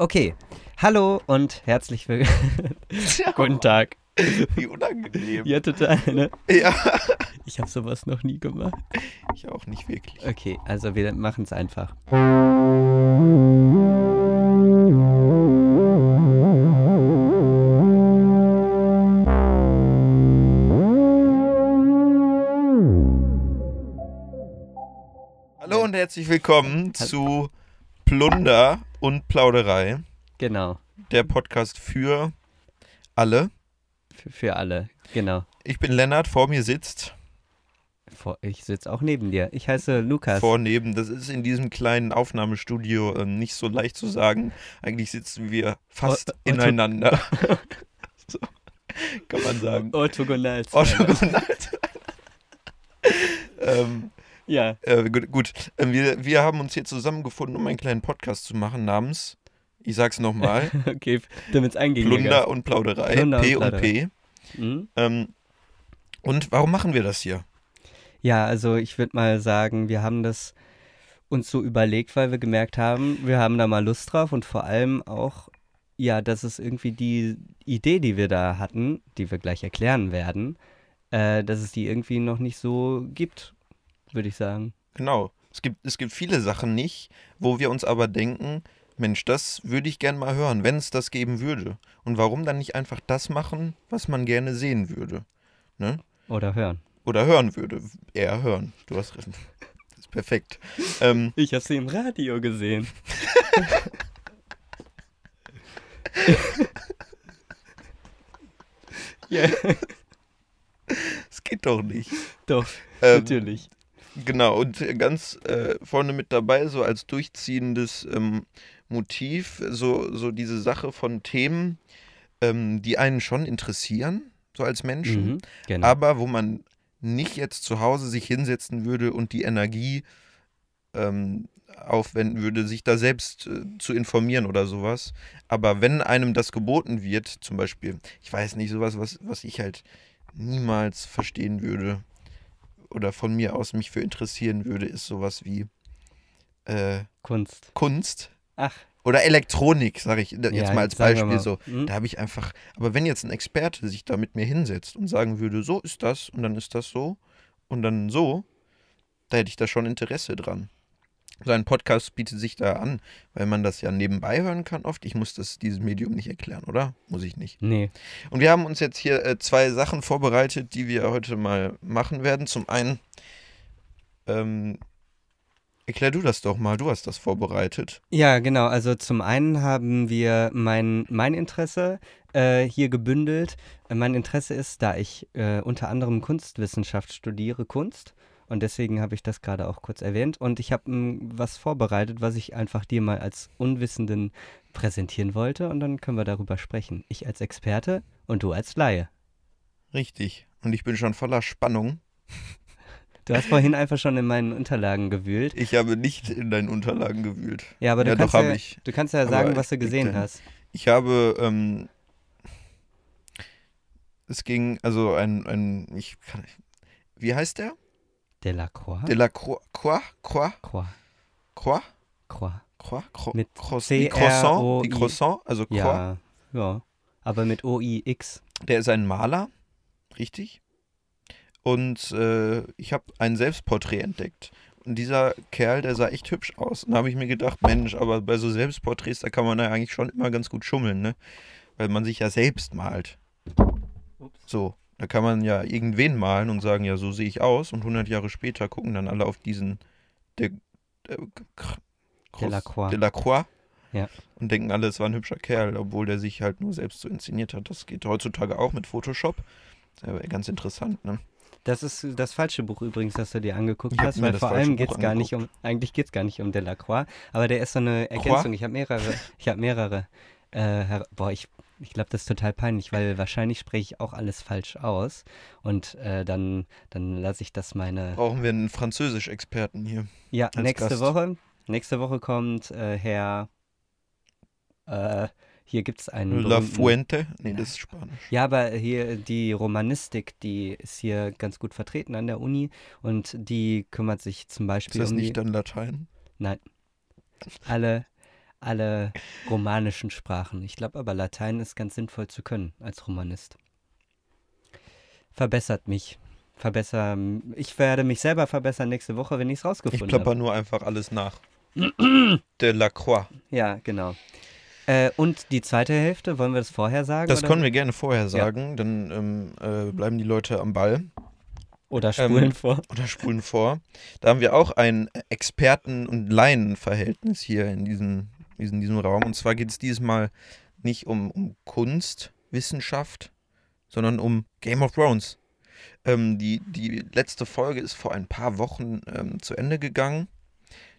Okay, hallo und herzlich willkommen. Guten Tag. Wie unangenehm. Ja, total, ne? Ja. Ich habe sowas noch nie gemacht. Ich auch nicht wirklich. Okay, also wir machen es einfach. Hallo und herzlich willkommen zu Plunder und Plauderei, Genau, der Podcast für alle. für, für alle. Genau. Ich bin Lennart, vor mir sitzt Vor, ich sitze auch neben dir. Ich heiße Lukas. vorneben. Das ist in diesem kleinen Aufnahmestudio ähm, nicht so leicht zu sagen. Eigentlich sitzen wir fast Otto- ineinander. so, kann man sagen. Orthogonal. Orthogonal. ähm, Ja, Äh, gut, gut. Äh, wir, wir haben uns hier zusammengefunden, um einen kleinen Podcast zu machen namens, ich sag's nochmal, okay, damit es einging. Plunder und Plauderei, Plunder und P und. P. Mhm. Ähm, und warum machen wir das hier? Ja, also ich würde mal sagen, wir haben das uns so überlegt, weil wir gemerkt haben, wir haben da mal Lust drauf und vor allem auch, ja, dass es irgendwie die Idee, die wir da hatten, die wir gleich erklären werden, äh, dass es die irgendwie noch nicht so gibt, würde ich sagen. Genau. Es gibt, es gibt viele Sachen nicht, wo wir uns aber denken, Mensch, das würde ich gern mal hören, wenn es das geben würde. Und warum dann nicht einfach das machen, was man gerne sehen würde? Ne? Oder hören. Oder hören würde. Eher hören. Du hast recht. Das ist perfekt. Ähm, Ich habe sie im Radio gesehen. ja, es geht doch nicht. doch, Ähm, natürlich. Genau, und ganz äh, vorne mit dabei, so als durchziehendes ähm, Motiv, so, so diese Sache von Themen, ähm, die einen schon interessieren, so als Menschen, Mhm, genau. aber wo man nicht jetzt zu Hause sich hinsetzen würde und die Energie ähm, aufwenden würde, sich da selbst äh, zu informieren oder sowas. Aber wenn einem das geboten wird, zum Beispiel, ich weiß nicht, sowas, was, was ich halt niemals verstehen würde oder von mir aus mich für interessieren würde, ist sowas wie äh, Kunst. Kunst Ach, oder Elektronik, sage ich jetzt ja, mal als Beispiel mal. so. Mhm. Da habe ich einfach, aber wenn jetzt ein Experte sich da mit mir hinsetzt und sagen würde, so ist das und dann ist das so und dann so, da hätte ich da schon Interesse dran. So ein Podcast bietet sich da an, weil man das ja nebenbei hören kann oft. Ich muss das dieses Medium nicht erklären, oder? Muss ich nicht. Nee. Und wir haben uns jetzt hier äh, zwei Sachen vorbereitet, die wir heute mal machen werden. Zum einen, ähm, erklär du das doch mal, du hast das vorbereitet. Ja, genau. Also zum einen haben wir mein, mein Interesse äh, hier gebündelt. Mein Interesse ist, da ich äh, unter anderem Kunstwissenschaft studiere, Kunst. Und deswegen habe ich das gerade auch kurz erwähnt. Und ich habe m, was vorbereitet, was ich einfach dir mal als Unwissenden präsentieren wollte. Und dann können wir darüber sprechen. Ich als Experte und du als Laie. Richtig. Und ich bin schon voller Spannung. Du hast vorhin einfach schon in meinen Unterlagen gewühlt. Ich habe nicht in deinen Unterlagen gewühlt. Ja, aber du, Ja, doch, kannst, hab ja, ich. du kannst ja Aber sagen, was du gesehen ich- hast. Ich habe, ähm, es ging, also ein, ein, ich kann, wie heißt der? Delacroix? De la Croix, Croix, Croix, Croix. Croix, Croix. Croix, Croix, Mit Croix, wie Croissant, wie C-R-O-I. Croissant, also Croix. Ja, ja. Aber mit O-I-X. Der ist ein Maler, richtig? Und äh, ich habe ein Selbstporträt entdeckt. Und dieser Kerl, der sah echt hübsch aus. Und da habe ich mir gedacht, Mensch, aber bei so Selbstporträts, da kann man ja eigentlich schon immer ganz gut schummeln, ne? Weil man sich ja selbst malt. So, da kann man ja irgendwen malen und sagen, ja, so sehe ich aus. Und 100 Jahre später gucken dann alle auf diesen De, De, Delacroix. Delacroix Ja. und denken alle, es war ein hübscher Kerl, obwohl der sich halt nur selbst so inszeniert hat. Das geht heutzutage auch mit Photoshop. Ist ja ganz interessant, ne? Das ist das falsche Buch übrigens, das du dir angeguckt Ich hast, weil das vor allem geht es gar nicht um, eigentlich geht es gar nicht um Delacroix, aber der ist so eine Ergänzung. Ich habe mehrere, ich habe mehrere. Äh, boah, ich, ich glaube, das ist total peinlich, weil wahrscheinlich spreche ich auch alles falsch aus und äh, dann, dann lasse ich das meine. Brauchen wir einen Französisch-Experten hier. Ja, nächste Gast. Woche, nächste Woche kommt äh, Herr. Äh, hier gibt es einen. La Fuente? Nee, das ist Spanisch. Ja, aber hier die Romanistik, die ist hier ganz gut vertreten an der Uni und die kümmert sich zum Ist Beispiel das um nicht dann Latein? Nein. Alle, alle romanischen Sprachen. Ich glaube aber, Latein ist ganz sinnvoll zu können als Romanist. Verbessert mich. Verbessere, ich werde mich selber verbessern nächste Woche, wenn ich es Ich rausgefunden habe. nur einfach alles nach. De la Croix. Ja, genau. Äh, und die zweite Hälfte, wollen wir das vorher sagen? Das oder? können wir gerne vorher sagen, dann ähm, äh, bleiben die Leute am Ball Oder spulen ähm, vor. oder spulen vor. Da haben wir auch ein Experten- und Laienverhältnis hier in diesem, in diesem Raum. Und zwar geht es dieses Mal nicht um, um Kunst, Wissenschaft, sondern um Game of Thrones. Ähm, die, die letzte Folge ist vor ein paar Wochen ähm, zu Ende gegangen.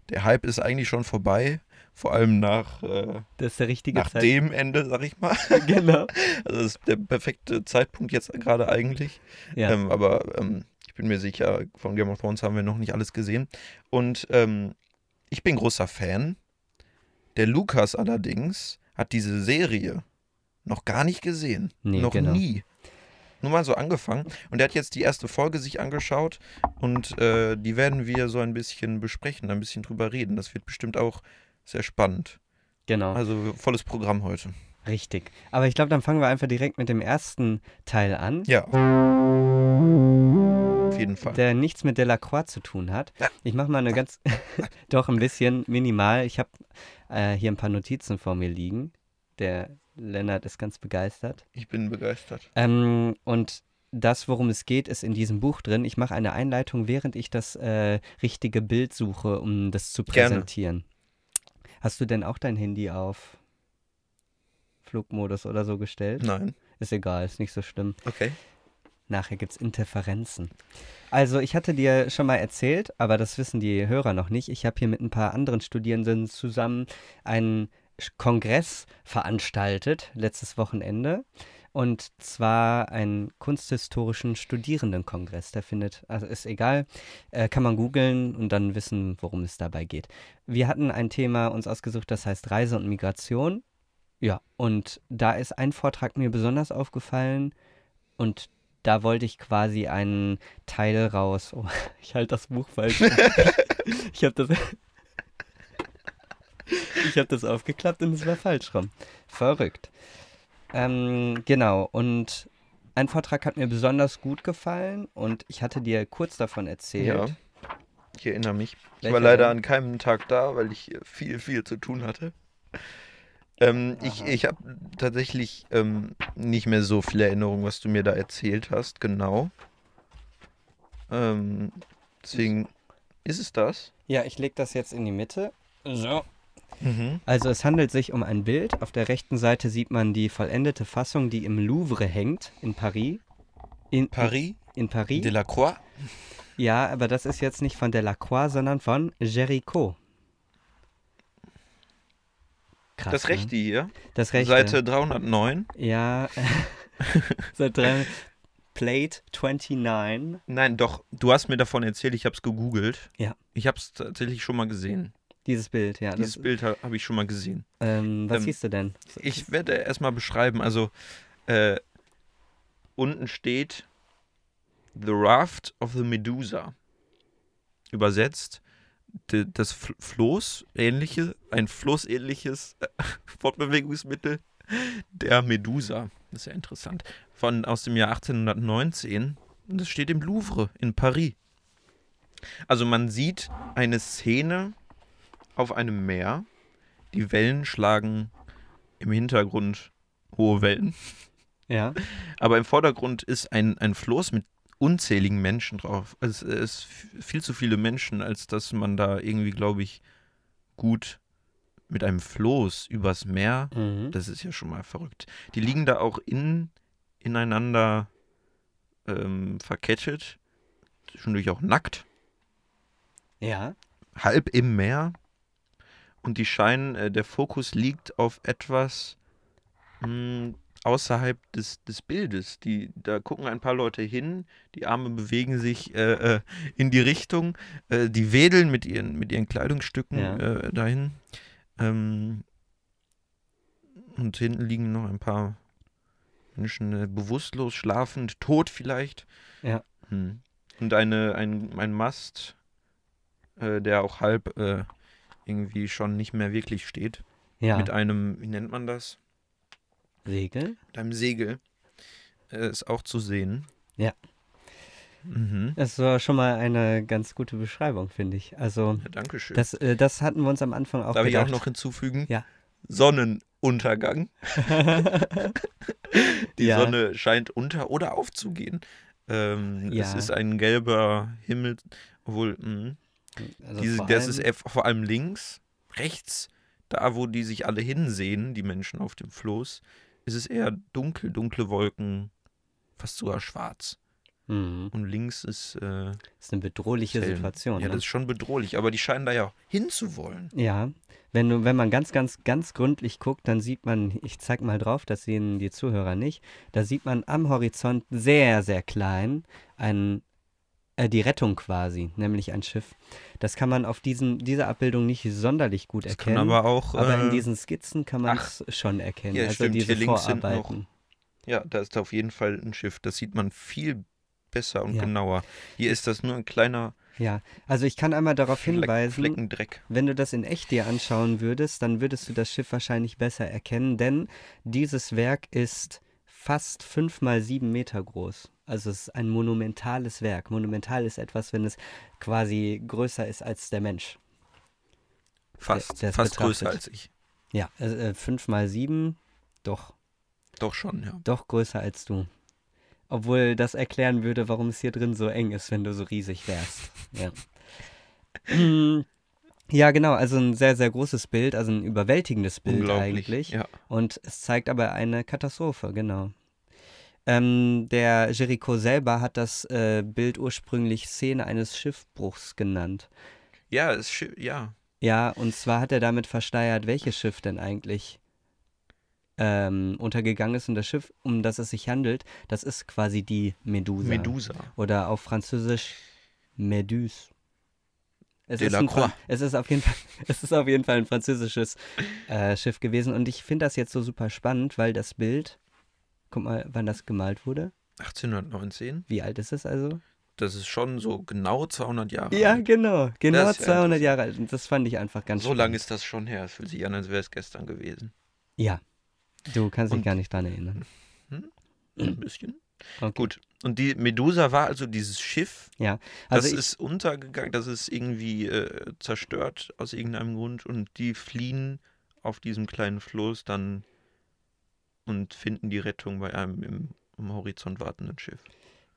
Der Hype ist eigentlich schon vorbei. Vor allem nach, äh, Das ist der richtige nach Zeit. dem Ende, sag ich mal. Genau. Also das ist der perfekte Zeitpunkt jetzt gerade eigentlich. Ja. Ähm, aber ähm, ich bin mir sicher, von Game of Thrones haben wir noch nicht alles gesehen. Und ähm, ich bin großer Fan. Der Lukas allerdings hat diese Serie noch gar nicht gesehen. Nee, noch genau. nie. Nur mal so angefangen. Und er hat jetzt die erste Folge sich angeschaut und äh, die werden wir so ein bisschen besprechen, ein bisschen drüber reden. Das wird bestimmt auch sehr spannend. genau. Also volles Programm heute. Richtig. Aber ich glaube, dann fangen wir einfach direkt mit dem ersten Teil an, Ja. Auf jeden Fall. der nichts mit Delacroix zu tun hat. Ich mache mal eine ganz, doch ein bisschen minimal. Ich habe äh, hier ein paar Notizen vor mir liegen. Der Lennart ist ganz begeistert. Ich bin begeistert. Ähm, und das, worum es geht, ist in diesem Buch drin. Ich mache eine Einleitung, während ich das äh, richtige Bild suche, um das zu Gerne. präsentieren. Hast du denn auch dein Handy auf Flugmodus oder so gestellt? Nein. Ist egal, ist nicht so schlimm. Okay. Nachher gibt es Interferenzen. Also, ich hatte dir schon mal erzählt, aber das wissen die Hörer noch nicht. Ich habe hier mit ein paar anderen Studierenden zusammen einen Kongress veranstaltet, letztes Wochenende. Und zwar einen kunsthistorischen Studierendenkongress. Der findet, also ist egal, äh, kann man googeln und dann wissen, worum es dabei geht. Wir hatten ein Thema uns ausgesucht, das heißt Reise und Migration. Ja, und da ist ein Vortrag mir besonders aufgefallen und da wollte ich quasi einen Teil raus. Oh, ich halte das Buch falsch. ich habe das. ich habe das aufgeklappt und es war falsch rum. Verrückt. Ähm, genau, und ein Vortrag hat mir besonders gut gefallen und ich hatte dir kurz davon erzählt. Ja. Ich erinnere mich. Ich war leider an keinem Tag da, weil ich viel, viel zu tun hatte. Ähm, ich ich habe tatsächlich ähm, nicht mehr so viele Erinnerungen, was du mir da erzählt hast, genau. Ähm, deswegen ist es das. Ja, ich lege das jetzt in die Mitte. So. Mhm. Also es handelt sich um ein Bild. Auf der rechten Seite sieht man die vollendete Fassung, die im Louvre hängt, in Paris. In, Paris, In Paris. Delacroix. Ja, aber das ist jetzt nicht von Delacroix, sondern von Géricault. Krass, Das ne? rechte hier, Das rechte. Seite 309. Ja. Seit drei. Plate 29. Nein, doch, du hast mir davon erzählt, ich habe es gegoogelt. Ja. Ich habe es tatsächlich schon mal gesehen. Dieses Bild, ja. Dieses das, Bild ha habe ich schon mal gesehen. ähm, was ähm, siehst du denn? Ich werde erstmal beschreiben. Also, äh, unten steht The Raft of the Medusa. Übersetzt das Floß, ähnliche, ein floßähnliches äh, Fortbewegungsmittel der Medusa. Das ist ja interessant. Von aus dem Jahr 1819. Und das steht im Louvre in Paris. Also man sieht eine Szene auf einem Meer. Die Wellen schlagen im Hintergrund hohe Wellen. Ja. Aber im Vordergrund ist ein, ein Floß mit unzähligen Menschen drauf. Also es ist viel zu viele Menschen, als dass man da irgendwie, glaube ich, gut mit einem Floß übers Meer, Mhm. das ist ja schon mal verrückt. Die liegen da auch in, ineinander ähm, verkettet, zwischendurch auch nackt, Ja. halb im Meer. Und die scheinen, äh, der Fokus liegt auf etwas mh, außerhalb des, des Bildes. Die, da gucken ein paar Leute hin, die Arme bewegen sich äh, äh, in die Richtung, äh, die wedeln mit ihren, mit ihren Kleidungsstücken Ja. äh, dahin. Ähm, und hinten liegen noch ein paar Menschen äh, bewusstlos, schlafend, tot vielleicht. Ja. Hm. Und eine, ein, ein Mast, äh, der auch halb irgendwie schon nicht mehr wirklich steht. Ja. mit einem, wie nennt man das? Segel? Mit einem Segel. Äh, ist auch zu sehen. Ja. Mhm. Das war schon mal eine ganz gute Beschreibung, finde ich. Also, Ja, Dankeschön. das, äh, das hatten wir uns am Anfang auch Darf ich gedacht. auch noch hinzufügen? Ja. Sonnenuntergang. Die Ja. Sonne scheint unter oder aufzugehen. Ähm, Es Ja. ist ein gelber Himmel, obwohl mh, Also diese, das ist vor allem links, rechts, da wo die sich alle hinsehen, die Menschen auf dem Floß, ist es eher dunkel, dunkle Wolken, fast sogar schwarz. Mhm. Und links ist, äh, Das ist eine bedrohliche Zellen. Situation. ja, ne? das ist schon bedrohlich, aber die scheinen da ja hinzuwollen. Ja, wenn, du, wenn man ganz, ganz, ganz gründlich guckt, dann sieht man, ich zeig mal drauf, das sehen die Zuhörer nicht, da sieht man am Horizont sehr, sehr klein ein, äh, die Rettung quasi, nämlich ein Schiff. Das kann man auf diesen, dieser Abbildung nicht sonderlich gut Das erkennen. aber auch, aber äh, in diesen Skizzen kann man es schon erkennen. Ja, also stimmt, diese hier links sind noch- Vorarbeiten. ja, da ist auf jeden Fall ein Schiff. Das sieht man viel besser und Ja. genauer. Hier ist das nur ein kleiner Ja, also ich kann einmal darauf Fleck, hinweisen. Wenn du das in echt dir anschauen würdest, dann würdest du das Schiff wahrscheinlich besser erkennen, denn dieses Werk ist fast fünf mal sieben Meter groß. Also es ist ein monumentales Werk. Monumental ist etwas, wenn es quasi größer ist als der Mensch. Fast, der fast größer als ich. Ja, äh, äh, fünf mal sieben, doch, Doch schon, ja. doch größer als du. Obwohl das erklären würde, warum es hier drin so eng ist, wenn du so riesig wärst. Ja. Ja, genau, also ein sehr, sehr großes Bild, also ein überwältigendes Bild eigentlich. Ja. Und es zeigt aber eine Katastrophe, genau. Ähm, der Jericho selber hat das äh, Bild ursprünglich Szene eines Schiffbruchs genannt. Ja, es, ja. Ja, und zwar hat er damit versteuert, welches Schiff denn eigentlich ähm, untergegangen ist. Und das Schiff, um das es sich handelt, das ist quasi die Medusa. Medusa. Oder auf Französisch Méduse. Es De ist, ein es, ist auf jeden Fall, es ist auf jeden Fall ein französisches äh, Schiff gewesen. Und ich finde das jetzt so super spannend, weil das Bild, guck mal, wann das gemalt wurde. 1819. Wie alt ist es also? Das ist schon so genau 200 Jahre Ja, alt. genau. Genau Das ist ja 200 interessant. Jahre alt. Und das fand ich einfach ganz So spannend. lange ist das schon her. Es fühlt sich an, als wäre es gestern gewesen. Ja. Du kannst dich Und- gar nicht dran erinnern. Ein bisschen. Okay. Gut. Und die Medusa war also dieses Schiff, Also das ich, ist untergegangen, das ist irgendwie äh, zerstört aus irgendeinem Grund und die fliehen auf diesem kleinen Floß dann und finden die Rettung bei einem im, am Horizont wartenden Schiff.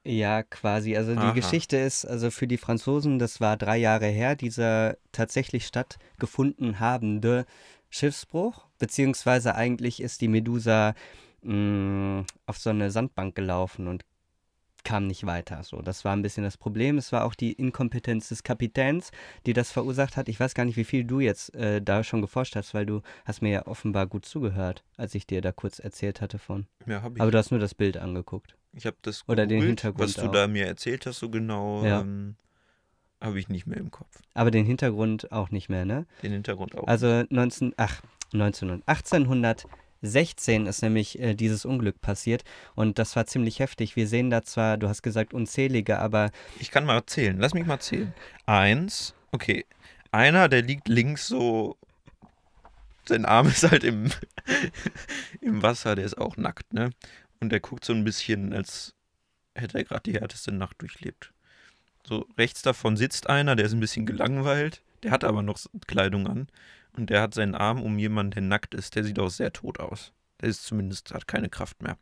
Ja, quasi. Also die Aha. Geschichte ist, also für die Franzosen, das war drei Jahre her, dieser tatsächlich stattgefunden habende Schiffsbruch, beziehungsweise eigentlich ist die Medusa mh, auf so eine Sandbank gelaufen und kam nicht weiter. So, das war ein bisschen das Problem. Es war auch die Inkompetenz des Kapitäns, die das verursacht hat. Ich weiß gar nicht, wie viel du jetzt äh, da schon geforscht hast, weil du hast mir ja offenbar gut zugehört, als ich dir da kurz erzählt hatte von. Ja, habe ich. Aber du hast nur das Bild angeguckt. Ich habe das Oder den Hintergrund was du auch. da mir erzählt hast, so genau. Ja. Ähm habe ich nicht mehr im Kopf. Aber den Hintergrund auch nicht mehr, ne? Den Hintergrund auch. Also 19, ach, 19, 1800 16 ist nämlich äh, dieses Unglück passiert und das war ziemlich heftig. Wir sehen da zwar, du hast gesagt unzählige, aber... Ich kann mal zählen, lass mich mal zählen. Eins, okay. Einer, der liegt links so sein Arm ist halt im, im Wasser, der ist auch nackt, ne? Und der guckt so ein bisschen, als hätte er gerade die härteste Nacht durchlebt. So rechts davon sitzt einer, der ist ein bisschen gelangweilt, der hat aber noch Kleidung an. Und der hat seinen Arm um jemanden, der nackt ist. Der sieht auch sehr tot aus. Der ist zumindest, hat keine Kraft mehr.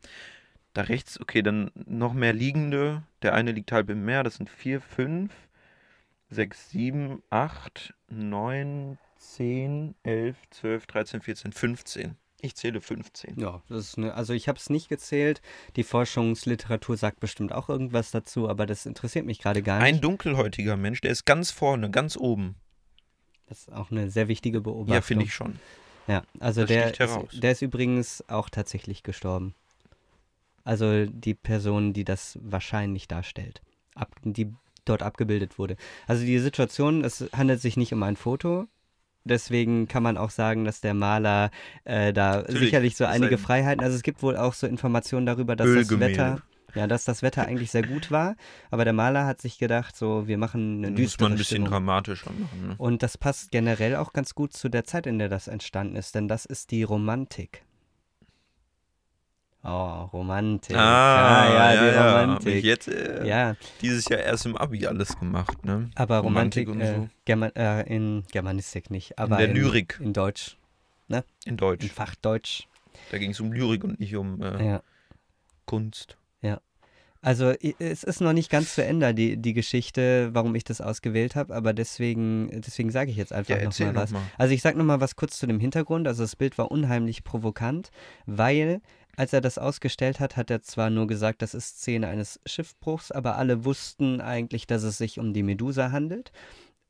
Da rechts, okay, dann noch mehr Liegende. Der eine liegt halb im Meer. Das sind vier, fünf, sechs, sieben, acht, neun, zehn, elf, zwölf, dreizehn, vierzehn, fünfzehn. Ich zähle 15. ja, das ist eine, also ich habe es nicht gezählt. Die Forschungsliteratur sagt bestimmt auch irgendwas dazu, aber das interessiert mich gerade gar Ein nicht. dunkelhäutiger Mensch, der ist ganz vorne, ganz oben. Das ist auch eine sehr wichtige Beobachtung. Ja, finde ich schon. Ja, also Das der ist, der ist übrigens auch tatsächlich gestorben. Also die Person, die das wahrscheinlich darstellt, ab, die dort abgebildet wurde. Also die Situation, es handelt sich nicht um ein Foto. Deswegen kann man auch sagen, dass der Maler äh, da Natürlich, sicherlich so einige ein Freiheiten, also es gibt wohl auch so Informationen darüber, dass das. Wetter, Ja, dass das Wetter eigentlich sehr gut war, aber der Maler hat sich gedacht, so, wir machen eine Muss düstere man ein bisschen Stimmung. dramatischer machen. Ne? Und das passt generell auch ganz gut zu der Zeit, in der das entstanden ist, denn das ist die Romantik. Oh, Romantik. Ah, ja, die Hab Romantik. jetzt äh, Ja, dieses Jahr erst im Abi alles gemacht, ne? aber Romantik Romantik, und äh, so. German, äh, in Germanistik nicht, aber der in, Lyrik. In Deutsch, In im Deutsch. Fach Deutsch. Da ging es um Lyrik und nicht um äh, Ja. Kunst. Also es ist noch nicht ganz zu Ende, die, die Geschichte, warum ich das ausgewählt habe, aber deswegen, deswegen sage ich jetzt Ja, einfach erzähl nochmal was. nochmal. Also ich sage nochmal was kurz zu dem Hintergrund. Also das Bild war unheimlich provokant, weil als er das ausgestellt hat, hat er zwar nur gesagt, das ist Szene eines Schiffbruchs, aber alle wussten eigentlich, dass es sich um die Medusa handelt.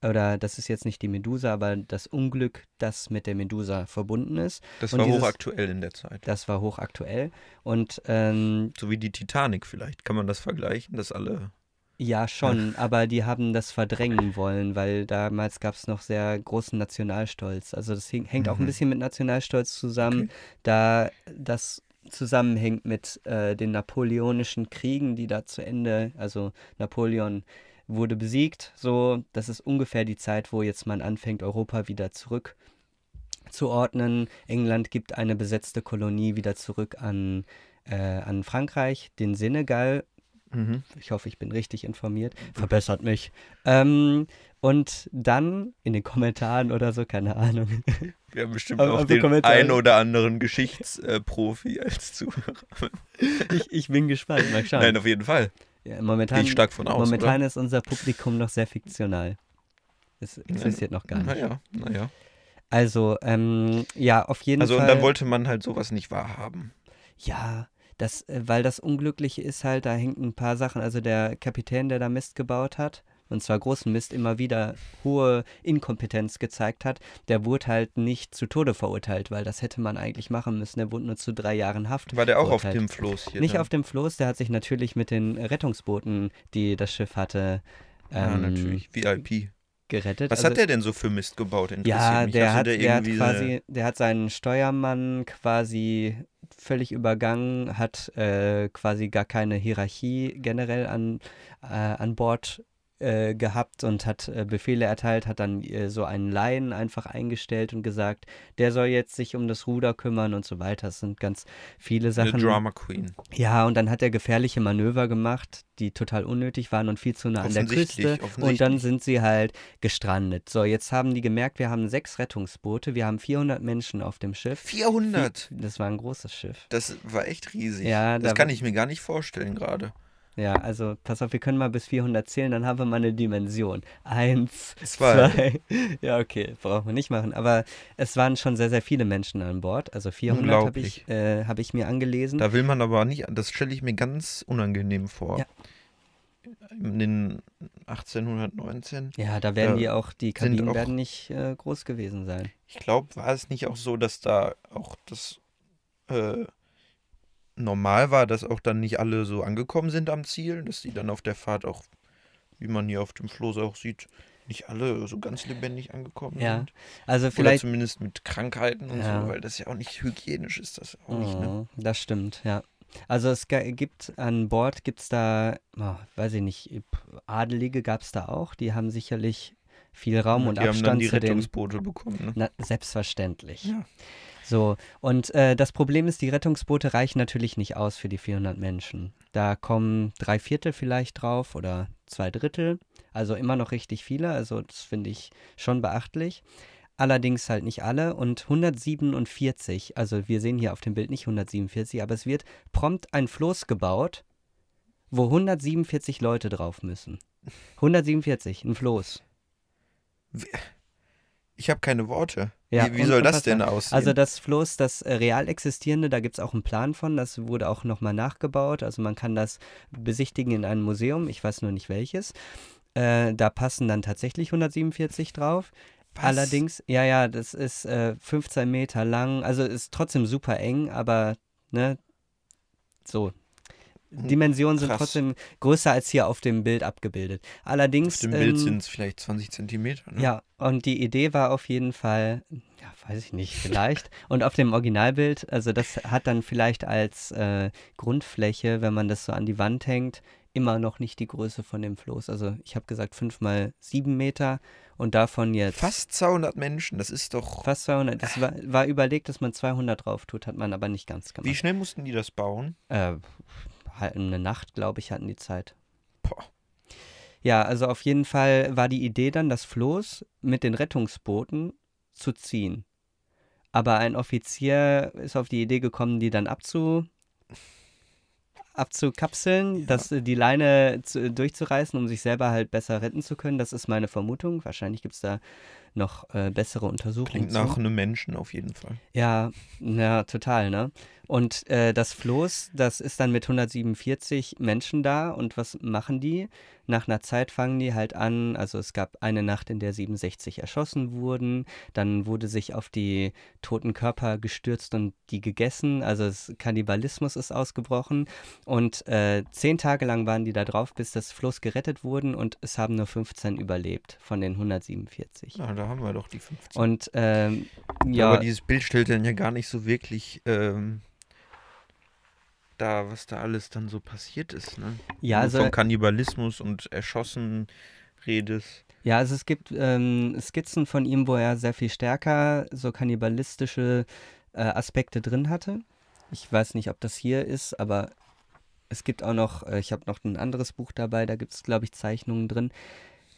Oder das ist jetzt nicht die Medusa, aber das Unglück, das mit der Medusa verbunden ist. Das Und war dieses- hochaktuell in der Zeit. Das war hochaktuell. Und ähm, So wie die Titanic vielleicht. Kann man das vergleichen, dass alle. Ja, schon, aber die haben das verdrängen wollen, weil damals gab es noch sehr großen Nationalstolz. Also das hängt auch ein Mhm. bisschen mit Nationalstolz zusammen, Okay. da das zusammenhängt mit äh, den napoleonischen Kriegen, die da zu Ende, also Napoleon wurde besiegt, so, das ist ungefähr die Zeit, wo jetzt man anfängt, Europa wieder zurück zu ordnen. England gibt eine besetzte Kolonie wieder zurück an, äh, an Frankreich, den Senegal Mhm. ich hoffe, ich bin richtig informiert. Verbessert mich. Ähm, und dann in den Kommentaren oder so, keine Ahnung. Wir haben bestimmt auch den Kommentare- einen oder anderen Geschichtsprofi als Zuhörer. Ich, ich bin gespannt. Mal schauen. Nein, auf jeden Fall. Ja, Gehe momentan ich stark von aus. momentan ist unser Publikum noch sehr fiktional. Es existiert noch gar nicht. Naja, naja. Also, ähm, ja, auf jeden Also, Fall. und dann wollte man halt sowas nicht wahrhaben. Ja, das, äh, weil das Unglückliche ist halt, da hängt ein paar Sachen. Also der Kapitän, der da Mist gebaut hat, und zwar großen Mist, immer wieder hohe Inkompetenz gezeigt hat, der wurde halt nicht zu Tode verurteilt, weil das hätte man eigentlich machen müssen. Der wurde nur zu drei Jahren Haft. War der auch auf verurteilt. dem Floß hier? Nicht dann? auf dem Floß, der hat sich natürlich mit den Rettungsbooten, die das Schiff hatte, Ja, ähm, natürlich. VIP. gerettet. Was Also- hat der denn so für Mist gebaut? Ja, der du hat, da der hat quasi, der hat seinen Steuermann quasi völlig übergangen, hat äh, quasi gar keine Hierarchie generell an, äh, an Bord äh, gehabt und hat äh, Befehle erteilt, hat dann äh, so einen Laien einfach eingestellt und gesagt, der soll jetzt sich um das Ruder kümmern und so weiter. Das sind ganz viele eine, eine Sachen. Drama Queen. Ja, und dann hat er gefährliche Manöver gemacht, die total unnötig waren und viel zu nah an der Küste. Und dann sind sie halt gestrandet. So, jetzt haben die gemerkt, wir haben sechs Rettungsboote, wir haben 400 Menschen auf dem Schiff. 400! Das war ein großes Schiff. Das war echt riesig. Ja, das da- kann ich mir gar nicht vorstellen gerade. Ja, also pass auf, wir können mal bis 400 zählen, dann haben wir mal eine Dimension. Eins, Zwei. zwei. Ja, okay, brauchen wir nicht machen. Aber es waren schon sehr, sehr viele Menschen an Bord. Also 400 habe ich, äh, hab ich mir angelesen. Da will man aber nicht, das stelle ich mir ganz unangenehm vor. Ja. In den 1819, ja, da werden da die auch, die Kabinen auch- werden nicht äh, groß gewesen sein. ich glaube, war es nicht auch so, dass da auch das äh, normal war, dass auch dann nicht alle so angekommen sind am Ziel, dass die dann auf der Fahrt auch, wie man hier auf dem Floß auch sieht, nicht alle so ganz lebendig angekommen Ja, sind. Also Oder vielleicht zumindest mit Krankheiten und Ja. so, weil das ja auch nicht hygienisch ist, das auch nicht, ne? Mhm, Das stimmt, ja. Also es gibt an Bord, gibt es da, oh, weiß ich nicht, Adelige gab es da auch, die haben sicherlich viel Raum und die haben dann Abstand die zu den... Rettungsboote bekommen, ne? Na, selbstverständlich. Ja. So, und äh, das Problem ist, die Rettungsboote reichen natürlich nicht aus für die 400 Menschen. Da kommen drei Viertel vielleicht drauf oder zwei Drittel, also immer noch richtig viele, also das finde ich schon beachtlich. Allerdings halt nicht alle und 147, also wir sehen hier auf dem Bild nicht 147, aber es wird prompt ein Floß gebaut, wo 147 Leute drauf müssen. 147, ein Floß. Ich habe keine Worte. Ja, wie wie soll das denn aussehen? Also das Floß, das äh, real existierende, da gibt es auch einen Plan von, das wurde auch nochmal nachgebaut. Also man kann das besichtigen in einem Museum, ich weiß nur nicht welches. Äh, da passen dann tatsächlich 147 drauf. Was? Allerdings, ja, ja, das ist äh, 15 Meter lang, also ist trotzdem super eng, aber ne, so. Dimensionen sind Krass. trotzdem größer als hier auf dem Bild abgebildet. Allerdings. Auf dem Bild ähm, sind es vielleicht 20 Zentimeter. Ne? ja, und die Idee war auf jeden Fall, Ja, weiß ich nicht, vielleicht. Und auf dem Originalbild, also das hat dann vielleicht als äh, Grundfläche, wenn man das so an die Wand hängt, immer noch nicht die Größe von dem Floß. Also ich habe gesagt 5 mal 7 Meter und davon jetzt... Fast 200 Menschen, das ist doch... Fast 200. Das war, war überlegt, dass man 200 drauf tut, hat man aber nicht ganz gemacht. Wie schnell mussten die das bauen? Äh, eine Nacht, glaube ich, hatten die Zeit. Boah. Ja, also auf jeden Fall war die Idee dann, das Floß mit den Rettungsbooten zu ziehen. Aber ein Offizier ist auf die Idee gekommen, die dann abzu, abzukapseln, Ja. das, die Leine zu, durchzureißen, um sich selber halt besser retten zu können. Das ist meine Vermutung. Wahrscheinlich gibt es da noch äh, bessere Untersuchungen. Klingt zu. nach einem Menschen auf jeden Fall. Ja, ja, total, ne? Und äh, das Floß, das ist dann mit 147 Menschen da und was machen die? Nach einer Zeit fangen die halt an, also es gab eine Nacht, in der 67 erschossen wurden, dann wurde sich auf die toten Körper gestürzt und die gegessen, also Kannibalismus ist ausgebrochen und äh, zehn Tage lang waren die da drauf, bis das Floß gerettet wurden und es haben nur 15 überlebt von den 147. Na, da haben wir doch die 15. Und ähm, Ja, aber dieses Bild stellt dann ja gar nicht so wirklich ähm, da, was da alles dann so passiert ist. Ne? ja, also Von Kannibalismus und Erschossen redest. Ja, also es gibt ähm, Skizzen von ihm, wo er sehr viel stärker so kannibalistische äh, Aspekte drin hatte. Ich weiß nicht, ob das hier ist, aber es gibt auch noch, äh, ich habe noch ein anderes Buch dabei, da gibt es, glaube ich, Zeichnungen drin.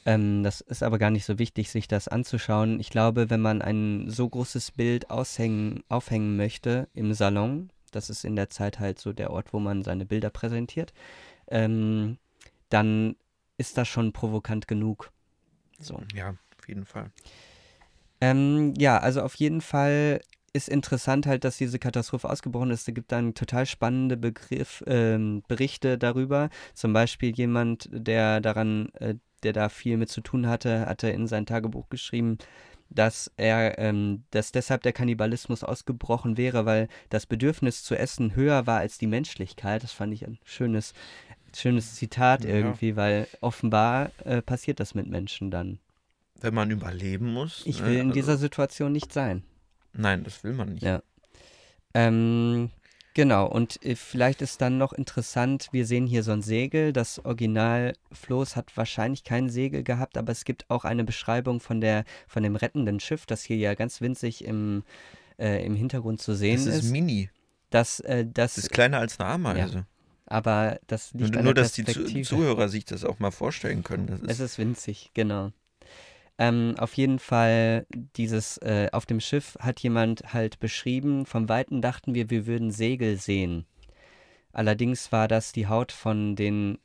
Ähm, das ist aber gar nicht so wichtig, sich das anzuschauen. Ich glaube, wenn man ein so großes Bild aushängen, aufhängen möchte im Salon, das ist in der Zeit halt so der Ort, wo man seine Bilder präsentiert, ähm, dann ist das schon provokant genug. So. Ja, auf jeden Fall. Ähm, ja, also auf jeden Fall ist interessant halt, dass diese Katastrophe ausgebrochen ist. Es gibt dann total spannende Begriff, ähm, Berichte darüber. Zum Beispiel jemand, der daran, äh, der da viel mit zu tun hatte, hatte in sein Tagebuch geschrieben, dass er, ähm, dass deshalb der Kannibalismus ausgebrochen wäre, weil das Bedürfnis zu essen höher war als die Menschlichkeit. Das fand ich ein schönes, schönes Zitat Ja. irgendwie, weil offenbar äh, passiert das mit Menschen dann. Wenn man überleben muss. Ich ne, will in also- dieser Situation nicht sein. Nein, das will man nicht. Ja. Ähm, genau, und äh, vielleicht ist dann noch interessant, wir sehen hier so ein Segel. Das Originalfloß hat wahrscheinlich kein Segel gehabt, aber es gibt auch eine Beschreibung von, der, von dem rettenden Schiff, das hier ja ganz winzig im, äh, im Hintergrund zu sehen Das ist ist. mini. dass, äh, das, Das ist kleiner als eine Ameise. aber das Nur, liegt an nur der dass die. Zuhörer sich das auch mal vorstellen können. Das Es ist, ist winzig, genau. Ähm, auf jeden Fall, dieses, äh, auf dem Schiff hat jemand halt beschrieben, vom Weiten dachten wir, wir würden Segel sehen. Allerdings war das die Haut von den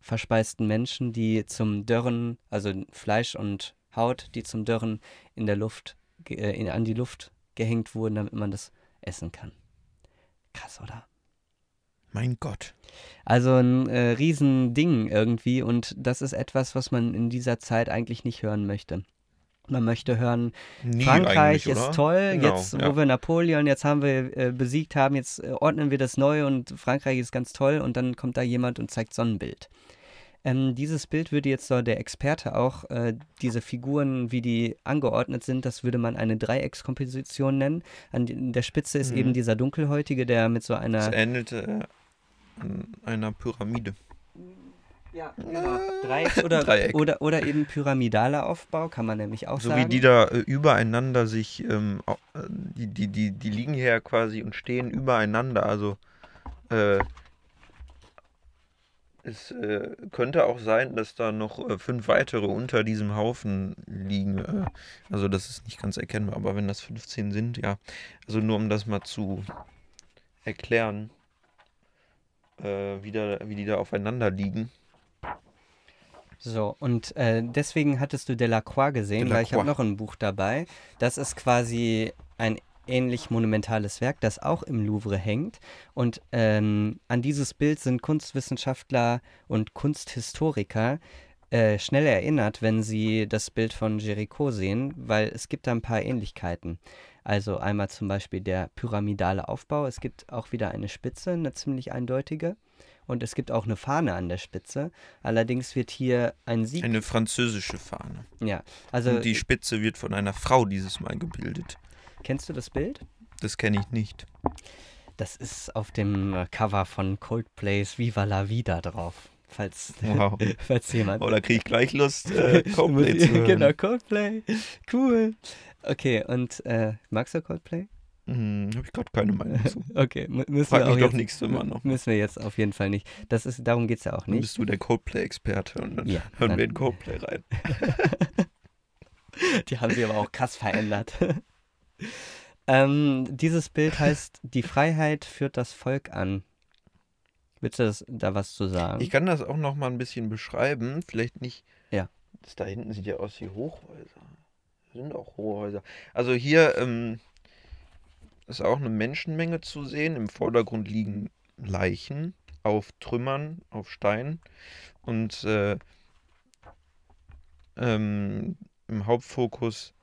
verspeisten Menschen, die zum Dörren, also Fleisch und Haut, die zum Dörren in der Luft, äh, in, an die Luft gehängt wurden, damit man das essen kann. Krass, oder? Mein Gott. Also ein äh, Riesending irgendwie und das ist etwas, was man in dieser Zeit eigentlich nicht hören möchte. Man möchte hören, Nie Frankreich ist toll, Genau, jetzt ja. wo wir Napoleon, jetzt haben wir äh, besiegt haben, jetzt äh, ordnen wir das neu und Frankreich ist ganz toll und dann kommt da jemand und zeigt so ein Bild. Ähm, dieses Bild würde jetzt so der Experte auch, äh, diese Figuren, wie die angeordnet sind, das würde man eine Dreieckskomposition nennen. An der Spitze ist Mhm. eben dieser Dunkelhäutige, der mit so einer Es ähnelte äh, einer Pyramide. Ja, genau. Dreieck oder, Dreieck. oder, oder eben pyramidaler Aufbau, kann man nämlich auch So sagen. wie die da äh, übereinander sich, ähm, äh, die, die, die, die liegen hier ja quasi und stehen übereinander. Also äh, es äh, könnte auch sein, dass da noch äh, fünf weitere unter diesem Haufen liegen. Äh, also das ist nicht ganz erkennbar, aber wenn das 15 sind, ja. Also nur um das mal zu erklären, äh, wie, da, wie die da aufeinander liegen. So, und äh, deswegen hattest du Delacroix gesehen, weil ich habe Delacroix. noch ein Buch dabei. Das ist quasi ein ähnlich monumentales Werk, das auch im Louvre hängt. Und ähm, an dieses Bild sind Kunstwissenschaftler und Kunsthistoriker äh, schnell erinnert, wenn sie das Bild von Géricault sehen, weil es gibt da ein paar Ähnlichkeiten. Also einmal zum Beispiel der pyramidale Aufbau. Es gibt auch wieder eine Spitze, eine ziemlich eindeutige. Und es gibt auch eine Fahne an der Spitze. Allerdings wird hier ein Sieg. Eine französische Fahne. ja, also Und die Spitze wird von einer Frau dieses Mal gebildet. Kennst du das Bild? Das kenne ich nicht. Das ist auf dem Cover von Coldplays Viva la Vida drauf. Falls, Wow. falls jemand. Oh, da kriege ich gleich Lust, äh, Coldplay zu hören. genau, Coldplay. Cool. Okay, und äh, magst du Coldplay? Hm, Habe ich gerade keine Meinung zu. Okay, mü- müssen Frag wir mich auch doch jetzt, nächstes Mal noch. Müssen wir jetzt auf jeden Fall nicht. Das ist, darum geht es ja auch Dann nicht. bist du der Coldplay-Experte und dann Ja, hören dann- wir in Coldplay rein. Die haben sie aber auch krass verändert. ähm, dieses Bild heißt, die Freiheit führt das Volk an. Willst du das, da was zu sagen? Ich kann das auch noch mal ein bisschen beschreiben. Vielleicht nicht. Ja. Das da hinten sieht ja aus wie Hochhäuser. Das sind auch Hochhäuser. Also hier ähm, ist auch eine Menschenmenge zu sehen. Im Vordergrund liegen Leichen auf Trümmern, auf Steinen. Und äh, ähm, im Hauptfokus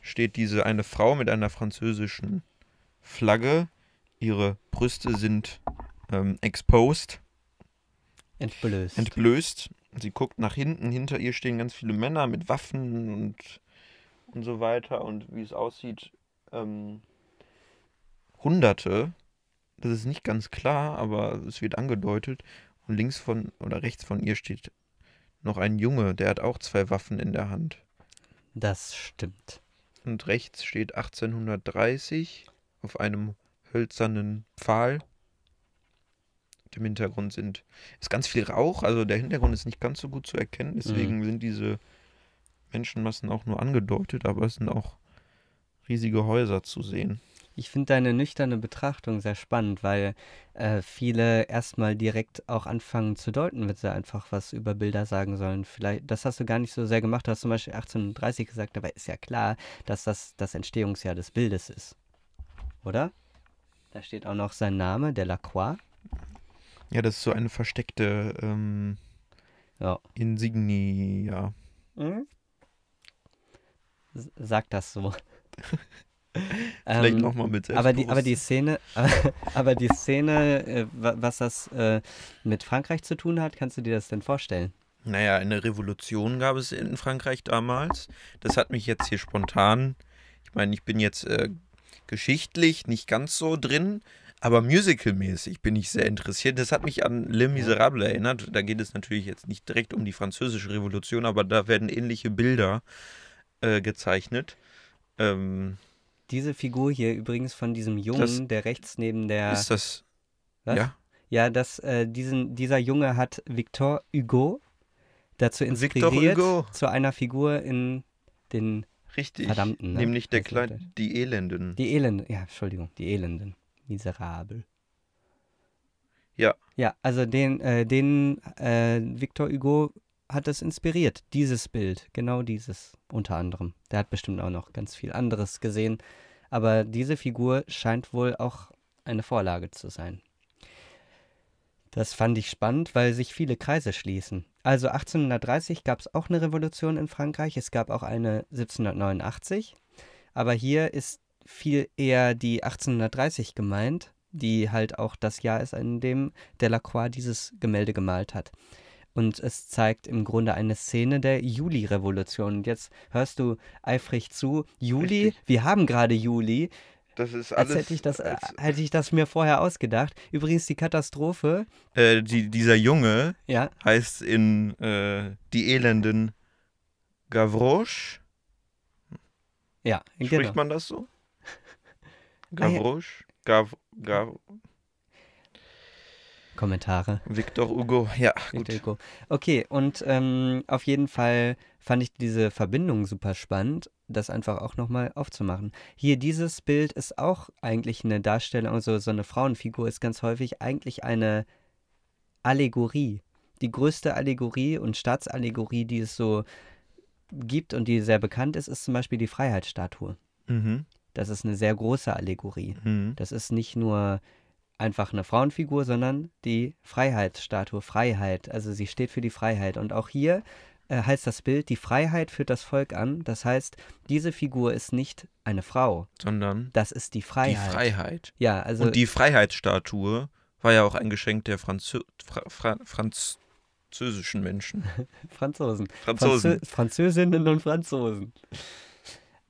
steht diese eine Frau mit einer französischen Flagge. Ihre Brüste sind ähm, exposed, Entblößt. entblößt. Sie guckt nach hinten, hinter ihr stehen ganz viele Männer mit Waffen und, und so weiter. Und wie es aussieht, ähm, Hunderte. Das ist nicht ganz klar, aber es wird angedeutet. Und links von oder rechts von ihr steht noch ein Junge, der hat auch zwei Waffen in der Hand. das stimmt. Und rechts steht 1830 auf einem hölzernen Pfahl. Im Hintergrund sind ist ganz viel Rauch, also der Hintergrund ist nicht ganz so gut zu erkennen, deswegen sind diese Menschenmassen auch nur angedeutet, aber es sind auch riesige Häuser zu sehen. Ich finde deine nüchterne Betrachtung sehr spannend, weil äh, viele erstmal direkt auch anfangen zu deuten, wenn sie einfach was über Bilder sagen sollen. Vielleicht, das hast du gar nicht so sehr gemacht. Du hast zum Beispiel 1830 gesagt, aber ist ja klar, dass das das Entstehungsjahr des Bildes ist. Oder? Da steht auch noch sein Name, Delacroix. Ja, das ist so eine versteckte ähm, Ja. Insignia. Mhm. Sag das so. Vielleicht Ähm, nochmal mit Aber die, aber die. Szene, aber die Szene, äh, wa- was das äh, mit Frankreich zu tun hat, kannst du dir das denn vorstellen? Naja, eine Revolution gab es in Frankreich damals. Das hat mich jetzt hier spontan. Ich meine, ich bin jetzt äh, geschichtlich nicht ganz so drin, aber musicalmäßig bin ich sehr interessiert. Das hat mich an Les Miserables erinnert. Da geht es natürlich jetzt nicht direkt um die französische Revolution, aber da werden ähnliche Bilder äh, gezeichnet. Ähm, Diese Figur hier übrigens von diesem Jungen, Das- der rechts neben der. ist das. Was? Ja, Ja, das, äh, diesen, dieser Junge hat Victor Hugo dazu Victor inspiriert Hugo. zu einer Figur in den richtig. Verdammten, ne? Nämlich der Kleine, die Elenden. die Elenden, ja, Entschuldigung, die Elenden, miserabel. Ja. Ja, also den, äh, den äh, Victor Hugo hat es inspiriert, dieses Bild, genau dieses unter anderem. Der hat bestimmt auch noch ganz viel anderes gesehen, aber diese Figur scheint wohl auch eine Vorlage zu sein. Das fand ich spannend, weil sich viele Kreise schließen. Also 1830 gab es auch eine Revolution in Frankreich, es gab auch eine 1789, aber hier ist viel eher die 1830 gemeint, die halt auch das Jahr ist, in dem Delacroix dieses Gemälde gemalt hat. Und es zeigt im Grunde eine Szene der Juli-Revolution. Und jetzt hörst du eifrig zu. Juli, Richtig. wir haben gerade Juli. Das ist Als alles. hätte ich das, äh, als, hätte ich das mir vorher ausgedacht. Übrigens die Katastrophe, äh, die, dieser Junge ja, heißt in äh, Die Elenden Gavroche. ja, Spricht genau. man das so? Gavroche? Gav, Gav, Kommentare. Victor Hugo. Ja, gut. Victor Hugo. Okay, und ähm, auf jeden Fall fand ich diese Verbindung super spannend, das einfach auch nochmal aufzumachen. Hier, dieses Bild ist auch eigentlich eine Darstellung, also so eine Frauenfigur ist ganz häufig eigentlich eine Allegorie. Die größte Allegorie und Staatsallegorie, die es so gibt und die sehr bekannt ist, ist zum Beispiel die Freiheitsstatue. Mhm. Das ist eine sehr große Allegorie. Mhm. Das ist nicht nur einfach eine Frauenfigur, sondern die Freiheitsstatue, Freiheit. Also sie steht für die Freiheit. Und auch hier äh, heißt das Bild, die Freiheit führt das Volk an. Das heißt, diese Figur ist nicht eine Frau, Sondern das ist die Freiheit. die Freiheit. Ja, also Und die Freiheitsstatue war ja auch ein Geschenk der Franzö Fra Fra französischen Menschen. Franzosen. Franzosen. Franzö Französinnen und Franzosen.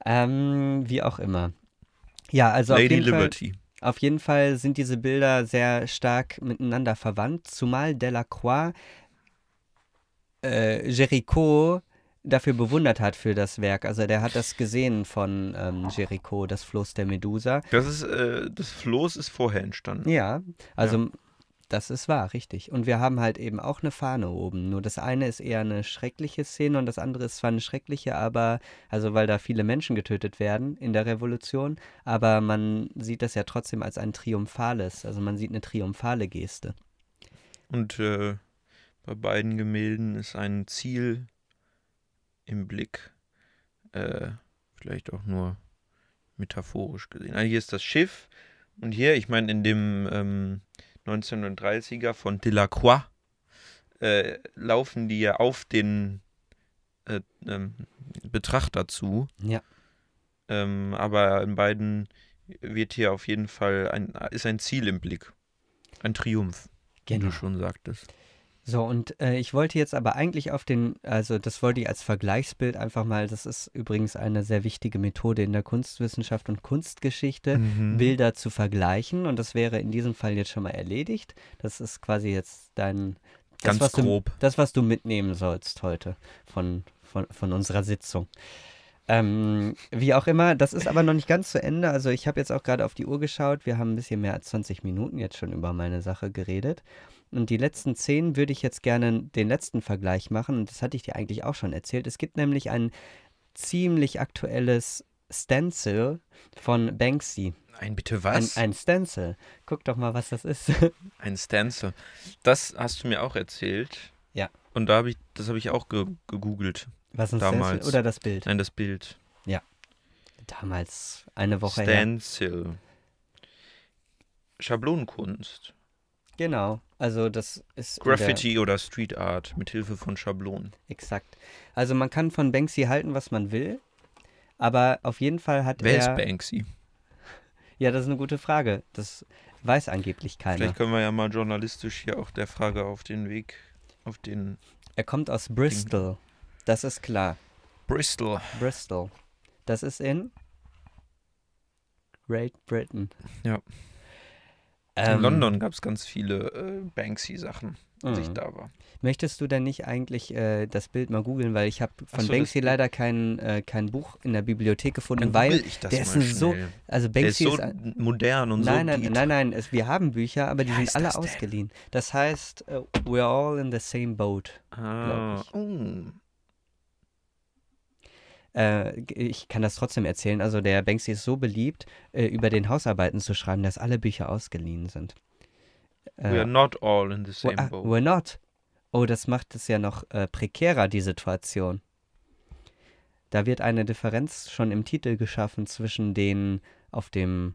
Ähm, wie auch immer. Ja, also auf Lady jeden, Fall, Liberty. auf jeden Fall sind diese Bilder sehr stark miteinander verwandt, zumal Delacroix äh, Géricault dafür bewundert hat für das Werk. Also der hat das gesehen von ähm, Géricault, das Floß der Medusa. Das ist, äh, das Floß ist vorher entstanden. Ja, also das ist wahr, richtig. Und wir haben halt eben auch eine Fahne oben. Nur das eine ist eher eine schreckliche Szene und das andere ist zwar eine schreckliche, aber, also weil da viele Menschen getötet werden in der Revolution, aber man sieht das ja trotzdem als ein triumphales, also man sieht eine triumphale Geste. Und äh, bei beiden Gemälden ist ein Ziel im Blick. Äh, vielleicht auch nur metaphorisch gesehen. Also hier ist das Schiff und hier, ich meine, in dem ähm, 1930er von Delacroix äh, laufen die ja auf den äh, ähm, Betrachter zu. Ja. Ähm, aber in beiden wird hier auf jeden Fall ein, ist ein Ziel im Blick. Ein Triumph, wie Genau. du schon sagtest. So, und äh, ich wollte jetzt aber eigentlich auf den, also das wollte ich als Vergleichsbild einfach mal, das ist übrigens eine sehr wichtige Methode in der Kunstwissenschaft und Kunstgeschichte, Mhm. Bilder zu vergleichen. Und das wäre in diesem Fall jetzt schon mal erledigt. Das ist quasi jetzt dein, das, Ganz was du, grob. das, was du mitnehmen sollst heute von, von, von unserer Sitzung. Ähm, wie auch immer, das ist aber noch nicht ganz zu Ende. Also ich habe jetzt auch gerade auf die Uhr geschaut. Wir haben ein bisschen mehr als 20 Minuten jetzt schon über meine Sache geredet. Und die letzten zehn würde ich jetzt gerne den letzten Vergleich machen. Und das hatte ich dir eigentlich auch schon erzählt. Es gibt nämlich ein ziemlich aktuelles Stencil von Banksy. Ein bitte Ein, was? ein Stencil. Guck doch mal, was das ist. Ein Stencil. Das hast du mir auch erzählt. Ja. Und da habe ich, das habe ich auch ge gegoogelt. Was ein Damals. Stencil oder das Bild? Nein, das Bild. Damals, eine Woche her. Stencil. Schablonenkunst. Genau. Also das ist der- Graffiti oder Street Art mit Hilfe von Schablonen. Exakt. Also man kann von Banksy halten, was man will, aber auf jeden Fall hat Wer er. ist Banksy? Ja, das ist eine gute Frage. Das weiß angeblich keiner. Vielleicht können wir ja mal journalistisch hier auch der Frage auf den Weg, auf den Er kommt aus Bristol. Das ist klar. Bristol. Bristol. Das ist in Great Britain. Ja. In Ähm, London gab es ganz viele äh, Banksy-Sachen, als ich mhm. da war. Möchtest du denn nicht eigentlich äh, das Bild mal googeln, weil ich habe von so, Banksy leider kein, äh, kein Buch in der Bibliothek gefunden, weil ich der ist so- also Der ist Banksy so ist modern und Nein, so nein, nein, nein, es, wir haben Bücher, aber die sind alle ausgeliehen. Das heißt, äh, we're all in the same boat. Ah, ich. oh. Äh, ich kann das trotzdem erzählen. Also der Banksy ist so beliebt, äh, über den Hausarbeiten zu schreiben, dass alle Bücher ausgeliehen sind. We are Äh, not all in the same ah, boat. we're not. Oh, das macht es ja noch äh, prekärer, die Situation. Da wird eine Differenz schon im Titel geschaffen zwischen den auf dem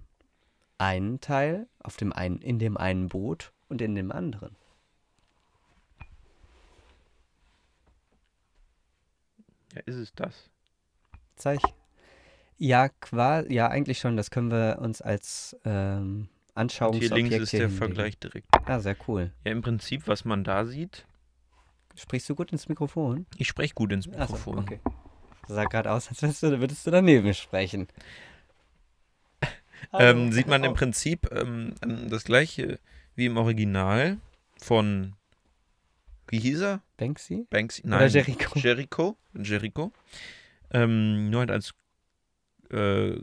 einen Teil, auf dem einen, in dem einen Boot und in dem anderen. Ja, ist es das? Zeig. Ja, quasi, ja, eigentlich schon. Das können wir uns als ähm, Und hier Anschauungsobjekt links ist der hinlegen. Vergleich direkt. Ah, sehr cool. Ja, im Prinzip, was man da sieht, Sprichst du gut ins Mikrofon? ich spreche gut ins Mikrofon. okay. Das sah gerade aus, als würdest du, würdest du daneben sprechen. Ähm, sieht man im Prinzip ähm, das gleiche wie im Original von, wie hieß er? Banksy? Banksy? Oder Nein, Jericho? Jericho. Jericho. Ähm, nur halt als äh,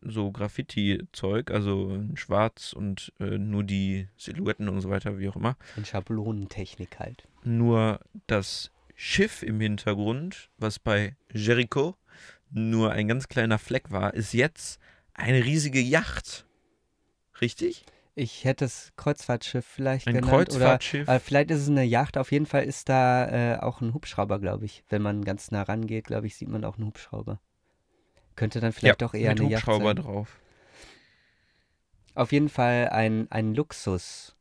so Graffiti-Zeug, also in schwarz und äh, nur die Silhouetten und so weiter, wie auch immer. In Schablonentechnik halt. Nur das Schiff im Hintergrund, was bei Jericho nur ein ganz kleiner Fleck war, ist jetzt eine riesige Yacht. Richtig? Ich hätte es Kreuzfahrtschiff vielleicht Ein genannt. Kreuzfahrtschiff. Oder äh, vielleicht ist es eine Yacht. Auf jeden Fall ist da äh, auch ein Hubschrauber, glaube ich. Wenn man ganz nah rangeht, glaube ich, sieht man auch einen Hubschrauber. Könnte dann vielleicht auch eher mit eine Yacht Hubschrauber sein. drauf. Auf jeden Fall ein, ein Luxus.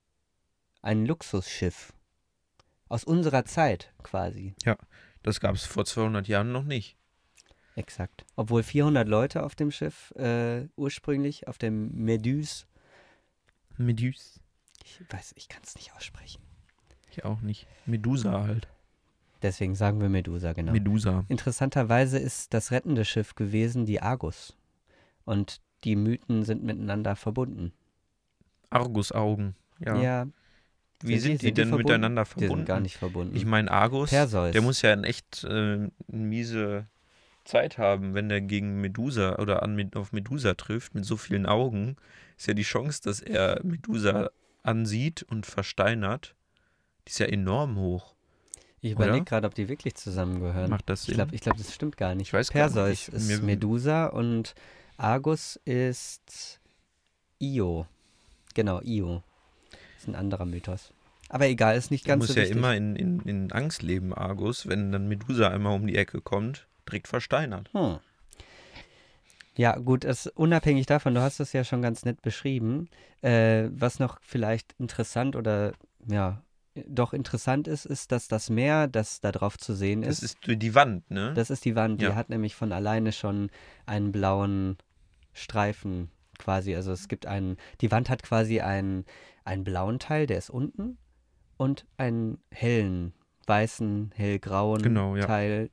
Ein Luxusschiff. Aus unserer Zeit quasi. Das gab es vor 200 Jahren noch nicht. Exakt. Obwohl 400 Leute auf dem Schiff äh, ursprünglich, auf dem Meduse. Medus. Ich weiß, ich kann es nicht aussprechen. Ich auch nicht. Medusa halt. Deswegen sagen wir Medusa, genau. Medusa. Interessanterweise ist das rettende Schiff gewesen die Argus. Und die Mythen sind miteinander verbunden. Argusaugen. Ja. Ja, Wie sind, die, denn verbunden? miteinander die verbunden? sind gar nicht verbunden. Ich meine, Argus, Perseus. der muss ja eine echt äh, miese Zeit haben, wenn er gegen Medusa oder an, auf Medusa trifft, mit so vielen Augen. Ist ja die Chance, dass er Medusa ansieht und versteinert, die ist ja enorm hoch. ich überlege gerade, ob die wirklich zusammengehören. Macht das Ich Sinn? glaube, ich glaub, das stimmt gar nicht. Ich weiß gar nicht. Perseus Ich- ist Medusa und Argus ist Io. Genau, Io. ist ein anderer Mythos. Aber egal, ist nicht ganz muss so ja wichtig. immer in, in, in Angst leben, Argus, wenn dann Medusa einmal um die Ecke kommt, direkt versteinert. Hm. Ja, gut, es, unabhängig davon, du hast es ja schon ganz nett beschrieben. Äh, was noch vielleicht interessant oder ja, doch interessant ist, ist, dass das Meer, das da drauf zu sehen Das ist, ist die Wand, ne? das ist die Wand. Die Ja. hat nämlich von alleine schon einen blauen Streifen quasi. Also es gibt einen, die Wand hat quasi einen, einen blauen Teil, der ist unten und einen hellen, weißen, hellgrauen Genau, ja. Teil,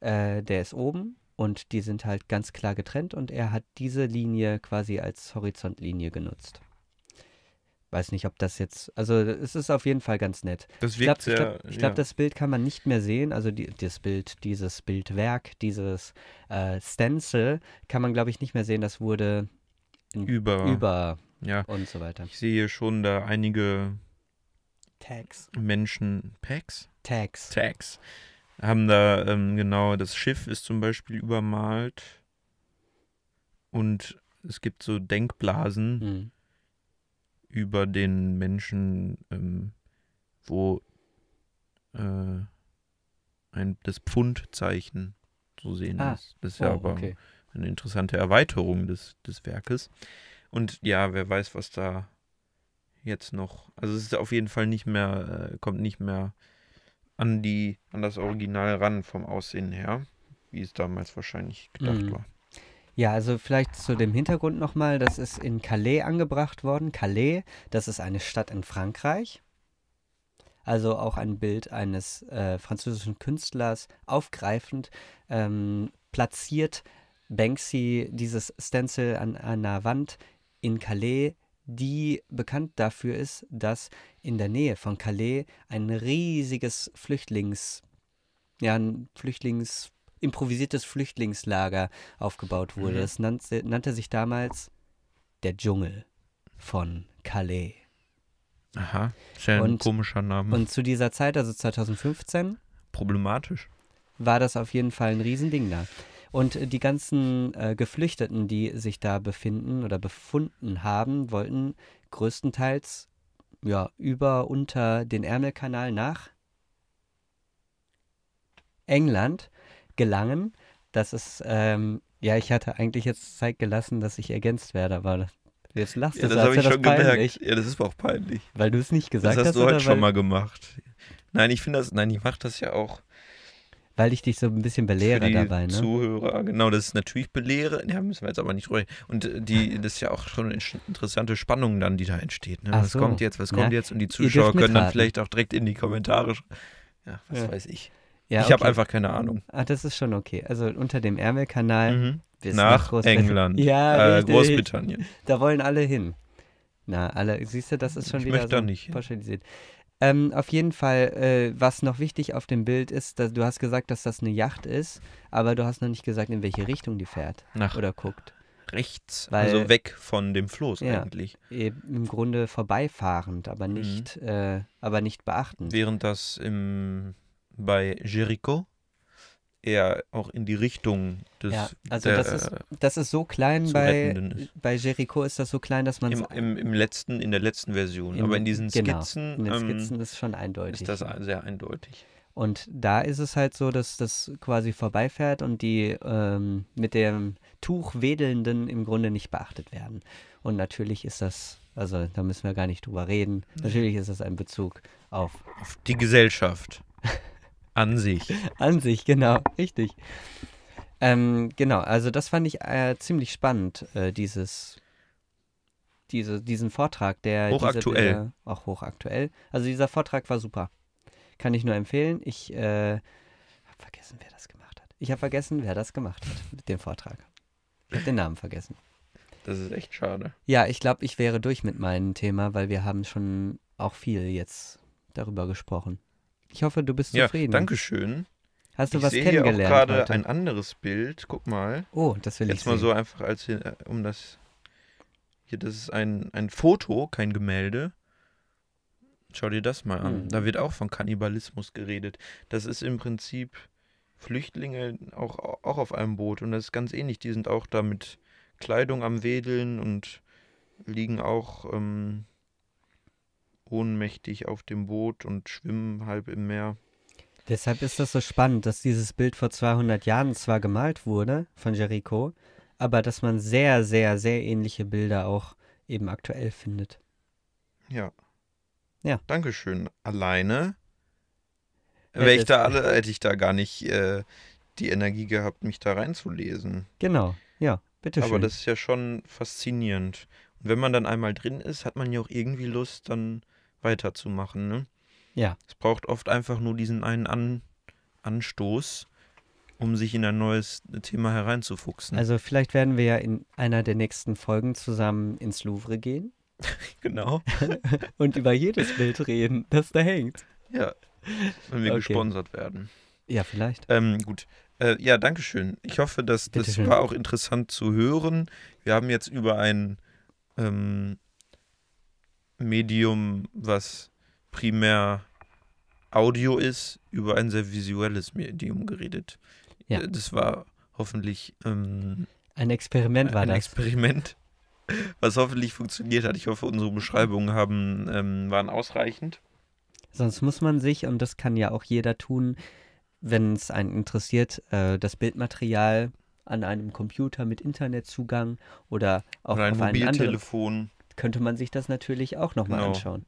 äh, der ist oben. Und die sind halt ganz klar getrennt und er hat diese Linie quasi als Horizontlinie genutzt. Weiß nicht, ob das jetzt, also es ist auf jeden Fall ganz nett. das Ich glaube, wirkt ich sehr. glaub, ich glaub, ja. das Bild kann man nicht mehr sehen. Also die, das Bild, dieses Bildwerk, dieses äh, Stencil kann man, glaube ich, nicht mehr sehen. Das wurde über. über Ja. und so weiter. Ich sehe schon da einige Tags. Menschen. Packs? Tags. Tags. Haben da, ähm, genau, das Schiff ist zum Beispiel übermalt. Und es gibt so Denkblasen Hm. über den Menschen, ähm, wo äh, ein, das Pfundzeichen zu sehen Ah. ist. Das ist Oh, ja aber okay. eine interessante Erweiterung des, des Werkes. Und ja, wer weiß, was da jetzt noch. Also es ist auf jeden Fall nicht mehr, äh, kommt nicht mehr an die, an das Original ran vom Aussehen her, wie es damals wahrscheinlich gedacht Mhm. war. Ja, also vielleicht zu dem Hintergrund nochmal. Das ist in Calais angebracht worden. Calais, das ist eine Stadt in Frankreich. Also auch ein Bild eines äh, französischen Künstlers aufgreifend ähm, platziert Banksy dieses Stencil an einer Wand in Calais, die bekannt dafür ist, dass in der Nähe von Calais ein riesiges Flüchtlings, ja, ein Flüchtlings, improvisiertes Flüchtlingslager aufgebaut wurde. Mhm. Das nannte, nannte sich damals der Dschungel von Calais. Aha, ist ja ein Und- komischer Name. Und zu dieser Zeit, also 2015, Problematisch. war das auf jeden Fall ein Riesending da. Und äh, die ganzen äh, Geflüchteten, die sich da befinden oder befunden haben, wollten größtenteils ja, über unter den Ärmelkanal nach England gelangen. Das ist, ähm, ja, ich hatte eigentlich jetzt Zeit gelassen, dass ich ergänzt werde, aber das- jetzt lachst Ja, du, das als habe ich wäre schon peinlich, gemerkt. Ja, das ist auch peinlich. weil du es nicht gesagt das hast hast du heute schon mal gemacht. Nein, ich finde das, nein, ich mache das ja auch weil ich dich so ein bisschen belehre für die dabei, ne? Zuhörer. Genau, das ist natürlich belehre. Ja, müssen wir jetzt aber nicht drüber. Und äh, die, das ist ja auch schon eine interessante Spannung dann, die da entsteht. Ne? Was so. kommt jetzt, was Ja. kommt jetzt? Und die Zuschauer können dann vielleicht auch direkt in die Kommentare. Ja, was Ja. weiß ich. Ja, ich habe okay. einfach keine Ahnung. Ah, das ist schon okay. Also unter dem Ärmelkanal Mhm. bis Nach Großbritannien. England. Ja, äh. Großbritannien. Da wollen alle hin. Na, alle, siehst du, das ist schon Ich wieder möchte so da nicht hin. Ähm, auf jeden Fall, äh, was noch wichtig auf dem Bild ist, dass, du hast gesagt, dass das eine Yacht ist, aber du hast noch nicht gesagt, in welche Richtung die fährt Nach oder guckt. rechts. Weil- also weg von dem Floß Ja. eigentlich. Im Grunde vorbeifahrend, aber Mhm. nicht, äh, aber nicht beachtend. Während das im, bei Jericho eher auch in die Richtung des Ja, also der, das ist- Das ist so klein bei, bei Jericho ist das so klein, dass man Im, im, im letzten, in der letzten Version. Im- Aber in diesen genau, Skizzen, in den ähm, Skizzen ist schon eindeutig. ist das sehr eindeutig. Und da ist es halt so, dass das quasi vorbeifährt und die ähm, mit dem Tuch wedelnden im Grunde nicht beachtet werden. Und natürlich ist das, also da müssen wir gar nicht drüber reden, natürlich ist das ein Bezug auf Auf die Gesellschaft an sich. an sich, genau, richtig. Ähm, genau, also das fand ich äh, ziemlich spannend, äh, dieses, diese, diesen Vortrag, der diese Hochaktuell. Bilder- auch hochaktuell. Also dieser Vortrag war super. Kann ich nur empfehlen. Ich äh, habe vergessen, wer das gemacht hat. Ich habe vergessen, wer das gemacht hat mit dem Vortrag. Ich habe den Namen vergessen. Das ist echt schade. Ja, ich glaube, ich wäre durch mit meinem Thema, weil wir haben schon auch viel jetzt darüber gesprochen. Ich hoffe, du bist Ja, zufrieden. danke schön. Hast du ich was sehe hier auch kennengelernt gerade heute? ein anderes Bild. Guck mal. oh, das will ich Jetzt mal sehen. so einfach als hin- äh, um das. Hier, das ist ein, ein Foto, kein Gemälde. Schau dir das mal an. Mhm. Da wird auch von Kannibalismus geredet. Das ist im Prinzip Flüchtlinge auch, auch auf einem Boot und das ist ganz ähnlich. Die sind auch da mit Kleidung am Wedeln und liegen auch ähm, ohnmächtig auf dem Boot und schwimmen halb im Meer. Deshalb ist das so spannend, dass dieses Bild vor 200 Jahren zwar gemalt wurde von Jericho, aber dass man sehr, sehr, sehr ähnliche Bilder auch eben aktuell findet. Ja. Ja. Dankeschön. Alleine Hätte wäre ich da alle, hätte ich da gar nicht äh, die Energie gehabt, mich da reinzulesen. Genau, ja, bitteschön. Aber das ist ja schon faszinierend. Und wenn man dann einmal drin ist, hat man ja auch irgendwie Lust, dann weiterzumachen. Ne? Ja. Es braucht oft einfach nur diesen einen An Anstoß, um sich in ein neues Thema hereinzufuchsen. Also vielleicht werden wir ja in einer der nächsten Folgen zusammen ins Louvre gehen genau. und über jedes Bild reden, das da hängt. Ja. Wenn wir Okay. gesponsert werden. Ja, vielleicht. Ähm, gut. Äh, ja, danke schön. Ich hoffe, dass das Bitteschön. war auch interessant zu hören. Wir haben jetzt über ein ähm, Medium, was primär Audio ist, über ein sehr visuelles Medium geredet. Ja. Äh, Das war hoffentlich ähm, Ein Experiment war ein das. Experiment, was hoffentlich funktioniert hat. Ich hoffe, unsere Beschreibungen haben, ähm, waren ausreichend. Sonst muss man sich, und das kann ja auch jeder tun, wenn es einen interessiert, äh, das Bildmaterial an einem Computer mit Internetzugang oder auch Oder ein auf einem anderen, Mobiltelefon. Könnte man sich das natürlich auch nochmal Genau. anschauen.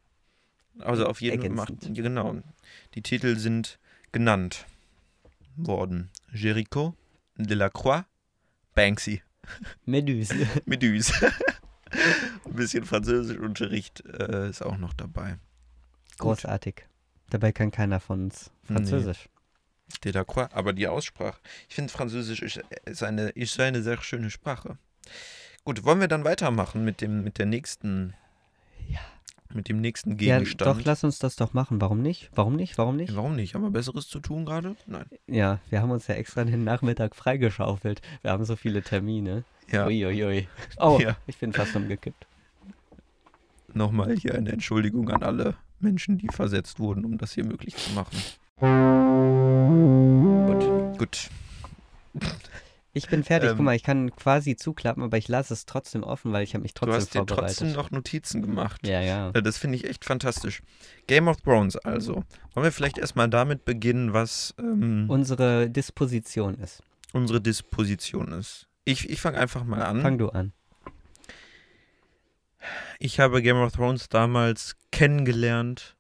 Also auf jeden Fall macht, genau. Die Titel sind genannt worden. Jericho, Delacroix, Banksy, Meduse. Meduse. Ein bisschen Französischunterricht äh, ist auch noch dabei. Großartig. Dabei kann keiner von uns Französisch. Delacroix, aber die Aussprache. Ich finde Französisch ist, ist, eine, ist eine sehr schöne Sprache. Gut, wollen wir dann weitermachen mit dem mit der nächsten Ja. mit dem nächsten Ja, Gegenstand? doch, lass uns das doch machen. Warum nicht? Warum nicht? Warum nicht? Warum nicht? Haben wir Besseres zu tun gerade? Nein. Ja, wir haben uns ja extra den Nachmittag freigeschaufelt. Wir haben so viele Termine. Ja, Uiuiui. Oh, Ja. ich bin fast umgekippt. nochmal hier eine Entschuldigung an alle Menschen, die versetzt wurden, um das hier möglich zu machen. Gut. Gut. Ich bin fertig. Ähm, Guck mal, ich kann quasi zuklappen, aber ich lasse es trotzdem offen, weil ich habe mich Du trotzdem hast dir vorbereitet. trotzdem noch Notizen gemacht. ja, ja. Äh, Das finde ich echt fantastisch. Game of Thrones also. Wollen wir vielleicht erstmal damit beginnen, was ähm, Unsere Disposition ist. unsere Disposition ist? Ich, ich fange einfach mal an. Fang du an. Ich habe Game of Thrones damals kennengelernt.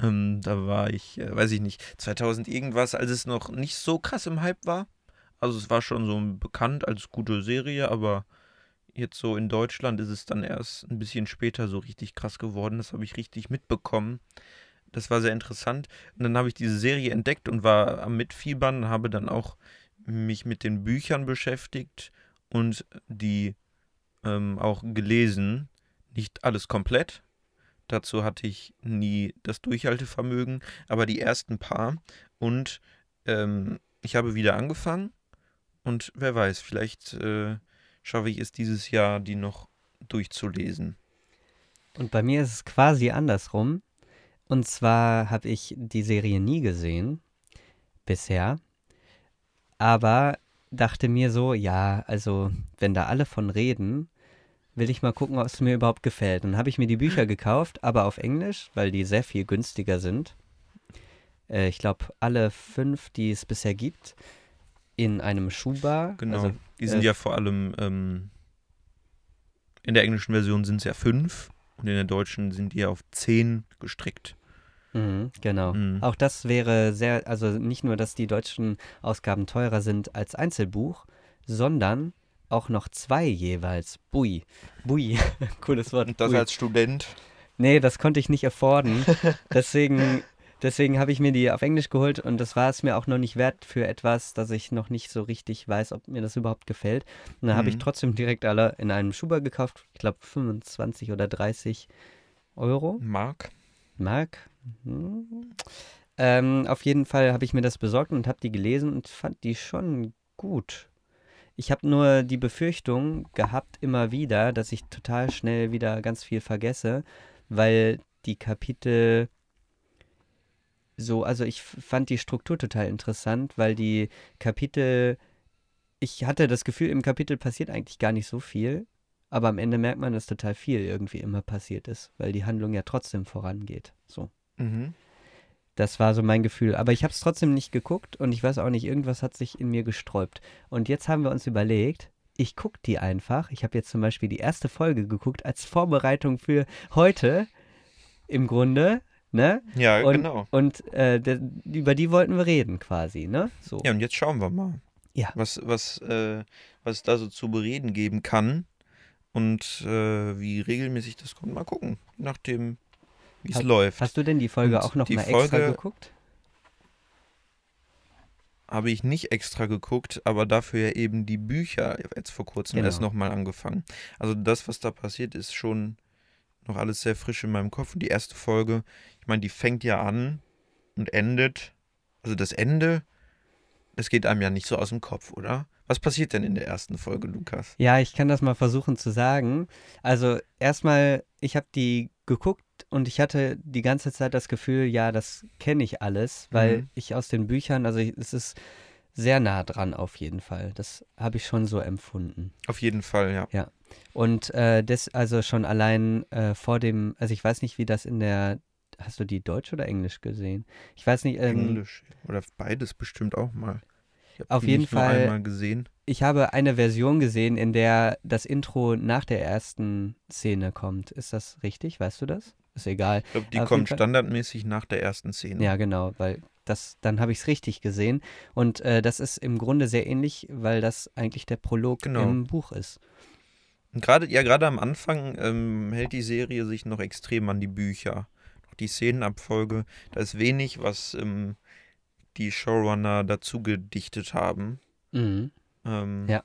Ähm, da war ich, äh, weiß ich nicht, 2000 irgendwas, als es noch nicht so krass im Hype war. Also es war schon so bekannt als gute Serie, aber jetzt so in Deutschland ist es dann erst ein bisschen später so richtig krass geworden. Das habe ich richtig mitbekommen. Das war sehr interessant. Und dann habe ich diese Serie entdeckt und war am Mitfiebern, habe dann auch mich mit den Büchern beschäftigt und die ähm, auch gelesen. Nicht alles komplett. Dazu hatte ich nie das Durchhaltevermögen, aber die ersten paar. Und ähm, ich habe wieder angefangen. Und wer weiß, vielleicht äh, schaffe ich es dieses Jahr, die noch durchzulesen. Und bei mir ist es quasi andersrum. Und zwar habe ich die Serie nie gesehen bisher. Aber dachte mir so, ja, also wenn da alle von reden, will ich mal gucken, was mir überhaupt gefällt. Dann habe ich mir die Bücher gekauft, aber auf Englisch, weil die sehr viel günstiger sind. Äh, ich glaube, alle fünf, die es bisher gibt, in einem Schuhbar. Genau. Also, die sind äh, ja vor allem, ähm, in der englischen Version sind es ja fünf und in der deutschen sind die ja auf zehn gestrickt. Mhm, genau. Mhm. Auch das wäre sehr, also nicht nur, dass die deutschen Ausgaben teurer sind als Einzelbuch, sondern auch noch zwei jeweils. Bui. Bui. Cooles Wort. Und das Bui. als Student. Nee, das konnte ich nicht afforden. Deswegen Deswegen habe ich mir die auf Englisch geholt und das war es mir auch noch nicht wert für etwas, dass ich noch nicht so richtig weiß, ob mir das überhaupt gefällt. Und dann habe ich Mhm. trotzdem direkt alle in einem Schuber gekauft. Ich glaube 25 oder 30 Euro. Mark. Mark. Mhm. Ähm, auf jeden Fall habe ich mir das besorgt und habe die gelesen und fand die schon gut. Ich habe nur die Befürchtung gehabt immer wieder, dass ich total schnell wieder ganz viel vergesse, weil die Kapitel so, also ich fand die Struktur total interessant, weil die Kapitel, ich hatte das Gefühl, im Kapitel passiert eigentlich gar nicht so viel, aber am Ende merkt man, dass total viel irgendwie immer passiert ist, weil die Handlung ja trotzdem vorangeht. So. Mhm. Das war so mein Gefühl. Aber ich habe es trotzdem nicht geguckt und ich weiß auch nicht, irgendwas hat sich in mir gesträubt. Und jetzt haben wir uns überlegt, ich gucke die einfach. Ich habe jetzt zum Beispiel die erste Folge geguckt als Vorbereitung für heute im Grunde. Ne? Ja, Und, genau. und äh, der, über die wollten wir reden quasi. Ne? So. Ja, und jetzt schauen wir mal. Ja. Was, was, äh, was es da so zu bereden geben kann und äh, wie regelmäßig das kommt. Mal gucken, nachdem, wie es läuft. Hast du denn die Folge Und auch noch mal extra Folge- geguckt? Habe ich nicht extra geguckt, aber dafür ja eben die Bücher jetzt vor kurzem Genau. erst nochmal angefangen. Also das, was da passiert, ist schon noch alles sehr frisch in meinem Kopf. Und die erste Folge, ich meine, die fängt ja an und endet. Also das Ende, das geht einem ja nicht so aus dem Kopf, oder? Was passiert denn in der ersten Folge, Lukas? Ja, ich kann das mal versuchen zu sagen. Also erstmal, ich habe die geguckt und ich hatte die ganze Zeit das Gefühl, ja, das kenne ich alles, weil Mhm. ich aus den Büchern, also es ist sehr nah dran auf jeden Fall. Das habe ich schon so empfunden. Auf jeden Fall, ja. Und äh, das also schon allein äh, vor dem, also ich weiß nicht, wie das in der, hast du die Deutsch oder Englisch gesehen? Ich weiß nicht, ähm, Englisch. Oder beides bestimmt auch mal. Auf jeden Fall- einmal gesehen. ich habe eine Version gesehen, in der das Intro nach der ersten Szene kommt. Ist das richtig? Weißt du das? Ist egal. Ich glaube, die Auf kommt standardmäßig nach der ersten Szene. Ja, genau, weil das, dann habe ich es richtig gesehen. Und äh, das ist im Grunde sehr ähnlich, weil das eigentlich der Prolog Genau. im Buch ist. Gerade, ja, gerade am Anfang ähm, hält die Serie sich noch extrem an die Bücher. Die Szenenabfolge, da ist wenig, was ähm, die Showrunner dazu gedichtet haben. Mhm. Ähm, Ja.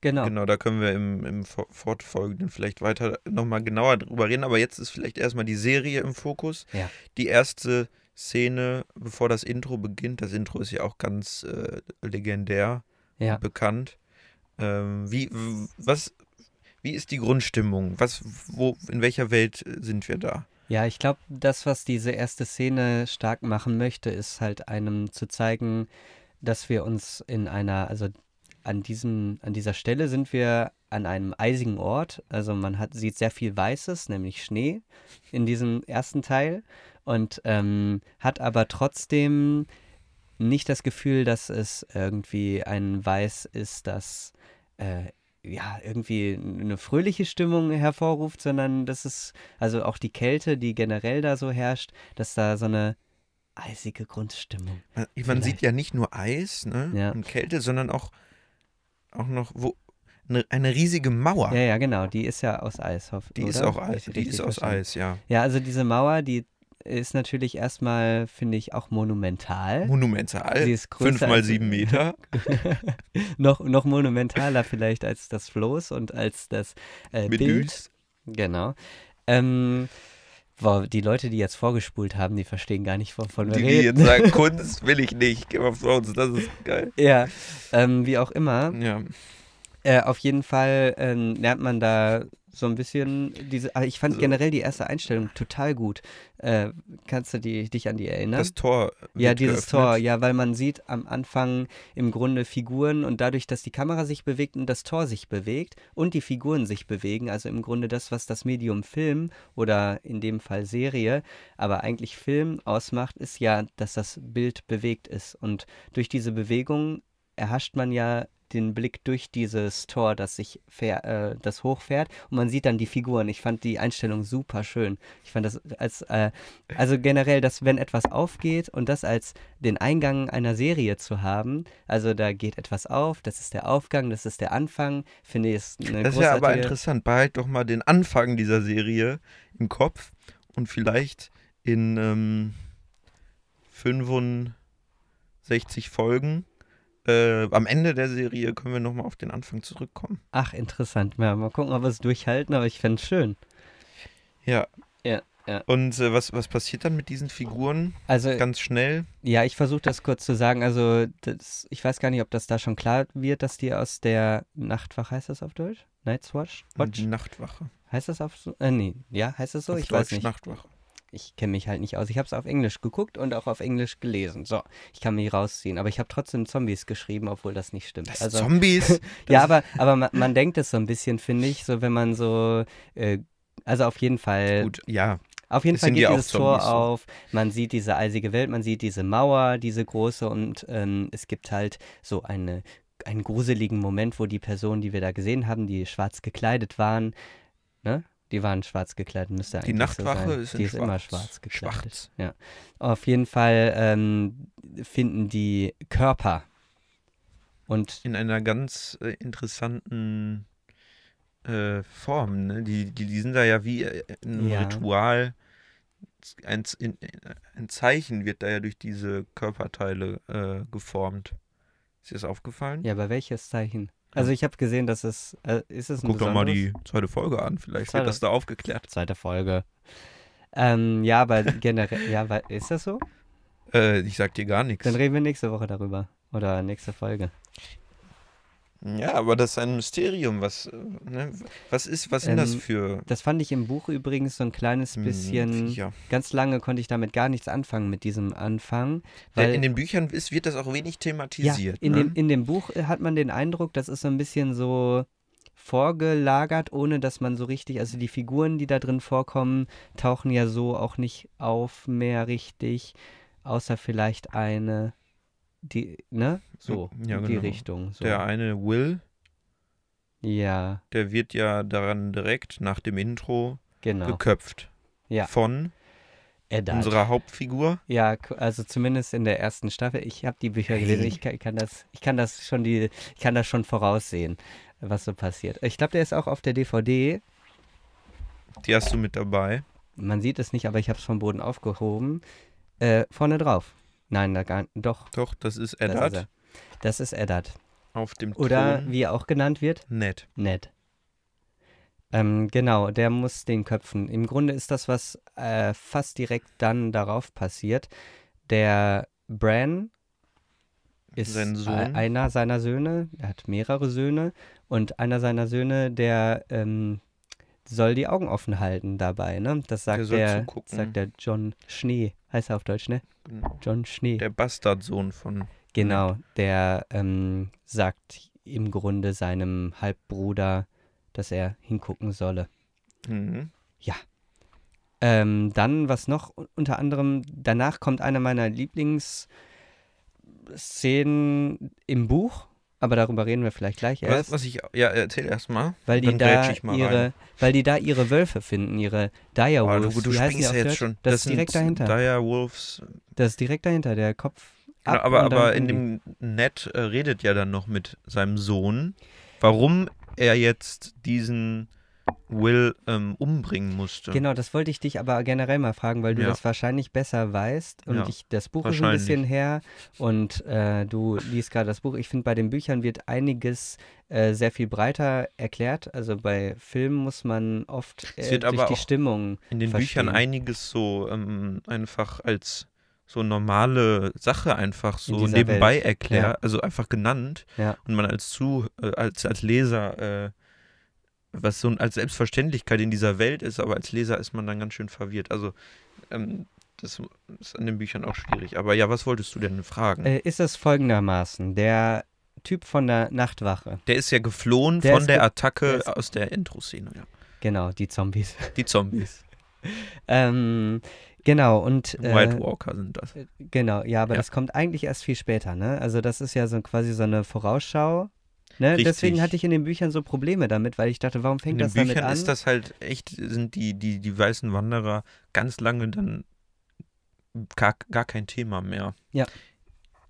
Genau. Genau, da können wir im, im For- Fortfolgenden vielleicht weiter nochmal genauer drüber reden. Aber jetzt ist vielleicht erstmal die Serie im Fokus. Ja. Die erste Szene, bevor das Intro beginnt, das Intro ist ja auch ganz äh, legendär Ja. bekannt. Ähm, wie, was, wie ist die Grundstimmung? Was, wo, in welcher Welt sind wir da? Ja, ich glaube, das, was diese erste Szene stark machen möchte, ist halt einem zu zeigen, dass wir uns in einer, also an diesem, an dieser Stelle sind wir an einem eisigen Ort. Also man hat, sieht sehr viel Weißes, nämlich Schnee in diesem ersten Teil und ähm, hat aber trotzdem nicht das Gefühl, dass es irgendwie ein Weiß ist, das äh, ja irgendwie eine fröhliche Stimmung hervorruft, sondern das ist also auch die Kälte, die generell da so herrscht, dass da so eine eisige Grundstimmung. Man, man sieht ja nicht nur Eis ne, Ja. und Kälte, sondern auch, auch noch wo, eine, eine riesige Mauer. Ja, ja, genau, die ist ja aus Eis. Hoff, die ist oder? auch Hab ich Eis. Die ist aus verstanden? Eis, ja. Ja, also diese Mauer, die ist natürlich erstmal, finde ich, auch monumental. Monumental. Sie ist größer Fünf mal sieben Meter. noch, noch monumentaler vielleicht als das Floß und als das äh, Bild. Genau. Ähm, boah, die Leute, die jetzt vorgespult haben, die verstehen gar nicht, wovon wir Die, die reden. jetzt sagen, Kunst will ich nicht. Game of Thrones, das ist geil. ja, ähm, wie auch immer. Ja. Äh, auf jeden Fall ähm, lernt man da so ein bisschen diese. Aber ich fand So. generell die erste Einstellung total gut. Äh, kannst du die, dich an die erinnern? Das Tor. ja, dieses geöffnet. Tor, ja, weil man sieht am Anfang im Grunde Figuren und dadurch, dass die Kamera sich bewegt und das Tor sich bewegt und die Figuren sich bewegen, also im Grunde das, was das Medium Film oder in dem Fall Serie, aber eigentlich Film ausmacht, ist ja, dass das Bild bewegt ist. Und durch diese Bewegung erhascht man ja den Blick durch dieses Tor, das sich fähr, äh, das hochfährt und man sieht dann die Figuren. Ich fand die Einstellung super schön. Ich fand das als äh, also generell, dass wenn etwas aufgeht und das als den Eingang einer Serie zu haben, also da geht etwas auf, das ist der Aufgang, das ist der Anfang, finde ich ist eine Das ist ja aber interessant. Behalt doch mal den Anfang dieser Serie im Kopf und vielleicht in ähm, 65 Folgen. Äh, am Ende der Serie können wir nochmal auf den Anfang zurückkommen. Ach, interessant. Ja, mal gucken, ob wir es durchhalten, aber ich fände es schön. Ja. Ja, ja. Und äh, was, was passiert dann mit diesen Figuren? Also, Ganz schnell. ja, ich versuche das kurz zu sagen. Also, das, ich weiß gar nicht, ob das da schon klar wird, dass die aus der Nachtwache, heißt das auf Deutsch? Night's Watch? Watch? Nachtwache. Heißt das auf so? Äh, nee. Ja, heißt das so? auf ich Deutsch weiß nicht. Nachtwache. Ich kenne mich halt nicht aus. Ich habe es auf Englisch geguckt und auch auf Englisch gelesen. So, ich kann mich rausziehen. Aber ich habe trotzdem Zombies geschrieben, obwohl das nicht stimmt. Das also, Zombies. ja, aber, aber man, man denkt es so ein bisschen, finde ich, so wenn man so, äh, also auf jeden Fall, Gut, ja. auf jeden Fall geht dieses Tor so. auf, man sieht diese eisige Welt, man sieht diese Mauer, diese große und ähm, es gibt halt so eine, einen gruseligen Moment, wo die Personen, die wir da gesehen haben, die schwarz gekleidet waren, ne? Die waren schwarz gekleidet, müsste Die eigentlich so Nachtwache sein. ist Die ist schwarz. immer schwarz gekleidet. Schwarz. Auf jeden Fall ähm, finden die Körper. Und In einer ganz äh, interessanten äh, Form. Ne? Die, die, die sind da ja wie äh, in einem Ja. Ritual. Ein, in, ein Zeichen wird da ja durch diese Körperteile äh, geformt. Ist dir das aufgefallen? ja, aber welches Zeichen? Also ich habe gesehen, dass es, äh, ist es ein Guck doch mal die zweite Folge an. Vielleicht Zweite- wird das da aufgeklärt. Zweite Folge. Ähm, ja, aber generell, ja, wa- ist das so? Äh, ich sag dir gar nichts. Dann reden wir nächste Woche darüber. Oder nächste Folge. Ja, aber das ist ein Mysterium. Was, äh, ne? was ist, was sind das Ähm, für Das fand ich im Buch übrigens so ein kleines hm, bisschen. Viecher? Ganz lange konnte ich damit gar nichts anfangen mit diesem Anfang. Weil in den Büchern ist, wird das auch wenig ja, thematisiert. in, ne? dem, in dem Buch äh, hat man den Eindruck, das ist so ein bisschen so vorgelagert, ohne dass man so richtig, also die Figuren, die da drin vorkommen, tauchen ja so auch nicht auf mehr richtig, außer vielleicht eine, die, ne? So, Ja, in die genau. Richtung. So. Der eine Will, Ja, der wird ja daran direkt nach dem Intro genau. geköpft. Ja. Von Eddard. unserer Hauptfigur. Ja, also zumindest in der ersten Staffel. Ich habe die Bücher gelesen. Ich kann, ich kann das, ich kann das schon die, ich kann das schon voraussehen, was so passiert. Ich glaube, der ist auch auf der DVD. Die hast du mit dabei. Man sieht es nicht, aber ich habe es vom Boden aufgehoben. Äh, vorne drauf. Nein, da gar doch. Doch, das ist das Eddard ist er. Das ist Eddard. auf dem Oder Thron. wie er auch genannt wird, Ned. Ned. Ähm, genau, der muss den köpfen. Im Grunde ist das, was äh, fast direkt dann darauf passiert. Der Bran ist Sein Sohn. e- einer seiner Söhne, er hat mehrere Söhne und einer seiner Söhne, der ähm, soll die Augen offen halten dabei, ne? Das sagt der, zugucken. sagt der John Schnee, heißt er auf Deutsch, ne? Genau. John Schnee. Der Bastardsohn von. Genau, der ähm, sagt im Grunde seinem Halbbruder, dass er hingucken solle. Mhm. Ähm, dann, was noch? Unter anderem, danach kommt eine meiner Lieblingsszenen im Buch, aber darüber reden wir vielleicht gleich Was, erst, was ich. Ja, erzähl erst mal. weil, die da ihre, rein. weil die da ihre Wölfe finden, ihre Oh, Direwolves. du, du die springst ja jetzt schon. Das, ist direkt dahinter. Direwolves. das ist direkt dahinter, der Kopf. Genau, ab aber aber in dem Ned äh, redet ja dann noch mit seinem Sohn, warum er jetzt diesen Will ähm, umbringen musste. Genau, das wollte ich dich aber generell mal fragen, weil du Ja. das wahrscheinlich besser weißt. Und Ja, ich, das Buch ist ein bisschen her und äh, du liest gerade das Buch. Ich finde, bei den Büchern wird einiges äh, sehr viel breiter erklärt. Also bei Filmen muss man oft Es äh, wird durch aber die Stimmung. In den verstehen. Büchern einiges so ähm, einfach als so normale Sache einfach so nebenbei erklärt, Ja. also einfach genannt und man als zu äh, als als Leser äh, was so als Selbstverständlichkeit in dieser Welt ist, aber als Leser ist man dann ganz schön verwirrt. Also ähm, das ist an den Büchern auch schwierig. Aber ja, was wolltest du denn fragen? Äh, ist es folgendermaßen: Der Typ von der Nachtwache, der ist ja geflohen Der von der ge- Attacke der aus der Intro-Szene. Ja. genau, die Zombies. Die Zombies. ähm, genau, und. Äh, White Walker sind das. Genau, ja, aber Ja. das kommt eigentlich erst viel später, ne? Also das ist ja so quasi so eine Vorausschau. Ne? Richtig. Deswegen hatte ich in den Büchern so Probleme damit, weil ich dachte, warum In fängt den das damit Büchern an? ist das halt echt, sind die, die, die weißen Wanderer ganz lange dann gar, gar kein Thema mehr.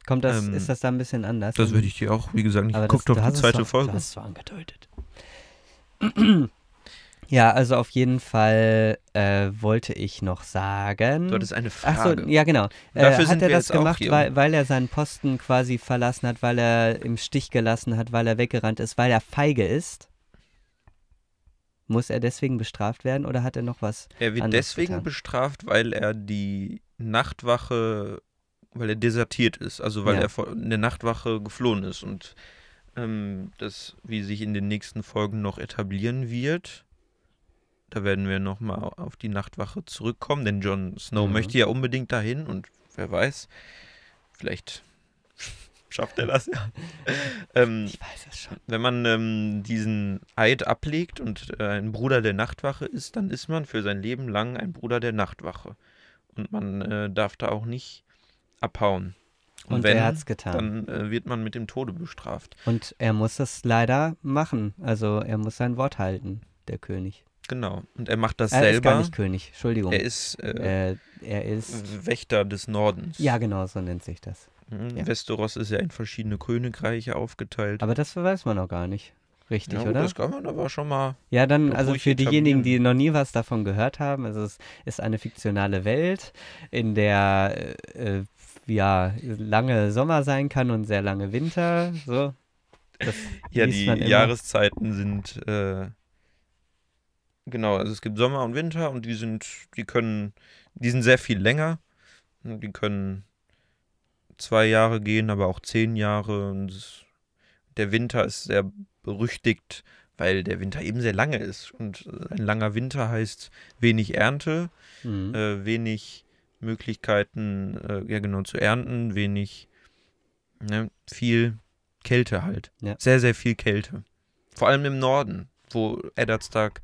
Kommt das, ähm, ist das da ein bisschen anders? Das würde ich dir auch, wie gesagt, nicht. Aber Guck das, doch du die zweite zwar- Folge. Du hast es zwar angedeutet. Ja, also auf jeden Fall äh, wollte ich noch sagen. Du hattest eine Ach Frage. so, ja genau. Äh, Dafür hat sind er wir das gemacht, weil, weil er seinen Posten quasi verlassen hat, weil er im Stich gelassen hat, weil er weggerannt ist, weil er feige ist? Muss er deswegen bestraft werden oder hat er noch was? Er wird deswegen getan. bestraft, weil er die Nachtwache, weil er desertiert ist, also weil Ja. er von der Nachtwache geflohen ist und ähm, das, wie sich in den nächsten Folgen noch etablieren wird, da werden wir nochmal auf die Nachtwache zurückkommen, denn Jon Snow Mhm. möchte ja unbedingt dahin und wer weiß, vielleicht schafft er das ja. ähm, Ich weiß es schon. wenn man ähm, diesen Eid ablegt und äh, ein Bruder der Nachtwache ist, dann ist man für sein Leben lang ein Bruder der Nachtwache. Und man äh, darf da auch nicht abhauen. Und, Und wenn, er hat's getan. dann äh, wird man mit dem Tode bestraft. Und er muss es leider machen. Also er muss sein Wort halten, der König. Genau. Und er macht das Er ist gar selber. nicht König, Entschuldigung. Er ist äh, er ist. Wächter des Nordens. Ja, genau, so nennt sich das. Mhm. ja. Westeros ist ja in verschiedene Königreiche aufgeteilt. Aber das weiß man noch gar nicht. Richtig, ja, gut, oder? Das kann man aber schon mal. Ja, dann, also für diejenigen, die noch nie was davon gehört haben, also es ist eine fiktionale Welt, in der äh, ja lange Sommer sein kann und sehr lange Winter. So. Das Ja, die. Jahreszeiten sind äh, genau, also es gibt Sommer und Winter und die sind, die können, die sind sehr viel länger. Und Die können zwei Jahre gehen, aber auch zehn Jahre. Und der Winter ist sehr berüchtigt, weil der Winter eben sehr lange ist. Und ein langer Winter heißt wenig Ernte, Mhm. äh, wenig Möglichkeiten, äh, ja genau, zu ernten, wenig, ne, viel Kälte halt. Ja. Sehr, sehr viel Kälte. Vor allem im Norden, wo Eddard Stark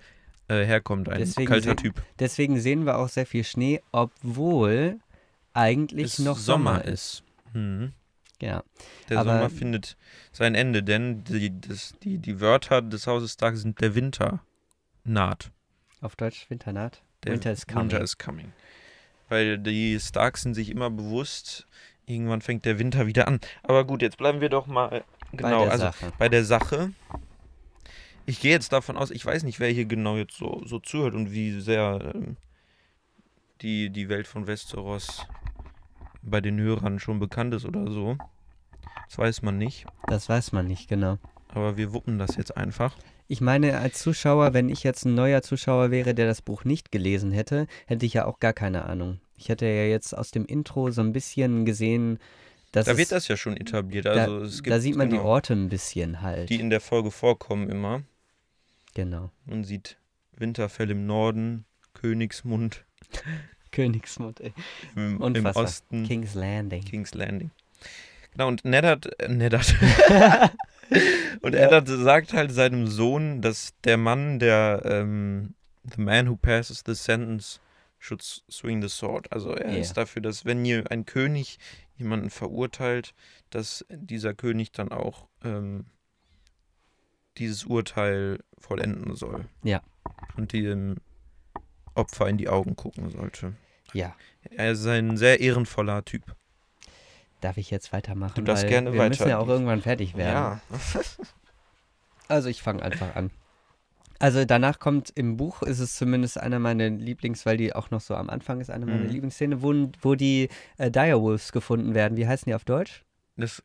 äh, herkommt, ein Deswegen kalter Typ. Deswegen sehen wir auch sehr viel Schnee, obwohl eigentlich Es noch Sommer ist. Mhm. Ja. Der Aber- Sommer findet sein Ende, denn die, das, die, die Wörter des Hauses Stark sind der Winter naht. Auf Deutsch Winternaht. Der Winter is coming. Winter is coming. Weil die Starks sind sich immer bewusst, irgendwann fängt der Winter wieder an. Aber gut, jetzt bleiben wir doch mal genau, bei der also Sache. bei der Sache. Ich gehe jetzt davon aus, ich weiß nicht, wer hier genau jetzt so, so zuhört und wie sehr ähm, die, die Welt von Westeros bei den Hörern schon bekannt ist oder so. Das weiß man nicht. Das weiß man nicht genau. Aber wir wuppen das jetzt einfach. Ich meine, als Zuschauer, wenn ich jetzt ein neuer Zuschauer wäre, der das Buch nicht gelesen hätte, hätte ich ja auch gar keine Ahnung. Ich hätte ja jetzt aus dem Intro so ein bisschen gesehen, dass Da es, wird das ja schon etabliert. da, Also es gibt, da sieht man die genau, Orte ein bisschen halt. die in der Folge vorkommen immer. Genau. Man sieht Winterfell im Norden, Königsmund Königsmund, ey. im, im. Osten, King's Landing. King's Landing. Genau, und Neddard, äh, Neddard. und Eddard sagt halt seinem Sohn, dass der Mann, der ähm, The man who passes the sentence should swing the sword. Also er Ja. ist dafür, dass wenn hier ein König jemanden verurteilt, dass dieser König dann auch ähm, dieses Urteil vollenden soll. Ja. Und dem Opfer in die Augen gucken sollte. Ja. Er ist ein sehr ehrenvoller Typ. Darf ich jetzt weitermachen? Du darfst Weil gerne wir müssen ja weiter. auch irgendwann fertig werden. Also ich fange einfach an. Also danach kommt im Buch, ist es zumindest einer meiner Lieblings, weil die auch noch so am Anfang ist, eine meiner Mhm. Lieblingsszene, wo, wo die äh, Direwolves gefunden werden. Wie heißen die auf Deutsch? Das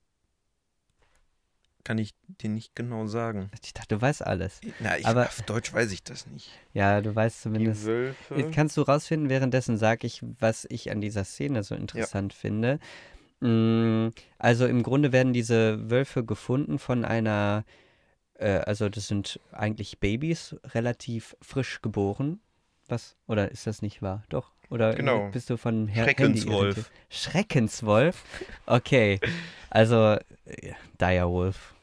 kann ich dir nicht genau sagen. Ich dachte, du weißt alles. Na, ich, Aber- auf Deutsch weiß ich das nicht. Ja, du weißt Die zumindest. Wölfe. Jetzt Kannst du rausfinden, währenddessen sage ich, was ich an dieser Szene so interessant finde. Mm, Also im Grunde werden diese Wölfe gefunden von einer, äh, also das sind eigentlich Babys, relativ frisch geboren. Was? Oder ist das nicht wahr? Doch. Oder Genau. bist du von Her Schreckenswolf. Schreckenswolf? Okay. Also äh, Direwolf.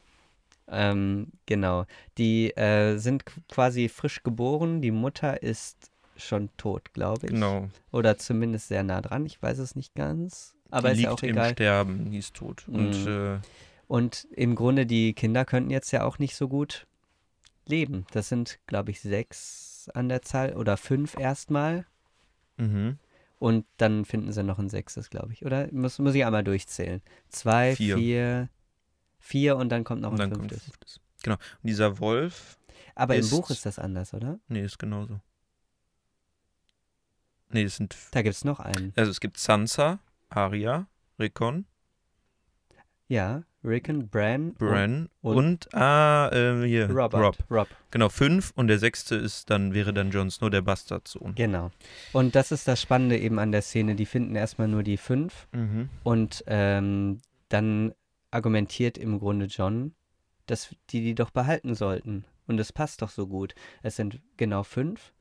Ähm, genau. Die äh, sind qu- quasi frisch geboren. Die Mutter ist schon tot, glaube ich. Genau. Oder zumindest sehr nah dran. Ich weiß es nicht ganz. Aber die ist liegt ja auch im egal. Sterben, die ist tot. Und Mhm. äh, Und im Grunde, die Kinder könnten jetzt ja auch nicht so gut leben. Das sind, glaube ich, sechs an der Zahl oder fünf erstmal. Mhm. Und dann finden sie noch ein sechstes, glaube ich. Oder muss, muss ich einmal durchzählen? Zwei, Vier. vier, vier und dann kommt noch und ein fünftes. fünftes. Genau. Und dieser Wolf, Aber im ist- Buch ist das anders, oder? Nee, ist genauso. Nee, es sind. Da gibt es noch einen. Also es gibt Sansa, Arya, Rickon, Ja, Rickon, Bran, Bran und- und, ah, ähm, hier, und Robert. Rob. Rob. Genau, fünf und der sechste ist dann, wäre dann Jon Snow, der Bastardsohn. Genau. Und das ist das Spannende eben an der Szene. Die finden erstmal nur die fünf Mhm. und ähm, dann argumentiert im Grunde John, dass die die doch behalten sollten. Und es passt doch so gut. Es sind genau fünf,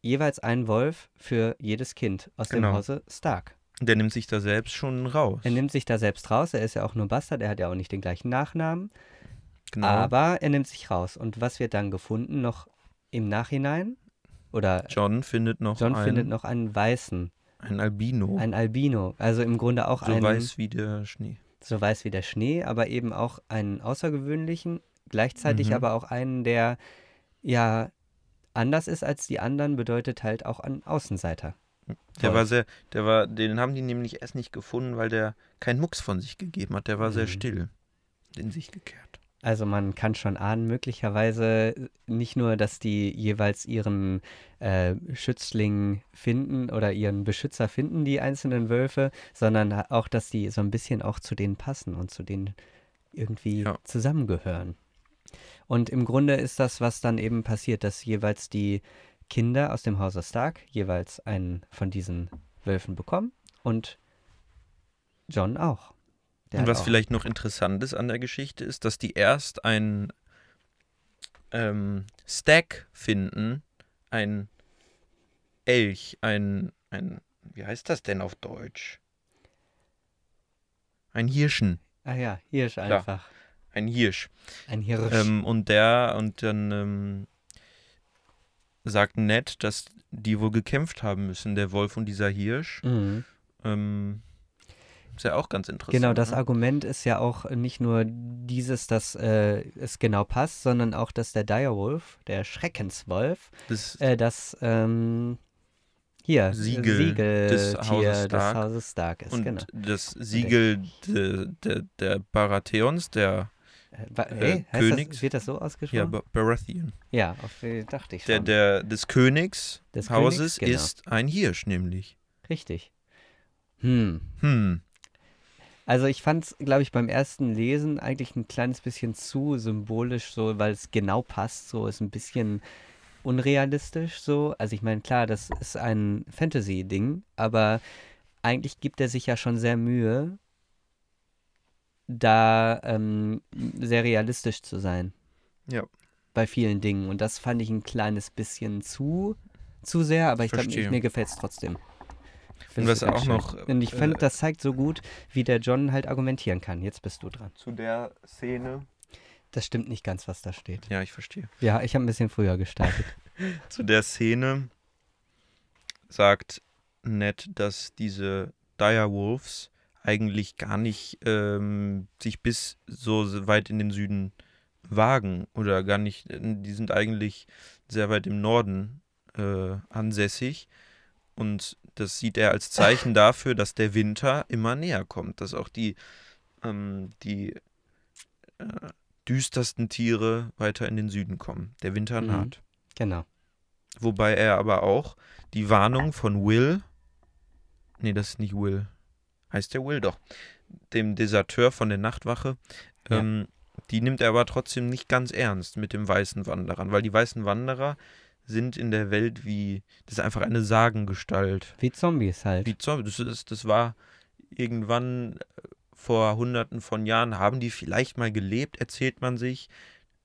jeweils ein Wolf für jedes Kind aus dem Genau. Hause Stark. Der nimmt sich da selbst schon raus. Er nimmt sich da selbst raus. Er ist ja auch nur Bastard. Er hat ja auch nicht den gleichen Nachnamen. genau. Aber er nimmt sich raus. Und was wird dann gefunden? Noch im Nachhinein? Oder John findet noch John einen, findet noch einen Weißen, ein Albino. einen Albino. Also im Grunde auch so einen, weiß wie der Schnee. so weiß wie der Schnee, aber eben auch einen außergewöhnlichen, gleichzeitig Mhm. aber auch einen, der ja anders ist als die anderen, bedeutet halt auch ein Außenseiter. Der war sehr, der war, den haben die nämlich erst nicht gefunden, weil der keinen Mucks von sich gegeben hat. Der war sehr Mhm. still. In sich gekehrt. Also man kann schon ahnen, möglicherweise nicht nur, dass die jeweils ihren äh, Schützling finden oder ihren Beschützer finden, die einzelnen Wölfe, sondern auch, dass die so ein bisschen auch zu denen passen und zu denen irgendwie Ja. zusammengehören. Und im Grunde ist das, was dann eben passiert, dass jeweils die Kinder aus dem Hause Stark jeweils einen von diesen Wölfen bekommen und John auch. Der Und was auch. vielleicht noch interessant ist an der Geschichte, ist, dass die erst ein ähm, Stack finden, ein Elch, ein, ein, wie heißt das denn auf Deutsch? Ein Hirschen, Ah ja, Hirsch einfach. ein Hirsch. Ein Hirsch. Ähm, und der, und dann ähm, sagt Ned, dass die wohl gekämpft haben müssen, der Wolf und dieser Hirsch. Mhm. Ähm, ist ja auch ganz interessant. Genau, das ne? Argument ist ja auch nicht nur dieses, dass äh, es genau passt, sondern auch, dass der Direwolf, der Schreckenswolf, das, äh, das ähm, hier Siegel Siegeltier des des Hauses Hauses, Stark. Stark ist, und genau. das Siegel de, de, der Baratheons, der Äh, äh, hey, heißt Königs- das, wird das so ja, ausgesprochen? Ba- Baratheon, Ja, auf, äh, dachte ich der, schon. der des Königs Des Hauses Königs, genau. ist ein Hirsch nämlich. Richtig. Hm. Hm, Also ich fand es, glaube ich, beim ersten Lesen eigentlich ein kleines bisschen zu symbolisch, so, weil es genau passt, so ist ein bisschen unrealistisch so. Also ich meine, klar, das ist ein Fantasy-Ding, aber eigentlich gibt er sich ja schon sehr Mühe, da ähm, sehr realistisch zu sein. Ja. Bei vielen Dingen. Und das fand ich ein kleines bisschen zu, zu sehr, aber ich glaube, mir gefällt es trotzdem. Ich Und was auch schön. noch, Und ich äh, fand, das zeigt so gut, wie der John halt argumentieren kann. Jetzt bist du dran. zu der Szene. Das stimmt nicht ganz, was da steht. Ja, ich verstehe. Ja, ich habe ein bisschen früher gestartet. Zu der Szene sagt Ned, dass diese Direwolves eigentlich gar nicht ähm, sich bis so weit in den Süden wagen oder gar nicht, die sind eigentlich sehr weit im Norden äh, ansässig und das sieht er als Zeichen dafür, dass der Winter immer näher kommt, dass auch die, ähm, die äh, düstersten Tiere weiter in den Süden kommen. Der Winter Mhm. naht. Genau. Wobei er aber auch die Warnung von Will, nee, das ist nicht Will, heißt der Will doch, dem Deserteur von der Nachtwache, Ja. ähm, die nimmt er aber trotzdem nicht ganz ernst mit dem weißen Wanderern, weil die weißen Wanderer sind in der Welt wie, das ist einfach eine Sagengestalt. Wie Zombies halt. Wie Zombie, das, ist, das war irgendwann äh, vor hunderten von Jahren, haben die vielleicht mal gelebt, erzählt man sich,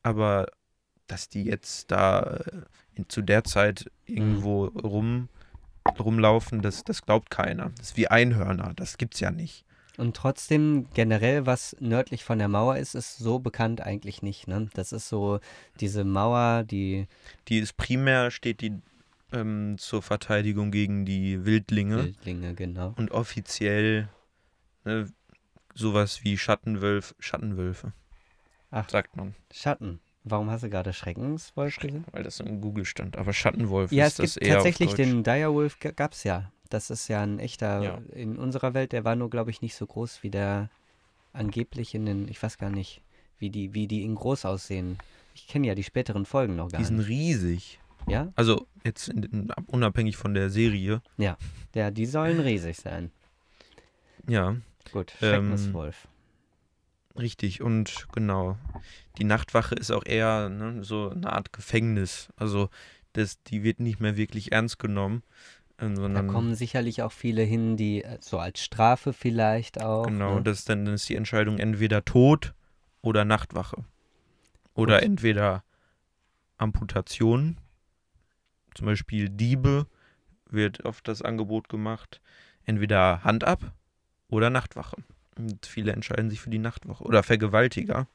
aber dass die jetzt da äh, in, zu der Zeit irgendwo rum, rumlaufen, das, das glaubt keiner. Das ist wie Einhörner, das gibt's ja nicht. Und trotzdem generell, was nördlich von der Mauer ist, ist so bekannt eigentlich nicht. Ne? Das ist so diese Mauer, die Die ist primär, steht die ähm, zur Verteidigung gegen die Wildlinge Wildlinge, genau. und offiziell ne, sowas wie Schattenwölf, Schattenwölfe, Ach. sagt man. Schatten. Warum hast du gerade Schreckenswolf gesagt? Weil das in Google stand. Aber Schattenwolf Ja, ist es das gibt eher tatsächlich auf Deutsch. den Direwolf, gab es ja. Das ist ja ein echter, Ja. in unserer Welt, der war nur, glaube ich, nicht so groß wie der angeblich in den, ich weiß gar nicht, wie die, wie die in groß aussehen. Ich kenne ja die späteren Folgen noch gar Die sind nicht. riesig. Ja? Also jetzt in, in, unabhängig von der Serie. Ja, die sollen riesig sein. Ja, Gut, Ähm, Schreckenswolf. Richtig. Und genau. Die Nachtwache ist auch eher ne, so eine Art Gefängnis. Also das, die wird nicht mehr wirklich ernst genommen. Ähm, Da kommen sicherlich auch viele hin, die äh, so als Strafe vielleicht auch. genau, ne? das dann, dann ist die Entscheidung entweder Tod oder Nachtwache. Oder Gut. entweder Amputation, zum Beispiel Diebe, wird oft das Angebot gemacht, entweder Hand ab oder Nachtwache. Und viele entscheiden sich für die Nachtwache. Oder Vergewaltiger.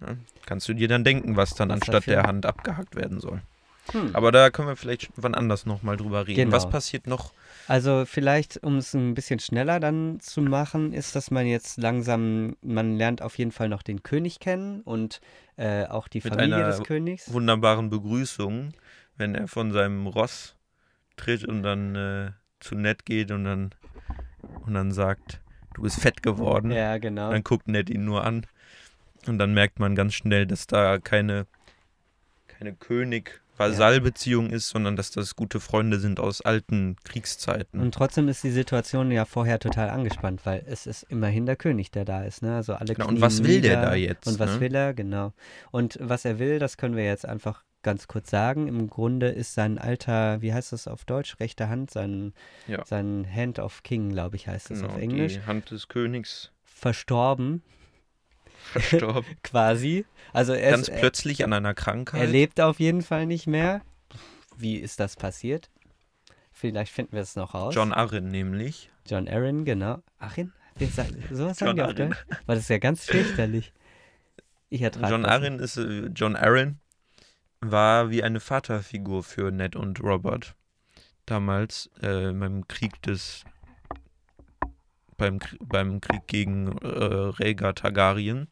Ja, kannst du dir dann denken, was dann Was anstatt dafür? der Hand abgehackt werden soll. Hm. Aber da können wir vielleicht wann anders nochmal drüber reden. Genau. Was passiert noch? Also vielleicht, um es ein bisschen schneller dann zu machen, ist, dass man jetzt langsam, man lernt auf jeden Fall noch den König kennen und äh, auch die Mit Familie des Königs. Wunderbaren Begrüßung, wenn er von seinem Ross tritt und dann äh, zu Ned geht und dann, und dann sagt, du bist fett geworden. Ja, genau. Dann guckt Ned ihn nur an. Und dann merkt man ganz schnell, dass da keine, keine König-Vasall-Beziehung ist, sondern dass das gute Freunde sind aus alten Kriegszeiten. Und trotzdem ist die Situation ja vorher total angespannt, weil es ist immerhin der König, der da ist, ne? Also alle Genau, und was will der nieder. da jetzt, Und was ne? will er, genau. Und was er will, das können wir jetzt einfach ganz kurz sagen. Im Grunde ist sein alter, wie heißt das auf Deutsch, rechte Hand, sein, Ja. sein Hand of King, glaube ich, heißt es genau, auf Englisch, Die Hand des Königs verstorben, verstorben. quasi. Also er, Ganz ist, er, plötzlich an einer Krankheit. er lebt auf jeden Fall nicht mehr. Wie ist das passiert? Vielleicht finden wir es noch raus. John Arryn nämlich. John Aaron, genau. Sagt, sowas sagen die Arryn. Deutsch? Weil das ist ja ganz fürchterlich. Ich John das Arryn ist äh, John Arryn war wie eine Vaterfigur für Ned und Robert damals äh, beim Krieg des beim, beim Krieg gegen äh, Rhaegar Targaryen.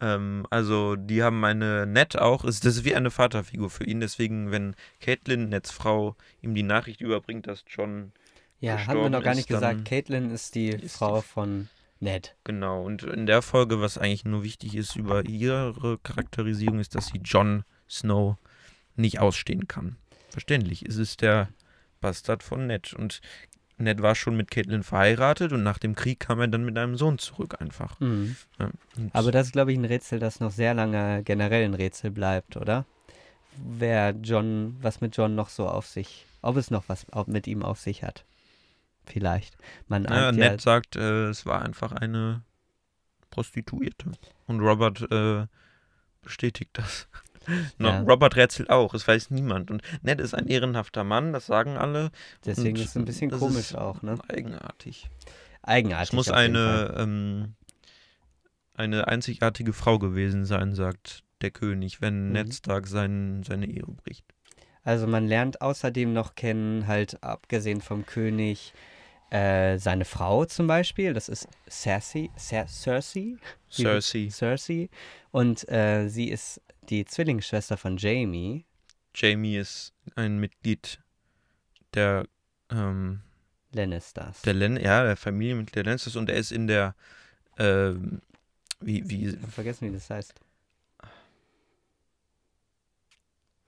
Ähm, also die haben eine Ned auch, ist das ist wie eine Vaterfigur für ihn. Deswegen, wenn Caitlin, Neds Frau, ihm die Nachricht überbringt, dass John Ja, haben wir noch gar ist, nicht gesagt. dann Caitlin ist die ist Frau von Ned. Genau, und in der Folge, was eigentlich nur wichtig ist über ihre Charakterisierung, ist, dass sie Jon Snow nicht ausstehen kann. Verständlich, es ist der Bastard von Ned. Und Ned war schon mit Caitlin verheiratet und nach dem Krieg kam er dann mit einem Sohn zurück einfach. Mhm. Ja, Aber das ist, glaube ich, ein Rätsel, das noch sehr lange generell ein Rätsel bleibt, oder? Wer John, was mit John noch so auf sich, ob es noch was mit ihm auf sich hat. Vielleicht. Man ja, ahnt Ned sagt, äh, es war einfach eine Prostituierte. Und Robert äh, bestätigt das. No, Ja. Robert rätselt auch, es weiß niemand. Und Ned ist ein ehrenhafter Mann, das sagen alle. deswegen und ist es ein bisschen das komisch auch, ne? Eigenartig. Eigenartig. Es muss eine, ähm, eine einzigartige Frau gewesen sein, sagt der König, wenn Mhm. Ned Stark sein, seine Ehe bricht. Also man lernt außerdem noch kennen, halt abgesehen vom König, äh, seine Frau zum Beispiel. Das ist Cersei. Cer Cersei? Cersei. Cersei. Und äh, sie ist die Zwillingsschwester von Jamie. Jamie ist ein Mitglied der, ähm, Lannisters. der, Len ja, der Familie mit der Lannisters und er ist in der, ähm, wie, wie, Ich hab vergessen, wie das heißt.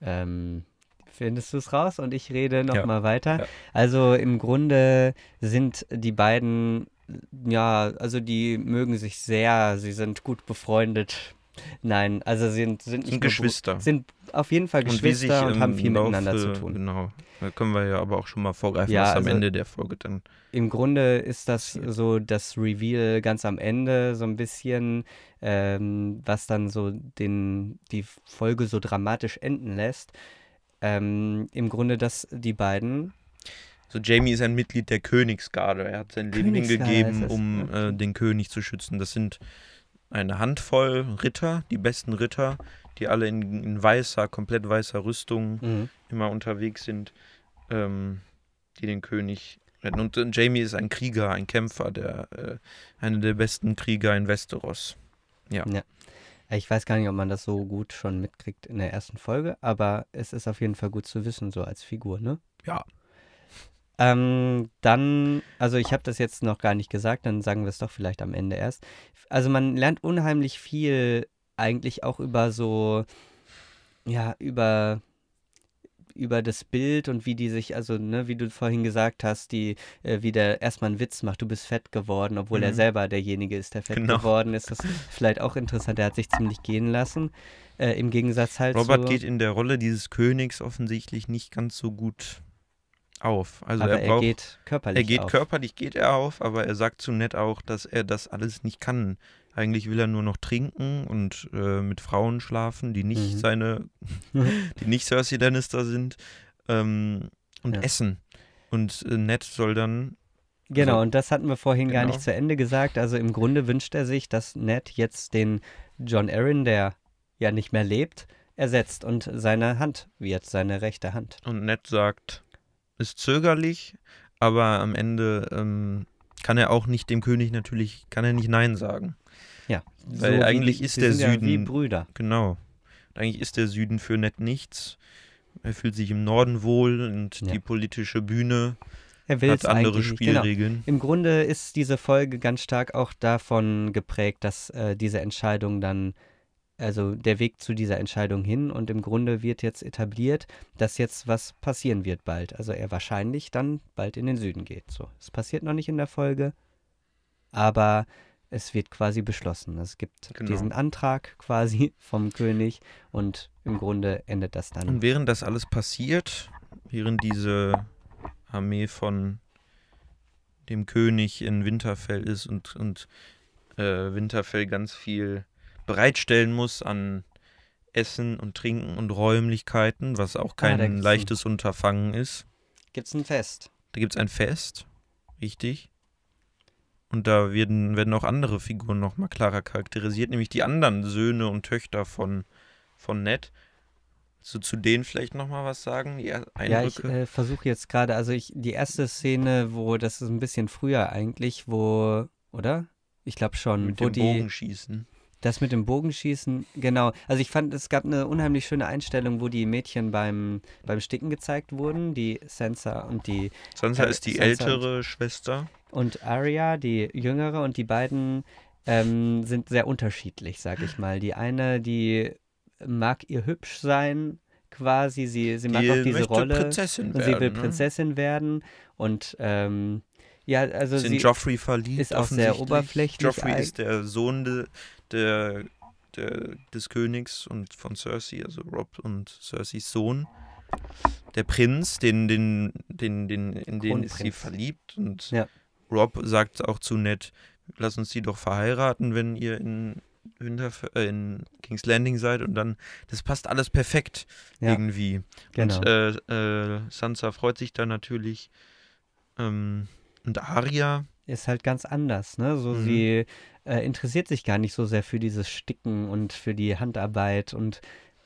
Ähm, findest du es raus und ich rede Ja. nochmal weiter. Ja. Also im Grunde sind die beiden, ja, also die mögen sich sehr, sie sind gut befreundet. Nein, also sind, sind nicht Sind Geschwister. Sind auf jeden Fall und sich Geschwister und, im haben viel Laufe, miteinander zu tun. Genau. Da können wir ja aber auch schon mal vorgreifen, Ja, was am also- Ende der Folge dann. Im Grunde ist das so das Reveal ganz am Ende, so ein bisschen, ähm, was dann so den, die Folge so dramatisch enden lässt. Ähm, Im Grunde, dass die beiden, So, Jamie ist ein Mitglied der Königsgarde. Er hat sein Leben hingegeben, um äh, den König zu schützen. Das sind eine Handvoll Ritter, die besten Ritter, die alle in, in weißer, komplett weißer Rüstung Mhm. immer unterwegs sind, ähm, die den König retten. Und äh, Jamie ist ein Krieger, ein Kämpfer, der äh, einer der besten Krieger in Westeros. ich weiß gar nicht, ob man das so gut schon mitkriegt in der ersten Folge, aber es ist auf jeden Fall gut zu wissen, so als Figur, ne? Ja. Ähm, dann, also ich habe das jetzt noch gar nicht gesagt, dann sagen wir es doch vielleicht am Ende erst. Also man lernt unheimlich viel eigentlich auch über so, ja, über über das Bild und wie die sich, also, ne, wie du vorhin gesagt hast, die, äh, wie der erstmal einen Witz macht, du bist fett geworden, obwohl er Mhm. selber derjenige ist, der fett Genau. geworden ist. Das ist vielleicht auch interessant. Er hat sich ziemlich gehen lassen. Äh, Im Gegensatz halt Robert geht in der Rolle dieses Königs offensichtlich nicht ganz so gut auf. Also aber er er braucht. geht körperlich Er geht auf. körperlich, geht er auf, aber er sagt zu Ned auch, dass er das alles nicht kann. Eigentlich will er nur noch trinken und äh, mit Frauen schlafen, die nicht Mhm. seine, die nicht Cersei Lannister sind, ähm, und Ja. essen. Und äh, Ned soll dann, Genau, Also- und das hatten wir vorhin gar Genau. nicht zu Ende gesagt. Also im Grunde wünscht er sich, dass Ned jetzt den John Arryn, der ja nicht mehr lebt, ersetzt und seine Hand wird, seine rechte Hand. und Ned sagt, ist zögerlich, aber am Ende ähm, kann er auch nicht dem König natürlich, kann er nicht Nein sagen. Ja. Weil wie eigentlich die- ist der sind ja wie Süden- Brüder. Genau. Eigentlich ist der Süden für Ned nichts. Er fühlt sich im Norden wohl und Ja. die politische Bühne Er hat andere. Genau. Spielregeln. Im Grunde ist diese Folge ganz stark auch davon geprägt, dass äh, diese Entscheidung dann, also der Weg zu dieser Entscheidung hin und im Grunde wird jetzt etabliert, dass jetzt was passieren wird bald. Also er wahrscheinlich dann bald in den Süden geht. So, es passiert noch nicht in der Folge, aber es wird quasi beschlossen. Es gibt Genau. diesen Antrag quasi vom König und im Grunde endet das dann. Und während das alles passiert, während diese Armee von dem König in Winterfell ist und, und äh, Winterfell ganz viel bereitstellen muss an Essen und Trinken und Räumlichkeiten, was auch Ah, kein ein- leichtes Unterfangen ist. Gibt's ein Fest? Da gibt es ein Fest, richtig. Und da werden, werden auch andere Figuren nochmal klarer charakterisiert, nämlich die anderen Söhne und Töchter von, von Ned. So zu denen vielleicht nochmal was sagen? Die Er- Ja, ich Eindrücke? äh, versuche jetzt gerade, also ich, die erste Szene, wo, das ist ein bisschen früher eigentlich, wo, oder? Ich glaube schon, mit wo dem die, Bogenschießen. Das mit dem Bogenschießen, genau. Also ich fand, es gab eine unheimlich schöne Einstellung, wo die Mädchen beim, beim Sticken gezeigt wurden, die Sansa und die, Sansa äh, ist die Sansa ältere Schwester. und Arya, die jüngere, und die beiden ähm, sind sehr unterschiedlich, sag ich mal. Die eine, die mag ihr hübsch sein, quasi, sie, sie mag die auch diese Rolle. Prinzessin Und werden. sie will ne? Prinzessin werden und ähm, ja, also Ist in sie Joffrey verliebt. ist auch sehr oberflächlich Joffrey ist der Sohn de, der, der, des Königs und von Cersei, also Rob und Cerseis Sohn. Der Prinz, den, den, den, den, in den ist sie verliebt. Und Ja. Rob sagt auch zu Ned, lass uns die doch verheiraten, wenn ihr in, Winterf äh, in King's Landing seid. Und dann, das passt alles perfekt Ja. irgendwie. genau. Und äh, äh, Sansa freut sich dann natürlich. Ähm, und Arya, ist halt ganz anders, ne? So Mhm. sie äh, interessiert sich gar nicht so sehr für dieses Sticken und für die Handarbeit und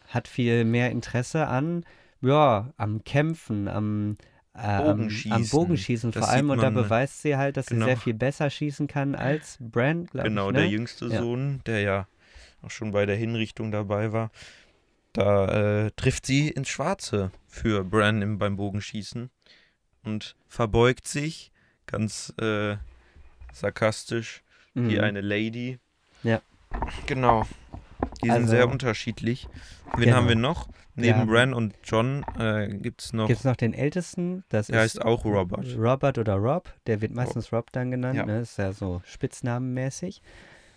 hat viel mehr Interesse an, ja, am Kämpfen, am äh, am- Am, Bogenschießen. Bogenschießen vor Das allem und da beweist sie halt, dass genau. sie sehr viel besser schießen kann als Bran, glaube genau, ich. der Ne? jüngste Ja. Sohn, der ja auch schon bei der Hinrichtung dabei war. Da äh, trifft sie ins Schwarze für Bran im, beim Bogenschießen und verbeugt sich ganz äh, sarkastisch wie Mhm. eine Lady. Ja. Genau. Die sind Also- sehr unterschiedlich. Wen Genau. haben wir noch? Neben haben- Bran und John äh, gibt es noch, Gibt es noch den Ältesten? Das der ist heißt auch Robert. Robert oder Rob, der wird meistens Rob dann genannt, Ja. ne? ist ja so spitznamenmäßig.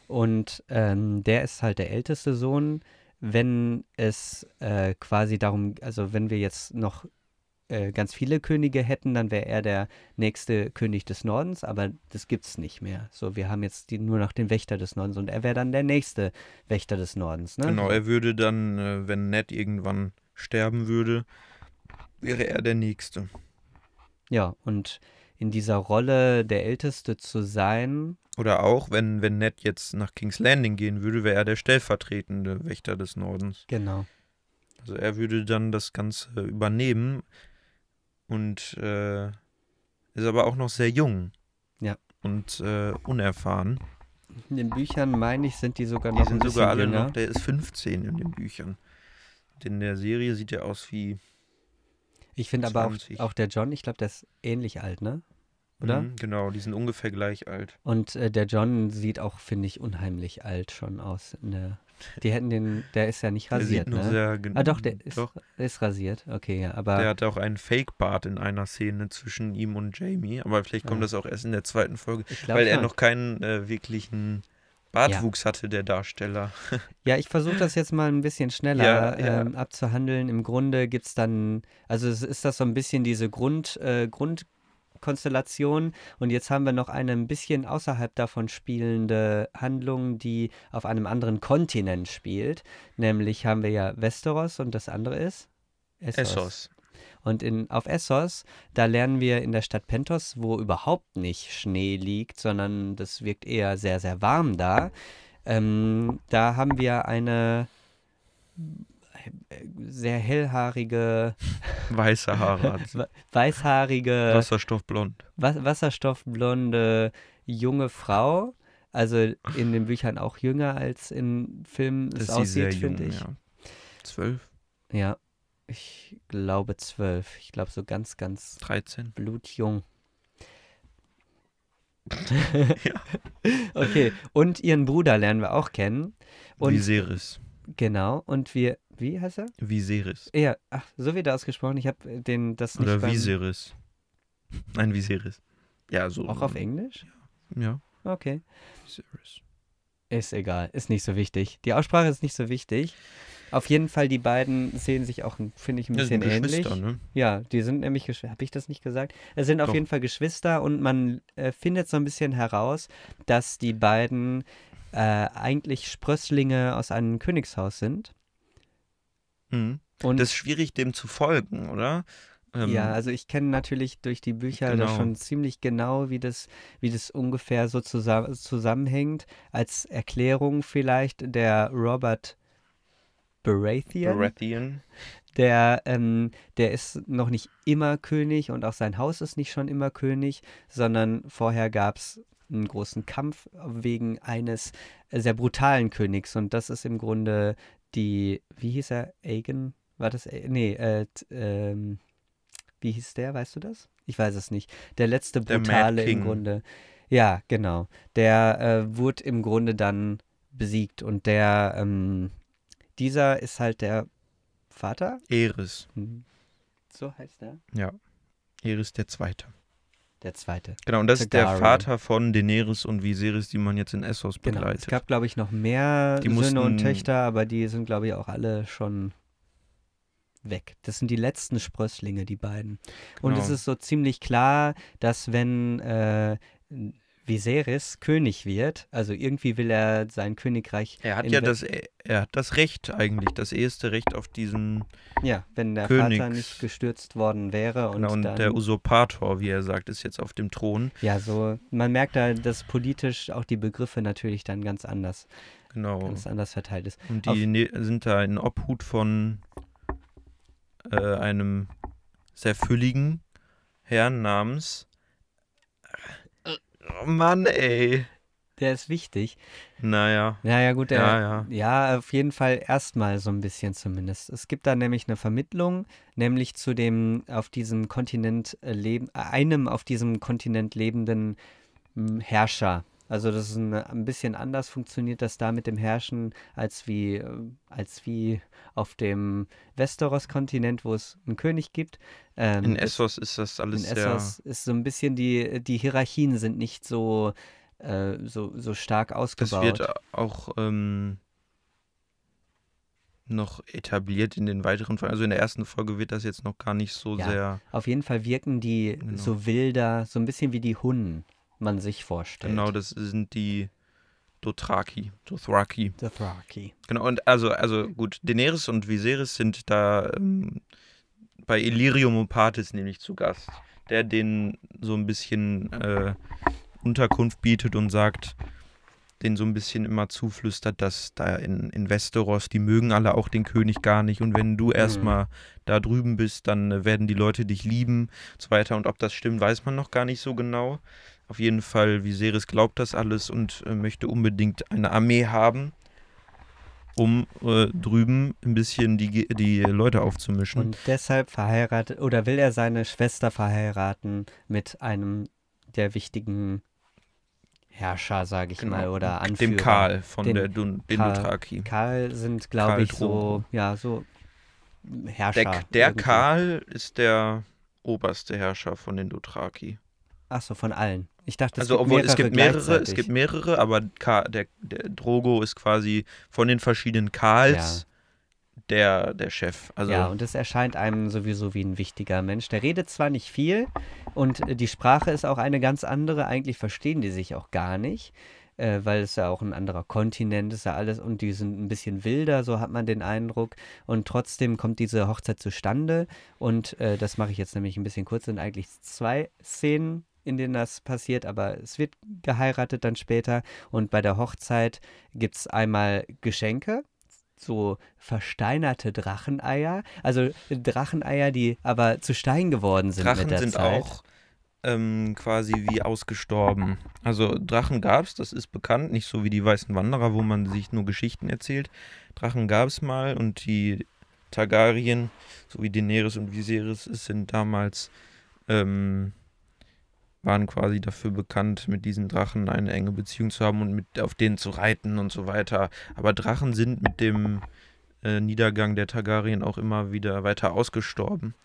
Und ähm, der ist halt der älteste Sohn. Wenn es äh, quasi darum, also wenn wir jetzt noch äh, ganz viele Könige hätten, dann wäre er der nächste König des Nordens, aber das gibt's nicht mehr. So, wir haben jetzt die, nur noch den Wächter des Nordens und er wäre dann der nächste Wächter des Nordens. Ne? Genau, er würde dann, äh, wenn Ned irgendwann sterben würde, wäre er der Nächste. Ja, und in dieser Rolle der Älteste zu sein, Oder auch, wenn, wenn Ned jetzt nach King's Landing gehen würde, wäre er der stellvertretende Wächter des Nordens. genau. Also er würde dann das Ganze übernehmen und äh, ist aber auch noch sehr jung. Ja. Und äh, unerfahren. In den Büchern, meine ich, sind die sogar Die noch ein sind sogar alle jünger. noch, der ist 15 in den Büchern. In der Serie sieht er aus wie Ich finde aber 20. auch, auch der John, ich glaube, der ist ähnlich alt, ne? Oder? Mhm, genau, die sind ungefähr gleich alt. Und äh, der John sieht auch, finde ich, unheimlich alt schon aus in der Die hätten den, der ist ja nicht Der rasiert, sieht noch ne? sehr Ah doch, der ist, Doch, ist rasiert. Okay, ja, aber der hat auch einen Fake-Bart in einer Szene zwischen ihm und Jamie, aber vielleicht kommt Ah. das auch erst in der zweiten Folge, weil er noch keinen äh, wirklichen Bartwuchs hatte, der Darsteller. Ja, ich versuche das jetzt mal ein bisschen schneller Ja, ja. Ähm, abzuhandeln. Im Grunde gibt es dann, also ist das so ein bisschen diese Grund, äh, Grundkonstellation und jetzt haben wir noch eine ein bisschen außerhalb davon spielende Handlung, die auf einem anderen Kontinent spielt. Nämlich haben wir ja Westeros und das andere ist Essos. Und in, auf Essos, da lernen wir in der Stadt Pentos, wo überhaupt nicht Schnee liegt, sondern das wirkt eher sehr, sehr warm da. Ähm, da haben wir eine sehr hellhaarige, Weiße Haare weißhaarige, Wasserstoffblond. wa wasserstoffblonde junge Frau. Also in den Büchern auch jünger als in Filmen es aussieht, finde ich. ja. Zwölf, Ja, ich glaube zwölf. Ich glaube so ganz, ganz 13. blutjung. Okay, und ihren Bruder lernen wir auch kennen. Und Viserys. genau, und wir, wie heißt er? Viserys. Ja, ach, so wird er ausgesprochen. Ich habe den das nicht Oder beim, Viserys. Nein, Viserys. Ja, so. auch auf Englisch. Ja, Okay, Viserys. ist egal, ist nicht so wichtig. Die Aussprache ist nicht so wichtig. Auf jeden Fall, die beiden sehen sich auch, finde ich, ein Ja, bisschen sind ähnlich. Geschwister, ne? Ja, die sind nämlich, Geschw- habe ich das nicht gesagt? Es sind auf Doch. jeden Fall Geschwister und man äh, findet so ein bisschen heraus, dass die beiden äh, eigentlich Sprösslinge aus einem Königshaus sind. Mhm. Und Das ist schwierig, dem zu folgen, oder? Ähm, ja, also ich kenne natürlich durch die Bücher Genau. schon ziemlich genau, wie das, wie das ungefähr so zusa zusammenhängt. Als Erklärung vielleicht der Robert Baratheon. Baratheon. Der, ähm, der ist noch nicht immer König und auch sein Haus ist nicht schon immer König, sondern vorher gab es einen großen Kampf wegen eines sehr brutalen Königs und das ist im Grunde die, wie hieß er, Aegon? War das, nee, äh, ähm, wie hieß der, weißt du das? Ich weiß es nicht. Der letzte Der brutale im. Grunde. Ja, genau. Der äh, wurde im Grunde dann besiegt und der, ähm, dieser ist halt der Vater Eris. hm. So heißt er. Ja. Eris der Zweite. Der zweite. Genau, und das ist der Targaryen. Vater von Daenerys und Viserys, die man jetzt in Essos Genau. begleitet. Es gab, glaube ich, noch mehr Die Söhne und mussten- Töchter, aber die sind, glaube ich, auch alle schon weg. Das sind die letzten Sprösslinge, die beiden. Und es Genau. ist so ziemlich klar, dass wenn äh, Viserys König wird, also irgendwie will er sein Königreich, er hat ja das, er hat das Recht eigentlich, das erste Recht auf diesen, ja, wenn der Vater Königs- nicht gestürzt worden wäre und, genau, und dann, der Usurpator, wie er sagt, ist jetzt auf dem Thron. ja, so, man merkt da, dass politisch auch die Begriffe natürlich dann ganz anders, Genau. ganz anders verteilt ist. Und auf- die ne sind da in Obhut von äh, einem sehr fülligen Herrn namens. Oh Mann, ey. Der ist wichtig. Naja. Naja, gut, der, Ja, ja. ja, auf jeden Fall erstmal so ein bisschen zumindest. Es gibt da nämlich eine Vermittlung, nämlich zu dem auf diesem Kontinent äh, leben, einem auf diesem Kontinent lebenden m, Herrscher. Also das ist ein, ein bisschen anders funktioniert das da mit dem Herrschen als wie, äh, als wie auf dem Westeros-Kontinent, wo es einen König gibt. Ähm, In das- Essos ist das alles in sehr. Essos ist so ein bisschen die, die Hierarchien sind nicht so, äh, so, so stark Das ausgebaut. wird auch ähm, noch etabliert in den weiteren Folgen. Also in der ersten Folge wird das jetzt noch gar nicht so Ja. sehr. Auf jeden Fall wirken die Genau. so wilder, so ein bisschen wie die Hunden man sich vorstellt. Genau, das sind die Dothraki. Dothraki. Dothraki. Genau, und also, also gut, Daenerys und Viserys sind da ähm, bei Illyrium Opatis nämlich zu Gast, der denen so ein bisschen äh, Unterkunft bietet und sagt, denen so ein bisschen immer zuflüstert, dass da in, in Westeros, die mögen alle auch den König gar nicht und wenn du erstmal da drüben bist, dann äh, werden die Leute dich lieben und so weiter und ob das stimmt, weiß man noch gar nicht so genau. Auf jeden Fall, Viserys glaubt das alles und äh, möchte unbedingt eine Armee haben, um äh, drüben ein bisschen die, die Leute aufzumischen. Und deshalb verheiratet, oder will er seine Schwester verheiraten mit einem der wichtigen Herrscher, sage ich Genau. mal, oder Anführer. Dem Karl von Den der Dun Karl- Dothraki. Karl sind, glaube ich, so, ja, so Herrscher. Der, der irgendwie. Karl ist der oberste Herrscher von den Dothraki. Ach so, von allen. Ich dachte, es Also gibt obwohl mehrere es gibt mehrere, es gibt mehrere, aber Ka der, der Drogo ist quasi von den verschiedenen Karls der, der Chef. Also ja, und es erscheint einem sowieso wie ein wichtiger Mensch. Der redet zwar nicht viel und die Sprache ist auch eine ganz andere. Eigentlich verstehen die sich auch gar nicht, äh, weil es ja auch ein anderer Kontinent ist ja alles und die sind ein bisschen wilder, so hat man den Eindruck. Und trotzdem kommt diese Hochzeit zustande und äh, das mache ich jetzt nämlich ein bisschen kurz. Sind eigentlich zwei Szenen in denen das passiert, aber es wird geheiratet dann später und bei der Hochzeit gibt es einmal Geschenke, so versteinerte Dracheneier. Also Dracheneier, die aber zu Stein geworden sind mit Drachen der sind Zeit. auch ähm, quasi wie ausgestorben. Also Drachen gab es, das ist bekannt, nicht so wie die Weißen Wanderer, wo man sich nur Geschichten erzählt. Drachen gab es mal und die Targaryen, so wie Daenerys und Viserys, sind damals ähm, waren quasi dafür bekannt, mit diesen Drachen eine enge Beziehung zu haben und mit auf denen zu reiten und so weiter. Aber Drachen sind mit dem äh, Niedergang der Targaryen auch immer wieder weiter ausgestorben.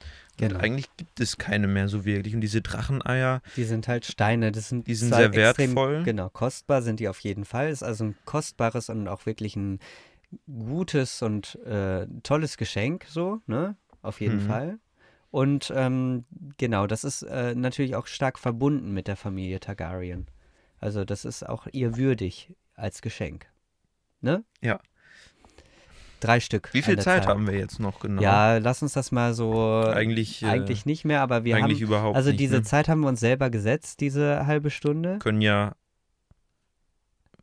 Und Genau. eigentlich gibt es keine mehr so wirklich. Und diese Dracheneier, Die sind halt Steine, das sind Die sind sehr extrem, wertvoll. Genau, kostbar sind die auf jeden Fall. Ist also ein kostbares und auch wirklich ein gutes und äh, tolles Geschenk, so, ne? Auf jeden Mhm. Fall. Und ähm, genau, das ist äh, natürlich auch stark verbunden mit der Familie Targaryen. Also das ist auch ihr würdig als Geschenk. Ne? Ja. Drei Stück. wie viel Zeit Zahl. haben wir jetzt noch genau? Ja, lass uns das mal so. eigentlich, äh, eigentlich nicht mehr, aber wir eigentlich haben. überhaupt Also nicht. diese ne? Zeit haben wir uns selber gesetzt, diese halbe Stunde. können ja.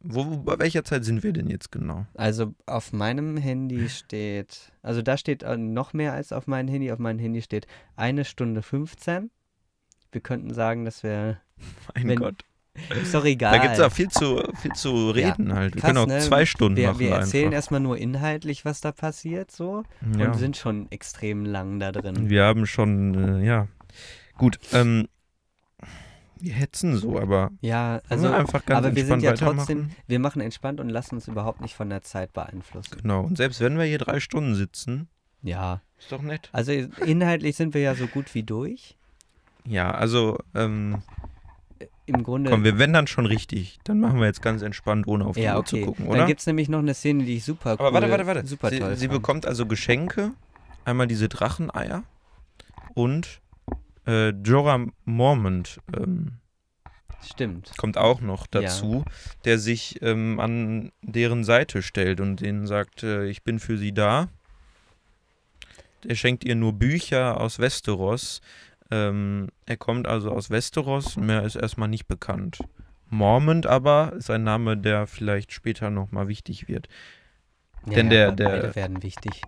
Wo, bei welcher Zeit sind wir denn jetzt genau? Also auf meinem Handy steht, also da steht äh, noch mehr als auf meinem Handy. Auf meinem Handy steht eine Stunde 15. Wir könnten sagen, dass wir, Mein Wenn- Gott. ist doch egal. Da gibt es ja viel zu, viel zu reden halt. Wir krass, können auch ne? zwei Stunden wir, machen. wir erzählen einfach. erstmal nur inhaltlich, was da passiert, so. ja. Und sind schon extrem lang da drin. Wir haben schon, äh, ja. Gut, ähm, wir hetzen so, aber Ja, also einfach ganz aber wir sind ja trotzdem, wir machen entspannt und lassen uns überhaupt nicht von der Zeit beeinflussen. Genau, und selbst wenn wir hier drei Stunden sitzen, Ja, ist doch nett. also inhaltlich sind wir ja so gut wie durch. Ja, also, ähm, Im Grunde. komm, wir wenn dann schon richtig. Dann machen wir jetzt ganz entspannt, ohne auf die ja, Uhr okay. zu gucken, Dann oder? gibt es nämlich noch eine Szene, die ich super cool, Aber warte, warte, warte. super sie, toll sie fand. bekommt also Geschenke. Einmal diese Dracheneier und äh, Jorah Mormont ähm, Stimmt. kommt auch noch dazu, der sich ähm, an deren Seite stellt und denen sagt, äh, ich bin für sie da. Er schenkt ihr nur Bücher aus Westeros. Ähm, er kommt also aus Westeros, mehr ist erstmal nicht bekannt. Mormont aber ist ein Name, der vielleicht später nochmal wichtig wird. Denn der- der- Beide werden wichtig.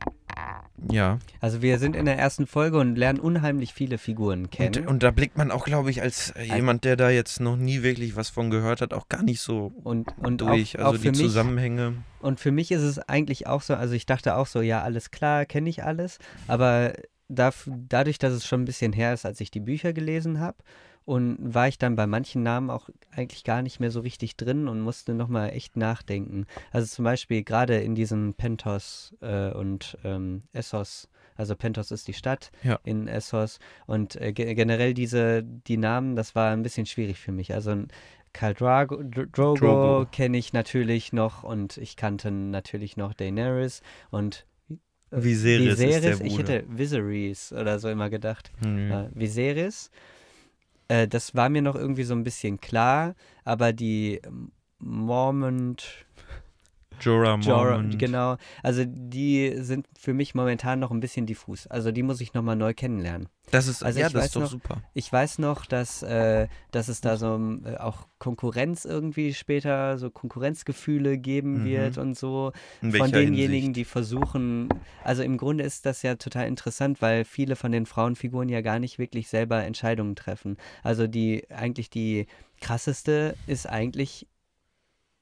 Ja. Also wir sind in der ersten Folge und lernen unheimlich viele Figuren kennen. Und, und da blickt man auch, glaube ich, als jemand, der da jetzt noch nie wirklich was von gehört hat, auch gar nicht so und, und durch. auch, also auch die mich, Zusammenhänge. Und für mich ist es eigentlich auch so, also ich dachte auch so, ja, alles klar, kenne ich alles, aber darf, dadurch, dass es schon ein bisschen her ist, als ich die Bücher gelesen habe, und war ich dann bei manchen Namen auch eigentlich gar nicht mehr so richtig drin und musste nochmal echt nachdenken. Also zum Beispiel gerade in diesem Pentos äh, und ähm, Essos, also Pentos ist die Stadt Ja. in Essos und äh, ge generell diese, die Namen, das war ein bisschen schwierig für mich. Also Khal Drago, Dr- Drogo, Drogo. kenne ich natürlich noch und ich kannte natürlich noch Daenerys und Viserys der Ich hätte Viserys oder so immer gedacht. Hm. Äh, Viserys. Äh, das war mir noch irgendwie so ein bisschen klar, aber die Mormont, Jorah Jorah, genau, also die sind für mich momentan noch ein bisschen diffus. Also die muss ich nochmal neu kennenlernen. Das ist, Also ja, das ist doch noch- super. Ich weiß noch, dass, äh, dass es da so äh, auch Konkurrenz irgendwie später, so Konkurrenzgefühle geben Mhm. wird und so. Von denjenigen, Hinsicht? die versuchen, also im Grunde ist das ja total interessant, weil viele von den Frauenfiguren ja gar nicht wirklich selber Entscheidungen treffen. Also die, eigentlich die krasseste ist eigentlich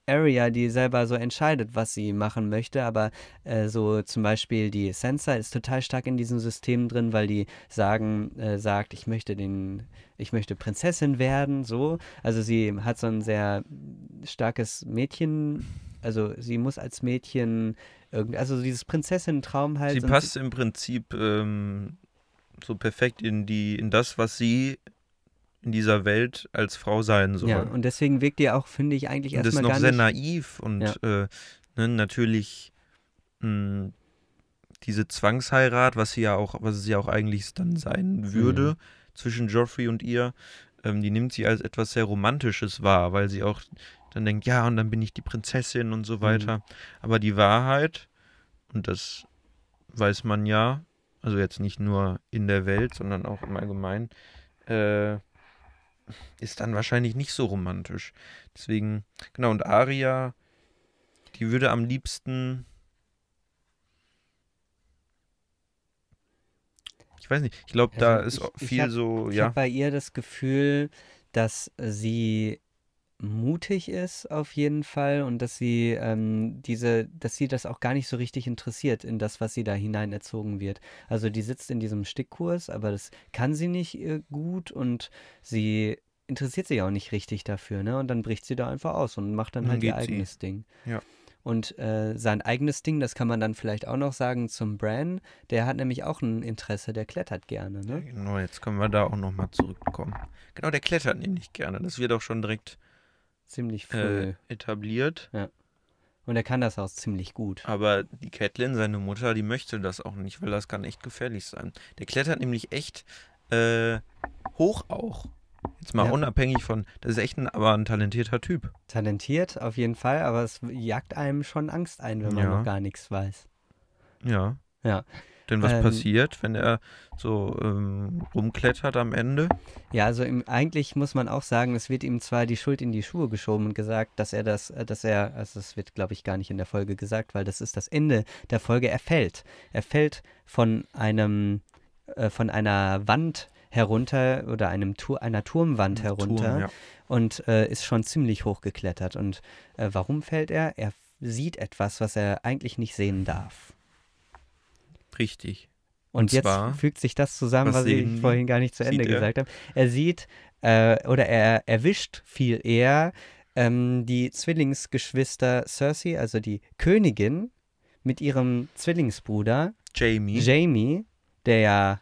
Area, die selber so entscheidet, was sie machen möchte, aber äh, so zum Beispiel die Sansa ist total stark in diesem System drin, weil die sagen, äh, sagt, ich möchte den, ich möchte Prinzessin werden, so. Also sie hat so ein sehr starkes Mädchen, also sie muss als Mädchen irgendwie, also dieses Prinzessin-Traum halt. Sie passt im Prinzip ähm, so perfekt in die, in das, was sie in dieser Welt als Frau sein soll. Ja, und deswegen wirkt die auch, finde ich, eigentlich und ist erstmal noch sehr naiv und äh, ne, natürlich mh, diese Zwangsheirat, was sie ja auch, was es ja auch eigentlich dann sein würde Mhm. zwischen Joffrey und ihr, ähm, die nimmt sie als etwas sehr Romantisches wahr, weil sie auch dann denkt, ja, und dann bin ich die Prinzessin und Mhm. so weiter. Aber die Wahrheit, und das weiß man ja, also jetzt nicht nur in der Welt, sondern auch im Allgemeinen, äh, ist dann wahrscheinlich nicht so romantisch. Deswegen, genau, und Aria, die würde am liebsten. Ich weiß nicht, ich glaube, da Also ist ich- auch ich viel hab- so, Ich ja. habe bei ihr das Gefühl, dass sie mutig ist auf jeden Fall und dass sie ähm, diese, dass sie das auch gar nicht so richtig interessiert in das, was sie da hinein erzogen wird. Also die sitzt in diesem Stickkurs, aber das kann sie nicht äh, gut und sie interessiert sich auch nicht richtig dafür, ne? Und dann bricht sie da einfach aus und macht dann Dann halt ihr geht sie. eigenes Ding. Ja. Und äh, sein eigenes Ding, das kann man dann vielleicht auch noch sagen zum Bran, der hat nämlich auch ein Interesse, der klettert gerne, Ja, ne? Genau, jetzt können wir da auch nochmal zurückkommen. Genau, der klettert nämlich gerne. Das wird auch schon direkt Ziemlich früh. äh, etabliert. Und er kann das auch ziemlich gut. Aber die Catelyn, seine Mutter, die möchte das auch nicht, weil das kann echt gefährlich sein. Der klettert nämlich echt äh, hoch auch. Jetzt mal Ja. unabhängig von, das ist echt ein, aber ein talentierter Typ. Talentiert auf jeden Fall, aber es jagt einem schon Angst ein, wenn man Ja. noch gar nichts weiß. Ja. Ja. Denn was Ähm, passiert, wenn er so ähm, rumklettert am Ende? Ja, also im, eigentlich muss man auch sagen, es wird ihm zwar die Schuld in die Schuhe geschoben und gesagt, dass er das, äh, dass er, also das wird, glaube ich, gar nicht in der Folge gesagt, weil das ist das Ende der Folge. Er fällt. Er fällt von einem, äh, von einer Wand herunter oder einem Tur einer Turmwand herunter Turm, ja. und äh, ist schon ziemlich hoch geklettert. Und äh, warum fällt er? Er sieht etwas, was er eigentlich nicht sehen darf. Richtig. Und, Und jetzt zwar, fügt sich das zusammen, was was ich vorhin gar nicht zu Ende gesagt habe. Er sieht äh, oder er erwischt viel eher ähm, die Zwillingsgeschwister Cersei, also die Königin, mit ihrem Zwillingsbruder Jamie. Jamie, der ja,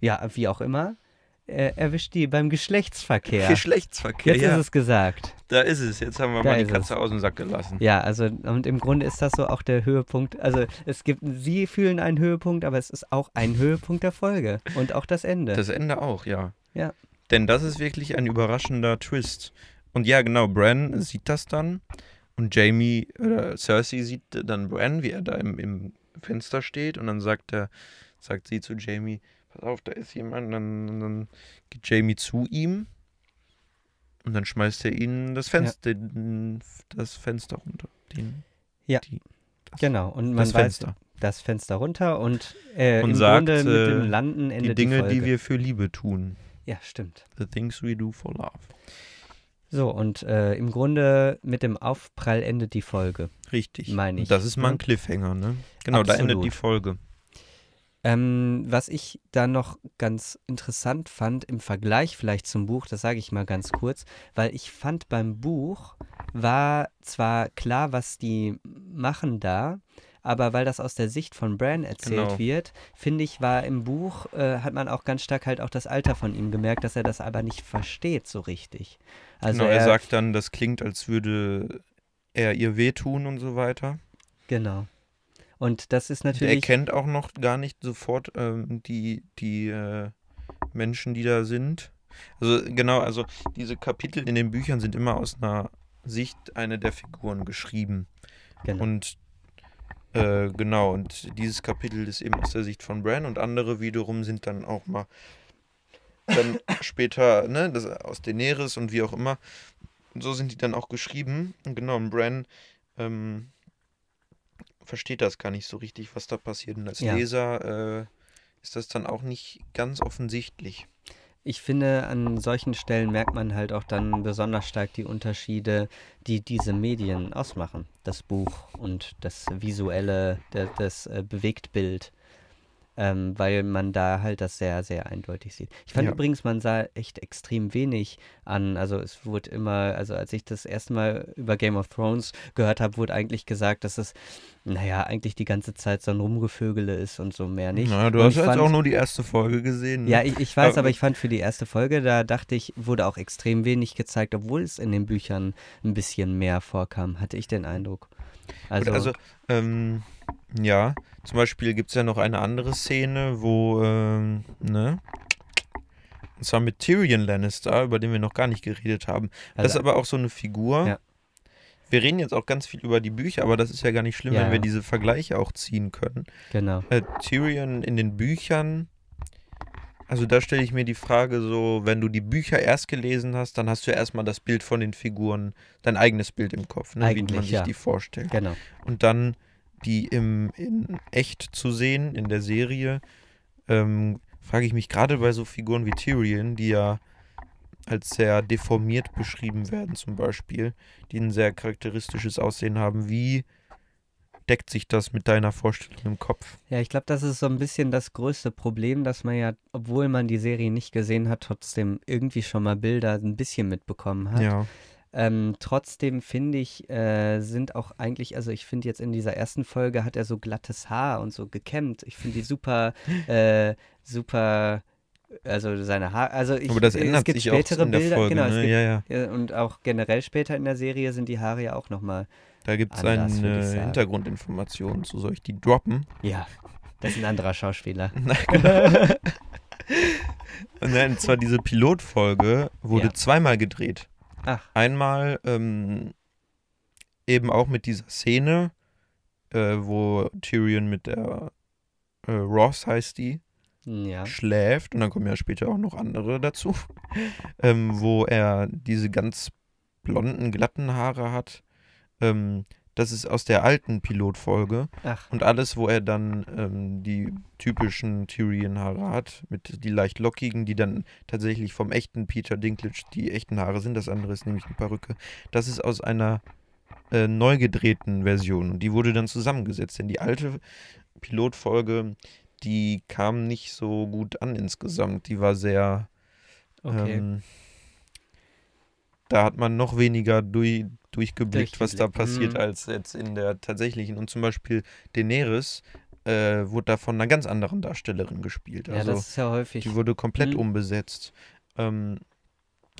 ja, wie auch immer, äh, erwischt die beim Geschlechtsverkehr. Geschlechtsverkehr, Jetzt ja. ist es gesagt. da ist es. Jetzt haben wir Da mal die Katze aus dem Sack gelassen. Ja, also und im Grunde ist das so auch der Höhepunkt. Also es gibt, sie fühlen einen Höhepunkt, aber es ist auch ein Höhepunkt der Folge und auch das Ende. Das Ende auch, ja. Ja. Denn das ist wirklich ein überraschender Twist. Und ja, genau, Bran sieht das dann. Und Jamie, oder Cersei sieht dann Bran, wie er da im, im Fenster steht. Und dann sagt er, sagt sie zu Jamie, pass auf, da ist jemand. Dann, dann geht Jamie zu ihm. Und dann schmeißt er ihn das Fenster, den, das Fenster runter. Den, Ja. die, das, Genau, und man das weiß Fenster. das Fenster runter und, äh, Und im sagt, Grunde mit dem äh, Landen Die endet Dinge, Folge. die wir für Liebe tun. Ja, stimmt. The things we do for love. So, und äh, im Grunde mit dem Aufprall endet die Folge. Richtig. Meine ich, Das ist mal ne? ein Cliffhanger, ne? Genau, da endet Absolut. die Folge. Ähm, was ich da noch ganz interessant fand im Vergleich vielleicht zum Buch, das sage ich mal ganz kurz, weil ich fand beim Buch war zwar klar, was die machen da, aber weil das aus der Sicht von Bran erzählt Genau. wird, finde ich, war im Buch, äh, hat man auch ganz stark halt auch das Alter von ihm gemerkt, dass er das aber nicht versteht so richtig. Also genau, er, er, sagt dann, das klingt, als würde er ihr wehtun und so weiter. genau. Und das ist Und er natürlich, kennt auch noch gar nicht sofort ähm, die, die äh, Menschen, die da sind. Also genau, also diese Kapitel in den Büchern sind immer aus einer Sicht einer der Figuren geschrieben. genau. Und äh, genau, und dieses Kapitel ist eben aus der Sicht von Bran und andere wiederum sind dann auch mal dann später, ne, das aus Daenerys und wie auch immer. Und so sind die dann auch geschrieben. Und genau, und Bran ähm, versteht das gar nicht so richtig, was da passiert. Und als Ja. Leser äh, ist das dann auch nicht ganz offensichtlich. ich finde, an solchen Stellen merkt man halt auch dann besonders stark die Unterschiede, die diese Medien ausmachen. Das Buch und das visuelle, der, das äh, Bewegtbild ähm, weil man da halt das sehr, sehr eindeutig sieht. Ich fand Ja. übrigens, man sah echt extrem wenig an. Also es wurde immer, also als ich das erste Mal über Game of Thrones gehört habe, wurde eigentlich gesagt, dass es, naja, eigentlich die ganze Zeit so ein Rumgevögele ist und so mehr nicht. Na, du Und hast jetzt fand- auch nur die erste Folge gesehen. ne? ja, ich, ich weiß, Aber- aber ich fand für die erste Folge, da dachte ich, wurde auch extrem wenig gezeigt, obwohl es in den Büchern ein bisschen mehr vorkam, hatte ich den Eindruck. Also, Also, also ähm, ja, zum Beispiel gibt es ja noch eine andere Szene, wo, ähm, ne? Und zwar mit Tyrion Lannister, über den wir noch gar nicht geredet haben. Das ist also aber auch so eine Figur. Ja. Wir reden jetzt auch ganz viel über die Bücher, aber das ist ja gar nicht schlimm, Ja, wenn wir diese Vergleiche auch ziehen können. genau. Äh, Tyrion in den Büchern, also da stelle ich mir die Frage so, wenn du die Bücher erst gelesen hast, dann hast du ja erstmal das Bild von den Figuren, dein eigenes Bild im Kopf, ne, wie man sich die vorstellt. Genau. Und dann die im, in echt zu sehen in der Serie, ähm, frage ich mich gerade bei so Figuren wie Tyrion, die ja als sehr deformiert beschrieben werden zum Beispiel, die ein sehr charakteristisches Aussehen haben, wie deckt sich das mit deiner Vorstellung im Kopf? Ja, ich glaube, das ist so ein bisschen das größte Problem, dass man ja, obwohl man die Serie nicht gesehen hat, trotzdem irgendwie schon mal Bilder ein bisschen mitbekommen hat. Ja. Ähm, trotzdem finde ich, äh, sind auch eigentlich, also ich finde jetzt in dieser ersten Folge hat er so glattes Haar und so gekämmt. Ich finde die super, äh, super, also seine Haare, also ich, Aber das es ändert gibt sich auch spätere in der Bilder, Folge, genau, es ne? gibt, Ja, ja. und auch generell später in der Serie sind die Haare ja auch nochmal, Da gibt es eine. Hintergrundinformation zu, soll ich die droppen? ja, das ist ein anderer Schauspieler. Nein, und zwar diese Pilotfolge wurde Ja. zweimal gedreht. Ach, Einmal ähm, eben auch mit dieser Szene, äh, wo Tyrion mit der äh, Ross heißt die, ja. schläft und dann kommen ja später auch noch andere dazu, ähm, wo er diese ganz blonden, glatten Haare hat. Ähm, das ist aus der alten Pilotfolge Ach, und alles, wo er dann ähm, die typischen Tyrion-Haare hat, mit die leicht lockigen, die dann tatsächlich vom echten Peter Dinklage die echten Haare sind. Das andere ist nämlich eine Perücke. Das ist aus einer äh, neu gedrehten Version. Und die wurde dann zusammengesetzt. Denn die alte Pilotfolge, die kam nicht so gut an insgesamt. Die war sehr. okay. Ähm, da hat man noch weniger durch, durchgeblickt, was da passiert, mhm. als jetzt in der tatsächlichen. Und zum Beispiel Daenerys äh, wurde da von einer ganz anderen Darstellerin gespielt. ja, Also das ist ja häufig. die wurde komplett Mhm. umbesetzt. Ähm,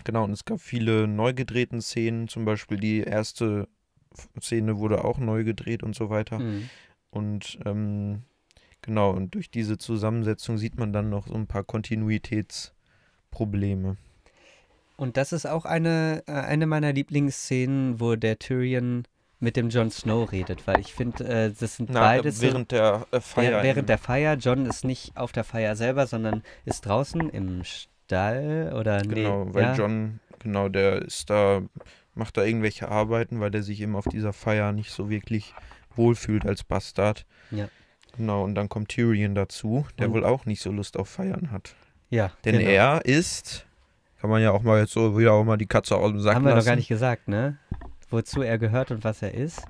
genau, und es gab viele neu gedrehten Szenen. Zum Beispiel die erste Szene wurde auch neu gedreht und so weiter. Hm. Und ähm, genau, und durch diese Zusammensetzung sieht man dann noch so ein paar Kontinuitätsprobleme. Und das ist auch eine, äh, eine meiner Lieblingsszenen, wo der Tyrion mit dem Jon Snow redet, weil ich finde, äh, das sind Na, beides so- während der äh, Feier. Während, während der Feier, John ist nicht auf der Feier selber, sondern ist draußen im Stall oder nee, Genau, weil ja, John, genau, der ist da, macht da irgendwelche Arbeiten, weil der sich eben auf dieser Feier nicht so wirklich wohlfühlt als Bastard. Ja. Genau, und dann kommt Tyrion dazu, der Und- wohl auch nicht so Lust auf Feiern hat. ja, Denn genau. er ist, kann man ja auch mal jetzt so wieder auch mal die Katze aus dem Sack haben wir lassen. noch gar nicht gesagt, ne? Wozu er gehört und was er ist.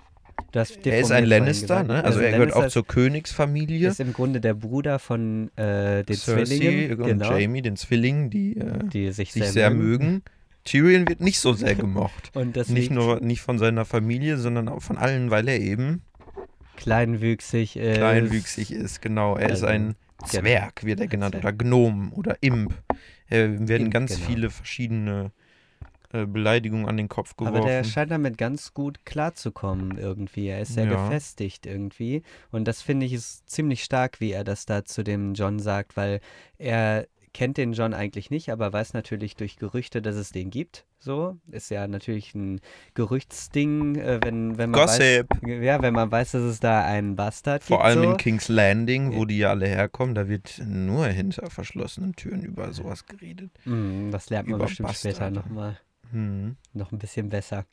Er ist ein Lannister, ne? Also ist er gehört auch zur Königsfamilie. Ist im Grunde der Bruder von äh, den Cersei Zwillingen, und genau, Jamie, den Zwillingen, die, äh, die sich, sich sehr mögen. Tyrion wird nicht so sehr gemocht. Und das nicht nur nicht von seiner Familie, sondern auch von allen, weil er eben kleinwüchsig ist. kleinwüchsig ist. Genau, er ist also, ein Zwerg, wird er genannt, oder Gnom oder Imp. Äh, werden ganz genau. viele verschiedene äh, Beleidigungen an den Kopf geworfen. Aber der scheint damit ganz gut klarzukommen irgendwie. Er ist sehr Ja. gefestigt irgendwie. Und das finde ich ist ziemlich stark, wie er das da zu dem John sagt, weil er kennt den John eigentlich nicht, aber weiß natürlich durch Gerüchte, dass es den gibt. So ist ja natürlich ein Gerüchtsding, äh, wenn, wenn man Gossip. weiß, ja, wenn man weiß, dass es da einen Bastard Vor gibt. allem so. in King's Landing, wo die ja alle herkommen, da wird nur hinter verschlossenen Türen über sowas geredet. Mm, das lernt man über bestimmt später Bastarde. nochmal. Hm. noch ein bisschen besser.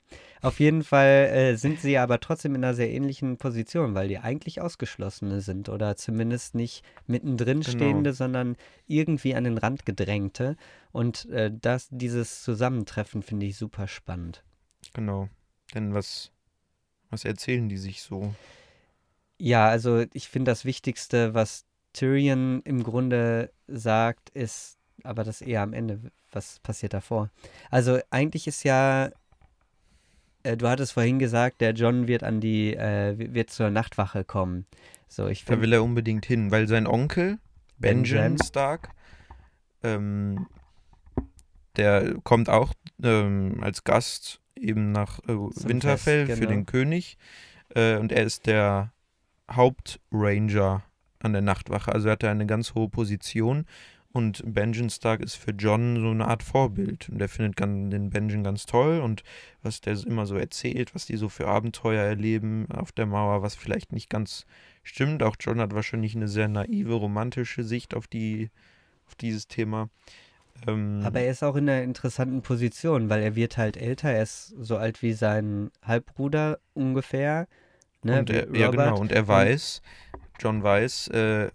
Auf jeden Fall äh, sind sie aber trotzdem in einer sehr ähnlichen Position, weil die eigentlich Ausgeschlossene sind oder zumindest nicht mittendrin Genau. stehende, sondern irgendwie an den Rand gedrängte. Und äh, das, dieses Zusammentreffen finde ich super spannend. Genau. Denn was, was erzählen die sich so? Ja, also ich finde das Wichtigste, was Tyrion im Grunde sagt, ist, aber das eher am Ende, was passiert davor. Also eigentlich ist ja, äh, du hattest vorhin gesagt, der John wird an die, äh, wird zur Nachtwache kommen. So, ich Da finde, will er unbedingt hin, weil sein Onkel, Benjamin Benjen. Stark, ähm, der kommt auch ähm, als Gast eben nach äh, Winterfell Fest, für genau. den König. Äh, und er ist der Hauptranger an der Nachtwache. Also er hat da eine ganz hohe Position. Und Benjen Stark ist für John so eine Art Vorbild. Und er findet den Benjen ganz toll und was der immer so erzählt, was die so für Abenteuer erleben auf der Mauer, was vielleicht nicht ganz stimmt. Auch John hat wahrscheinlich eine sehr naive, romantische Sicht auf, die, auf dieses Thema. Ähm, aber er ist auch in einer interessanten Position, weil er wird halt älter, er ist so alt wie sein Halbbruder ungefähr. Ne, und er, ja, genau. Und er weiß, John weiß, äh,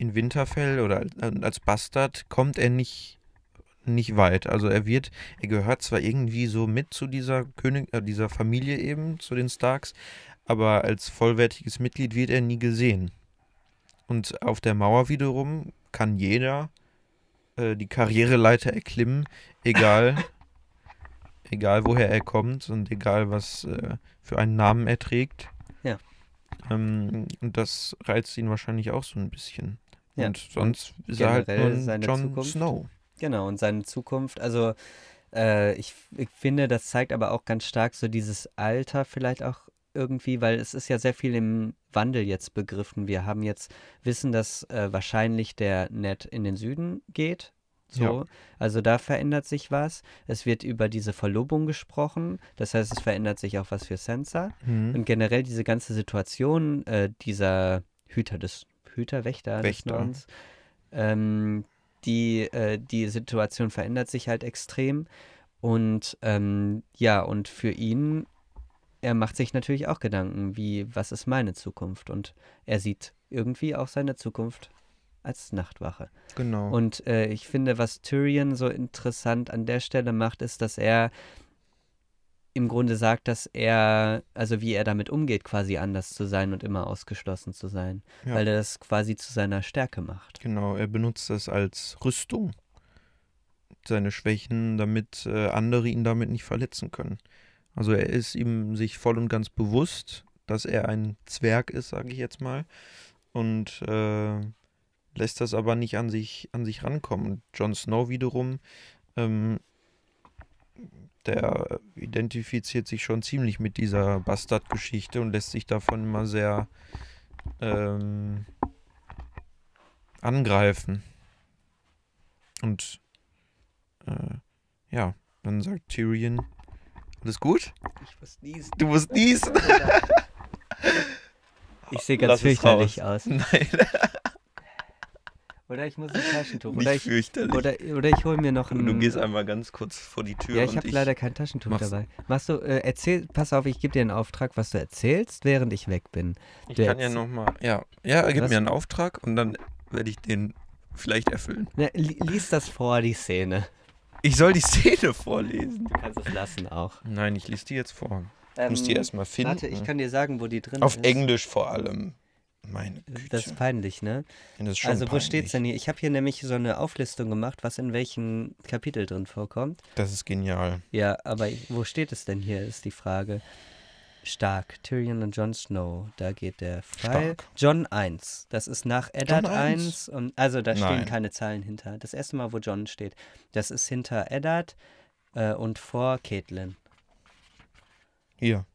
in Winterfell oder als, als Bastard kommt er nicht, nicht weit. Also er wird, er gehört zwar irgendwie so mit zu dieser König, äh, dieser Familie eben, zu den Starks, aber als vollwertiges Mitglied wird er nie gesehen. Und auf der Mauer wiederum kann jeder äh, die Karriereleiter erklimmen, egal, egal woher er kommt und egal was äh, für einen Namen er trägt. Ja. Ähm, und das reizt ihn wahrscheinlich auch so ein bisschen. Ja. Und sonst ist er halt nur Jon Zukunft. Snow. Genau, und seine Zukunft. Also, äh, ich, ich finde, das zeigt aber auch ganz stark so dieses Alter vielleicht auch irgendwie, weil es ist ja sehr viel im Wandel jetzt begriffen. Wir haben jetzt, wissen, dass äh, wahrscheinlich der Ned in den Süden geht. So, Ja. also da verändert sich was. Es wird über diese Verlobung gesprochen. Das heißt, es verändert sich auch was für Sansa. Mhm. Und generell diese ganze Situation, äh, dieser Hüter des Hüter, Wächter, Wächter. Nordens, ähm, die, äh, die Situation verändert sich halt extrem. Und ähm, ja, und für ihn, er macht sich natürlich auch Gedanken, wie, was ist meine Zukunft? Und er sieht irgendwie auch seine Zukunft als Nachtwache. Genau. Und äh, ich finde, was Tyrion so interessant an der Stelle macht, ist, dass er im Grunde sagt, dass er, also wie er damit umgeht, quasi anders zu sein und immer ausgeschlossen zu sein. Ja. Weil er das quasi zu seiner Stärke macht. Genau, er benutzt das als Rüstung. Seine Schwächen, damit äh, andere ihn damit nicht verletzen können. Also er ist ihm sich voll und ganz bewusst, dass er ein Zwerg ist, sage ich jetzt mal. Und äh, lässt das aber nicht an sich, an sich rankommen. Und Jon Snow wiederum, ähm, der identifiziert sich schon ziemlich mit dieser Bastardgeschichte und lässt sich davon immer sehr ähm, angreifen. Und äh, ja, dann sagt Tyrion, alles gut? Ich muss niesen. Du musst niesen. Ich sehe ganz fürchterlich aus. Nein, Oder ich muss ein Taschentuch. nicht Oder ich, fürchterlich. oder, oder ich hole mir noch ein. du gehst einmal ganz kurz vor die Tür Ja, ich habe leider kein Taschentuch mach's. dabei. Machst du, äh, erzähl, pass auf, ich gebe dir einen Auftrag, was du erzählst, während ich weg bin. ich du kann ja nochmal, ja, ja, gib Was? mir einen Auftrag und dann werde ich den vielleicht erfüllen. Ne, li lies das vor, die Szene. Ich soll die Szene vorlesen. Du kannst es lassen auch. Nein, ich lese die jetzt vor. Ich Ähm, muss die erstmal finden. Warte, ich kann dir sagen, wo die drin Auf ist. Englisch vor allem. Meine Güte. Das ist peinlich, ne? das ist Also, wo peinlich. steht's denn hier? Ich habe hier nämlich so eine Auflistung gemacht, was in welchem Kapitel drin vorkommt. Das ist genial. Ja, aber wo steht es denn hier, ist die Frage. Stark, Tyrion und Jon Snow, da geht der Pfeil. Stark. John 1, das ist nach Eddard John 1. 1? Und, also da stehen Nein. keine Zahlen hinter. Das erste Mal, wo John steht, das ist hinter Eddard äh, und vor Caitlin. Hier.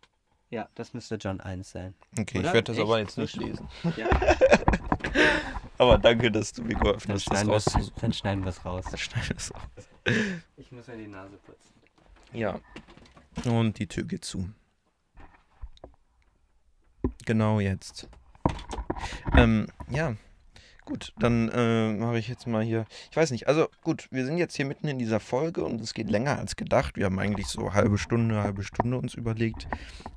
Ja, das müsste John 1 sein. Okay, Oder? ich werde das Echt? aber jetzt nicht lesen. Ja. Aber danke, dass du mir geholfen Dann hast, das schneiden, wir, rauszusuchen. dann schneiden wir es raus. Schneid es raus. Ich muss mir die Nase putzen. Ja. Und die Tür geht zu. Genau jetzt. Ähm, ja. Gut, dann äh, mache ich jetzt mal hier. Ich weiß nicht, also gut, wir sind jetzt hier mitten in dieser Folge und es geht länger als gedacht. Wir haben eigentlich so halbe Stunde, halbe Stunde uns überlegt.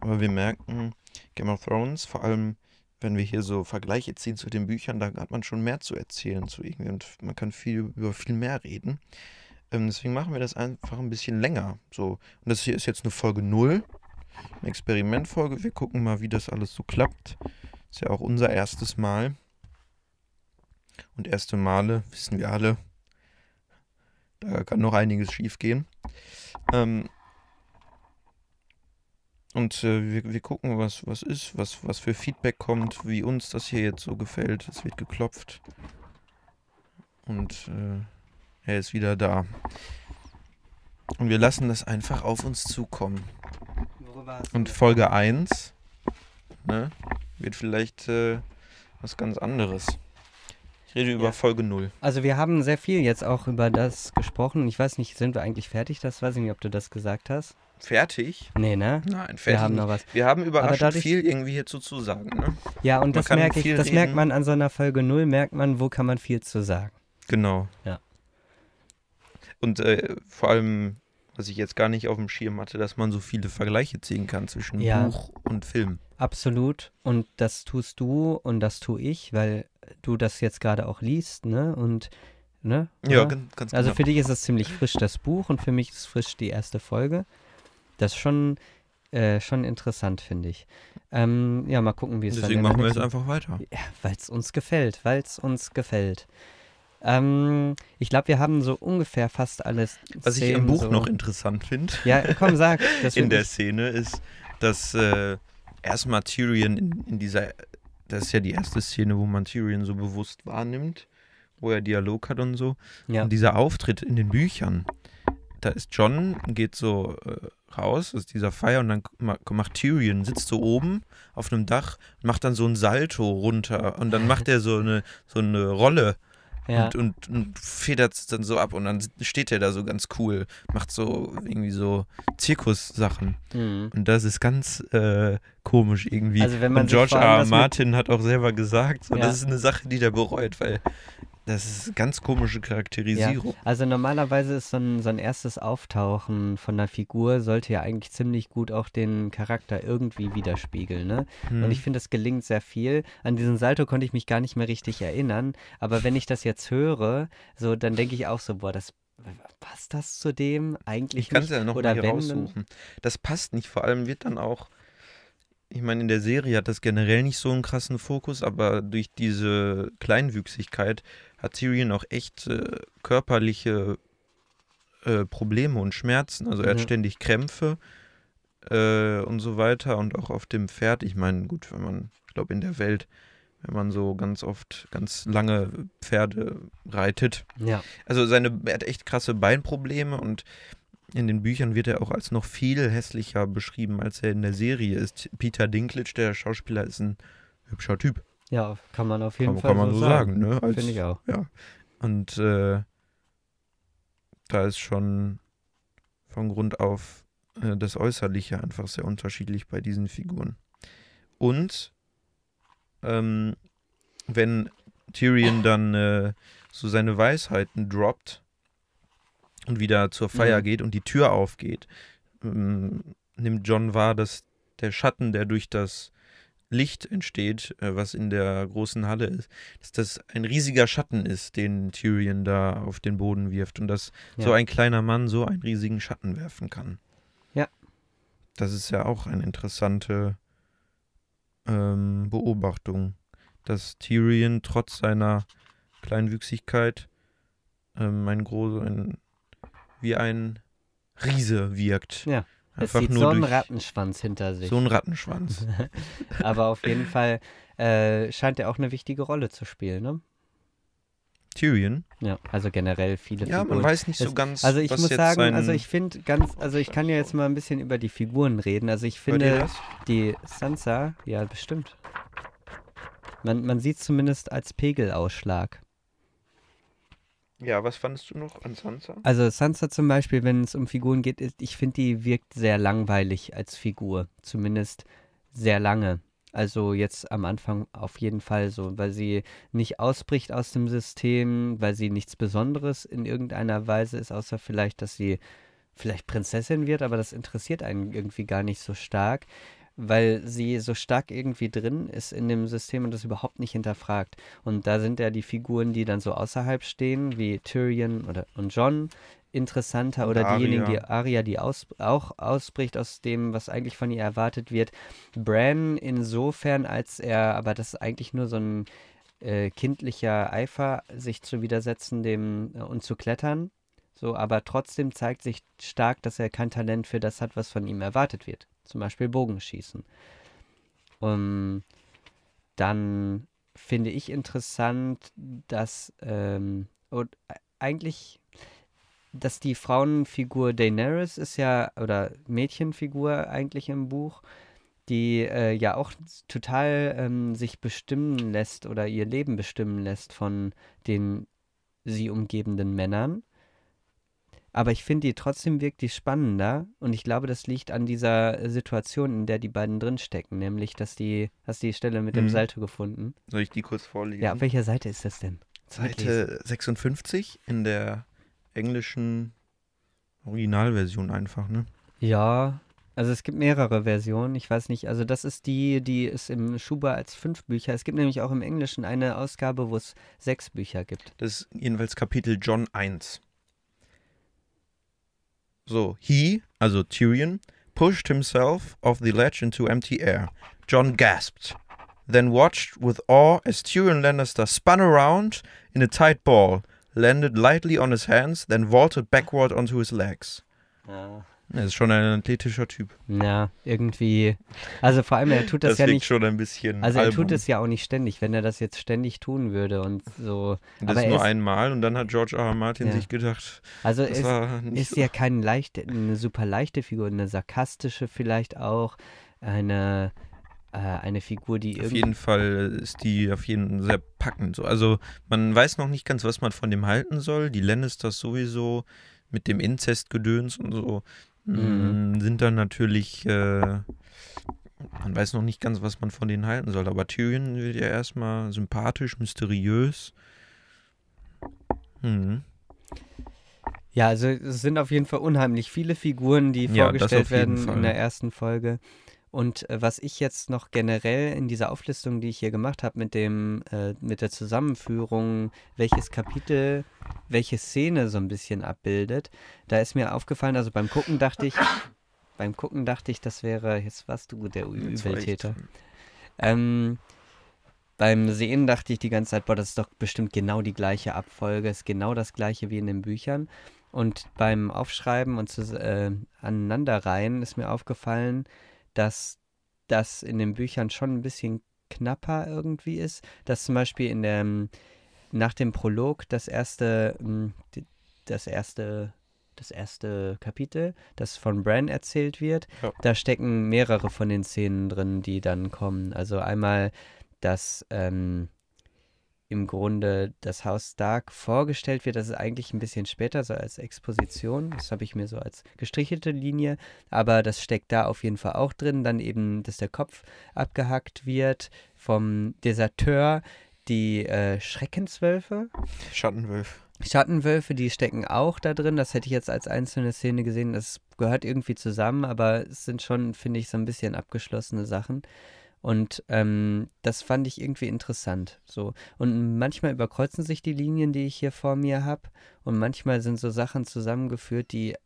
Aber wir merken, Game of Thrones, vor allem wenn wir hier so Vergleiche ziehen zu den Büchern, da hat man schon mehr zu erzählen zu irgendwie und man kann viel über viel mehr reden. Ähm, deswegen machen wir das einfach ein bisschen länger. So. Und das hier ist jetzt eine Folge 0, eine Experimentfolge. Wir gucken mal, wie das alles so klappt. Ist ja auch unser erstes Mal. Und erste Male, wissen wir alle, da kann noch einiges schief gehen. Ähm, und äh, wir, wir gucken, was, was ist, was, was für Feedback kommt, wie uns das hier jetzt so gefällt. Es wird geklopft. Und äh, er ist wieder da. Und wir lassen das einfach auf uns zukommen. Und Folge 1 ne, wird vielleicht äh, was ganz anderes. Ich rede über Ja. Folge 0. Also wir haben sehr viel jetzt auch über das gesprochen. Ich weiß nicht, sind wir eigentlich fertig? Das weiß ich nicht, ob du das gesagt hast. Fertig? Nee, ne? Nein, fertig. Wir haben noch was. Wir haben überraschend dadurch- viel irgendwie hierzu zu sagen. Ne? Ja, und Man das merke ich, das merkt man an so einer Folge 0, merkt man, wo kann man viel zu sagen. Genau. Ja. Und äh, vor allem, was ich jetzt gar nicht auf dem Schirm hatte, dass man so viele Vergleiche ziehen kann zwischen Ja. Buch und Film. Absolut. Und das tust du und das tue ich, weil du das jetzt gerade auch liest, ne? Und, ne? Ja, Oder? ganz, ganz Also genau. für dich ist es ziemlich frisch, das Buch, und für mich ist frisch die erste Folge. Das ist schon, äh, schon interessant, finde ich. Ähm, ja, mal gucken, wie es dann Deswegen der machen wir jetzt einfach weiter. Ja, weil es uns gefällt, weil es uns gefällt. Ähm, ich glaube, wir haben so ungefähr fast alles. Was ich im Szenen Buch so noch interessant finde, Ja, komm, sag. Das in der Szene, ist, dass äh, erstmal Tyrion in, in dieser, das ist ja die erste Szene, wo man Tyrion so bewusst wahrnimmt, wo er Dialog hat und so. Ja, Und dieser Auftritt in den Büchern, da ist John, geht so äh, raus aus dieser Feier und dann ma- macht Tyrion, sitzt so oben auf einem Dach, macht dann so ein Salto runter und dann macht er so eine, so eine Rolle ja. und, und, und federt es dann so ab und dann steht er da so ganz cool, macht so irgendwie so Zirkussachen. Mhm. Und das ist ganz äh, komisch irgendwie. Also wenn man und George R. Martin hat auch selber gesagt, so, Ja. das ist eine Sache, die der bereut, weil das ist ganz komische Charakterisierung. Also normalerweise ist so ein, so ein erstes Auftauchen von einer Figur sollte ja eigentlich ziemlich gut auch den Charakter irgendwie widerspiegeln, ne? Hm. Und ich finde, es gelingt sehr viel. An diesen Salto konnte ich mich gar nicht mehr richtig erinnern. Aber wenn ich das jetzt höre, so, dann denke ich auch so, boah, das passt das zu dem eigentlich Ich kann es ja noch Oder mal hier raussuchen. Das passt nicht. Vor allem wird dann auch, ich meine, in der Serie hat das generell nicht so einen krassen Fokus, aber durch diese Kleinwüchsigkeit hat Tyrion auch echt äh, körperliche äh, Probleme und Schmerzen. Also er hat Ja. ständig Krämpfe äh, und so weiter und auch auf dem Pferd. Ich meine, gut, wenn man, ich glaube, in der Welt, wenn man so ganz oft ganz lange Pferde reitet, Ja, also seine, er hat echt krasse Beinprobleme und in den Büchern wird er auch als noch viel hässlicher beschrieben, als er in der Serie ist. Peter Dinklage, der Schauspieler, ist ein hübscher Typ. ja, kann man auf jeden Kann, Fall kann man so sagen, ne? Als, Finde ich auch. Ja. Und äh, da ist schon von Grund auf äh, das Äußerliche einfach sehr unterschiedlich bei diesen Figuren. Und ähm, wenn Tyrion dann äh, so seine Weisheiten droppt und wieder zur Feier Mhm. geht und die Tür aufgeht, ähm, nimmt John wahr, dass der Schatten, der durch das Licht entsteht, äh, was in der großen Halle ist, dass das ein riesiger Schatten ist, den Tyrion da auf den Boden wirft und dass so Ja. ein kleiner Mann so einen riesigen Schatten werfen kann. Ja. Das ist ja auch eine interessante ähm, Beobachtung, dass Tyrion trotz seiner Kleinwüchsigkeit ähm, ein groß, ein, wie ein Riese wirkt. Ja, Es Einfach sieht nur so einen Rattenschwanz hinter sich. so ein Rattenschwanz. Aber auf jeden Fall äh, scheint er auch eine wichtige Rolle zu spielen, ne? Tyrion? Ja, also generell viele Ja, Figuren. man weiß nicht so Es- ganz, Also ich muss sagen, also ich finde ganz, also ich kann ja jetzt mal ein bisschen über die Figuren reden. Also ich finde die Sansa, ja bestimmt. Man, man sieht zumindest als Pegelausschlag. Ja, was fandest du noch an Sansa? Also Sansa zum Beispiel, wenn es um Figuren geht, ich finde, die wirkt sehr langweilig als Figur. Zumindest sehr lange. Also jetzt am Anfang auf jeden Fall so, weil sie nicht ausbricht aus dem System, weil sie nichts Besonderes in irgendeiner Weise ist, außer vielleicht, dass sie vielleicht Prinzessin wird, aber das interessiert einen irgendwie gar nicht so stark, weil sie so stark irgendwie drin ist in dem System und das überhaupt nicht hinterfragt. Und da sind ja die Figuren, die dann so außerhalb stehen, wie Tyrion oder und John, interessanter Und oder diejenigen, die Arya. Arya, die aus, auch ausbricht aus dem, was eigentlich von ihr erwartet wird. Bran insofern, als er, aber das ist eigentlich nur so ein äh, kindlicher Eifer, sich zu widersetzen dem äh, und zu klettern. So, aber trotzdem zeigt sich stark, dass er kein Talent für das hat, was von ihm erwartet wird. Zum Beispiel Bogenschießen. Um, dann finde ich interessant, dass ähm, und eigentlich, dass die Frauenfigur Daenerys ist ja, oder Mädchenfigur eigentlich im Buch, die äh, ja auch total ähm, sich bestimmen lässt oder ihr Leben bestimmen lässt von den sie umgebenden Männern. Aber ich finde die trotzdem wirkt die spannender und ich glaube, das liegt an dieser Situation, in der die beiden drinstecken, nämlich, dass die, hast du die Stelle mit dem Mhm. Salto gefunden? Soll ich die kurz vorlesen? Ja, auf welcher Seite ist das denn? Seite 56 in der englischen Originalversion einfach, ne? Ja, also es gibt mehrere Versionen, ich weiß nicht, also das ist die, die ist im Schuber als fünf Bücher. Es gibt nämlich auch im Englischen eine Ausgabe, wo es sechs Bücher gibt. Das ist jedenfalls Kapitel John 1. So, he, also Tyrion, pushed himself off the ledge into empty air. John gasped, then watched with awe as Tyrion Lannister spun around in a tight ball, landed lightly on his hands, then vaulted backward onto his legs. Ja. Er ist schon ein athletischer Typ. Ja, irgendwie. Also vor allem, er tut das, ja wirkt nicht. schon ein bisschen. Also er album. tut es ja auch nicht ständig, wenn er das jetzt ständig tun würde und so. Das aber ist nur ist- einmal und dann hat George R. R. Martin Ja. sich gedacht, Also das es ist so. ja keine leichte, eine super leichte Figur, eine sarkastische vielleicht auch, eine, äh, eine Figur, die Auf jeden Fall ist die auf jeden Fall sehr packend. So. Also man weiß noch nicht ganz, was man von dem halten soll. Die Lannisters sowieso mit dem Inzestgedöns und so Mhm. mm, sind dann natürlich, äh, man weiß noch nicht ganz, was man von denen halten soll. Aber Tyrion wird ja erstmal sympathisch, mysteriös. Mhm. Ja, also es sind auf jeden Fall unheimlich viele Figuren, die Ja, vorgestellt werden Fall. in der ersten Folge. Und äh, was ich jetzt noch generell in dieser Auflistung, die ich hier gemacht habe, mit dem, äh, mit der Zusammenführung, welches Kapitel, welche Szene so ein bisschen abbildet, da ist mir aufgefallen, also beim Gucken dachte ich, beim Gucken dachte ich, das wäre, jetzt warst du der Übeltäter. Ähm, beim Sehen dachte ich die ganze Zeit, boah, das ist doch bestimmt genau die gleiche Abfolge, ist genau das gleiche wie in den Büchern. Und beim Aufschreiben und zu, äh, aneinanderreihen ist mir aufgefallen, dass das in den Büchern schon ein bisschen knapper irgendwie ist. Dass zum Beispiel in der, nach dem Prolog das erste, die- das erste, das erste Kapitel, das von Bran erzählt wird, Ja. da stecken mehrere von den Szenen drin, die dann kommen. Also einmal, dass ähm, im Grunde das Haus Stark vorgestellt wird, das ist eigentlich ein bisschen später, so als Exposition. Das habe ich mir so als gestrichelte Linie, aber das steckt da auf jeden Fall auch drin. Dann eben, dass der Kopf abgehackt wird vom Deserteur. Die äh, Schreckenswölfe, Schattenwölf. Schattenwölfe, die stecken auch da drin. Das hätte ich jetzt als einzelne Szene gesehen. Das gehört irgendwie zusammen, aber es sind schon, finde ich, so ein bisschen abgeschlossene Sachen. Und ähm, das fand ich irgendwie interessant. So. Und manchmal überkreuzen sich die Linien, die ich hier vor mir habe. Und manchmal sind so Sachen zusammengeführt, die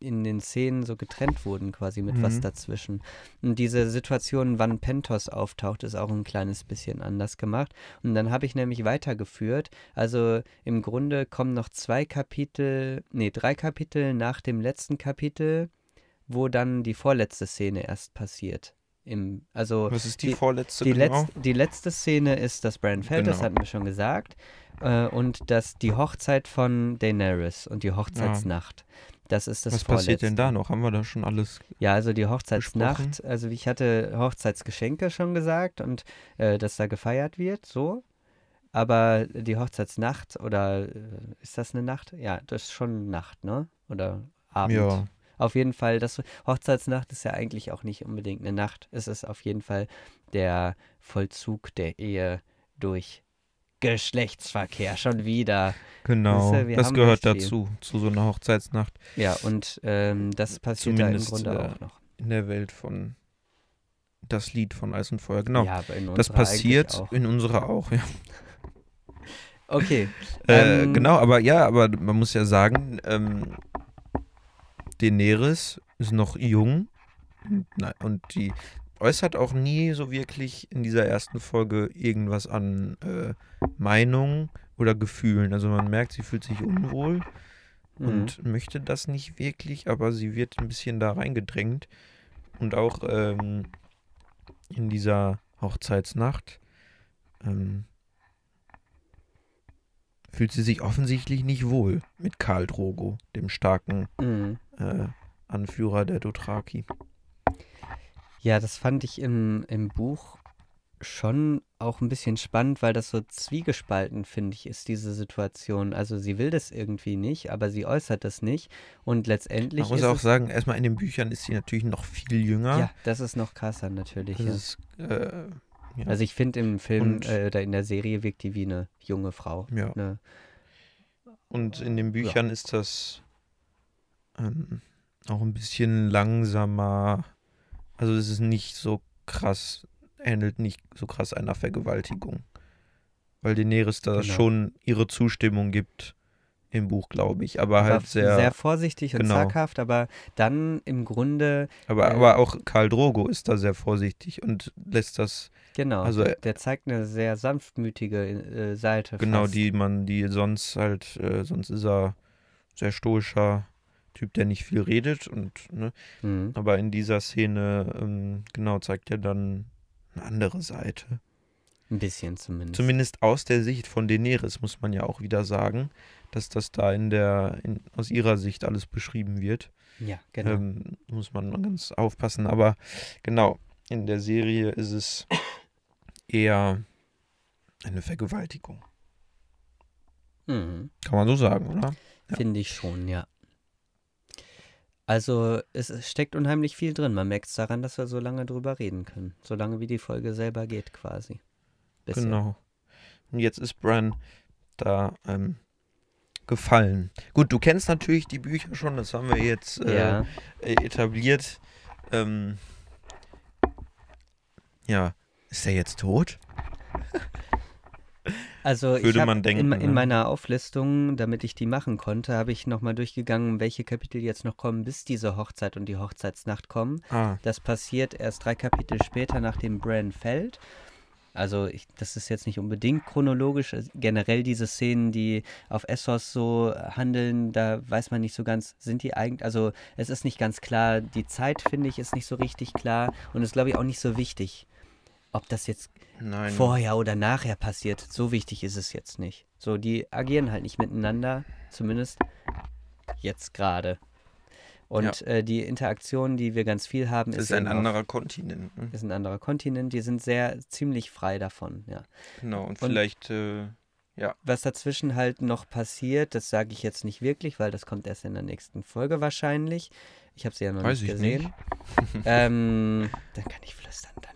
in- den Szenen so getrennt wurden, quasi mit was Mhm. dazwischen. Und diese Situation, wann Pentos auftaucht, ist auch ein kleines bisschen anders gemacht. Und dann habe ich nämlich weitergeführt. Also im Grunde kommen noch zwei Kapitel, nee, drei Kapitel nach dem letzten Kapitel, wo dann die vorletzte Szene erst passiert. Im, also Was ist die, die- vorletzte die, genau? letz, die letzte Szene ist das Bran fällt, das Genau. hatten wir schon gesagt. Äh, und das, die Hochzeit von Daenerys und die Hochzeitsnacht. Das ist das Was passiert denn da Vorletzte. noch? Haben wir da schon alles? Ja, also die Hochzeitsnacht, also ich hatte Hochzeitsgeschenke schon gesagt und äh, dass da gefeiert wird, so. Aber die Hochzeitsnacht oder äh, ist das eine Nacht? Ja, das ist schon Nacht, ne? Oder Abend. Ja. Auf jeden Fall, das Hochzeitsnacht ist ja eigentlich auch nicht unbedingt eine Nacht. Es ist auf jeden Fall der Vollzug der Ehe durch Geschlechtsverkehr schon wieder. Genau, Siehste, wir das gehört dazu, zu so einer Hochzeitsnacht Ja, und ähm, das passiert da im Zumindest, Grunde äh, auch noch. in der Welt von das Lied von Eis und Feuer. Genau, Ja, aber in das passiert in unserer auch, ja. Okay. Äh, Ähm, genau, aber ja, aber man muss ja sagen, ähm, Daenerys ist noch jung und, die äußert auch nie so wirklich in dieser ersten Folge irgendwas an äh, Meinung oder Gefühlen. Also man merkt, sie fühlt sich unwohl Mhm. und möchte das nicht wirklich, aber sie wird ein bisschen da reingedrängt. Und auch ähm, in dieser Hochzeitsnacht ähm, fühlt sie sich offensichtlich nicht wohl mit Karl Drogo, dem starken Mhm. Äh, Anführer der Dothraki. Ja, das fand ich im, im Buch schon auch ein bisschen spannend, weil das so zwiegespalten, finde ich, ist diese Situation. Also sie will das irgendwie nicht, aber sie äußert das nicht. Und letztendlich Man muss auch sagen, erstmal in den Büchern ist sie natürlich noch viel jünger. ja, das ist noch krasser natürlich. das Ja. ist, äh, ja, Also ich finde im Film Und- äh, oder in der Serie wirkt die wie eine junge Frau. ja. Ne? Und in den Büchern ist das ähm, auch ein bisschen langsamer. Also es ist nicht so krass, ähnelt nicht so krass einer Vergewaltigung. Weil Daenerys da Genau. schon ihre Zustimmung gibt im Buch, glaube ich. Aber halt sehr. sehr vorsichtig und genau. zaghaft, aber dann im Grunde, aber, äh, aber auch Karl Drogo ist da sehr vorsichtig und lässt das, genau, Also, der, der zeigt eine sehr sanftmütige äh, Seite. genau, fast. die man, die sonst halt, äh, sonst ist er sehr stoischer Typ, der nicht viel redet und, ne, Mhm. Aber in dieser Szene, ähm, genau, zeigt er dann eine andere Seite. Ein bisschen zumindest. Zumindest aus der Sicht von Daenerys muss man ja auch wieder sagen, dass das da in der, in, aus ihrer Sicht alles beschrieben wird. Ja, genau. Ähm, muss man ganz aufpassen. Aber genau, in der Serie ist es eher eine Vergewaltigung. Mhm. Kann man so sagen, oder? Ja. Finde ich schon, ja. Also es steckt unheimlich viel drin. Man merkt es daran, dass wir so lange drüber reden können. So lange wie die Folge selber geht quasi. Bisher. Genau. Und jetzt ist Bran da ähm, gefallen. Gut, du kennst natürlich die Bücher schon, das haben wir jetzt äh, Ja, etabliert. Ähm, ja, ist er jetzt tot? also Würde man denken, in, in ne? meiner Auflistung, damit ich die machen konnte, habe ich nochmal durchgegangen, welche Kapitel jetzt noch kommen, bis diese Hochzeit und die Hochzeitsnacht kommen. Ah, Das passiert erst drei Kapitel später, nachdem Bran fällt. Also ich, das ist jetzt nicht unbedingt chronologisch. Es- Generell diese Szenen, die auf Essos so handeln, da weiß man nicht so ganz, sind die eigentlich, also es ist nicht ganz klar. Die Zeit, finde ich, ist nicht so richtig klar und ist, glaube ich, auch nicht so wichtig. Ob das jetzt nein. vorher oder nachher passiert, so wichtig ist es jetzt nicht. So, die agieren halt nicht miteinander, zumindest jetzt gerade. Und äh, die Interaktion, die wir ganz viel haben, das ist, ist ein eben auf- anderer Kontinent. Ne? ist ein anderer Kontinent, die sind sehr ziemlich frei davon, ja. Genau, und Und- vielleicht, äh, Was dazwischen halt noch passiert, das sage ich jetzt nicht wirklich, weil das kommt erst in der nächsten Folge wahrscheinlich. Ich habe sie ja noch Weiß nicht ich gesehen. ähm, dann kann ich flüstern, dann.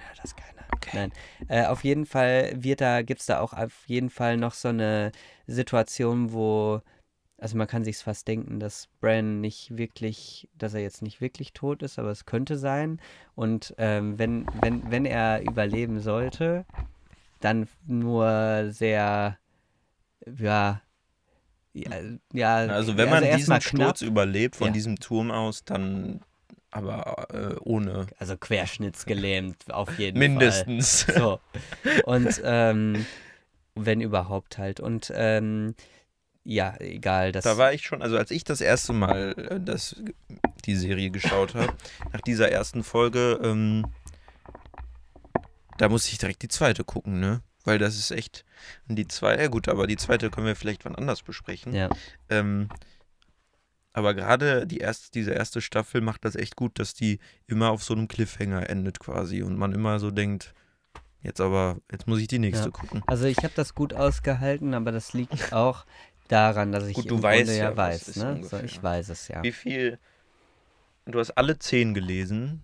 Nein. Äh, auf jeden Fall wird da, gibt es da auch auf jeden Fall noch so eine Situation, wo, also man kann sich fast denken, dass Bran nicht wirklich, dass er jetzt nicht wirklich tot ist, aber es könnte sein. Und ähm, wenn, wenn, wenn er überleben sollte, dann nur sehr, ja, ja, ja also wenn man diesen erstmal Sturz überlebt von Ja. diesem Turm aus, dann aber äh, ohne also querschnittsgelähmt auf jeden mindestens. Fall. So. Und ähm, wenn überhaupt halt. Und ähm, ja, egal. Das, Da war ich schon, also als ich das erste Mal äh, das, die Serie geschaut habe, nach dieser ersten Folge, ähm, da musste ich direkt die zweite gucken, ne? Weil das ist echt. Die zweite, ja gut, aber die zweite können wir vielleicht wann anders besprechen. ja, Ähm, aber gerade die erste, diese erste Staffel macht das echt gut, dass die immer auf so einem Cliffhanger endet quasi und man immer so denkt, jetzt aber, jetzt muss ich die nächste Ja. gucken. also ich habe das gut ausgehalten, aber das liegt auch daran, dass ich Gut, du im weißt Grunde ja, ja weiß. Ne? So, ich weiß es ja. Wie viel Du hast alle zehn gelesen.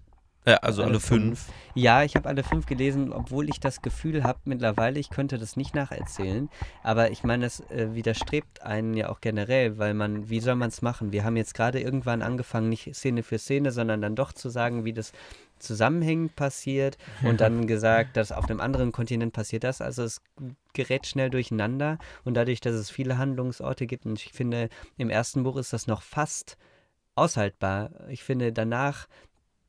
Äh, also alle, Alle fünf. fünf. Ja, ich habe alle fünf gelesen, obwohl ich das Gefühl habe mittlerweile, ich könnte das nicht nacherzählen. Aber ich meine, das äh, widerstrebt einen ja auch generell, weil man, wie soll man es machen? Wir haben jetzt gerade irgendwann angefangen, nicht Szene für Szene, sondern dann doch zu sagen, wie das zusammenhängend passiert und dann gesagt, dass auf einem anderen Kontinent passiert das. Also es gerät schnell durcheinander und dadurch, dass es viele Handlungsorte gibt und ich finde, im ersten Buch ist das noch fast aushaltbar. Ich finde, danach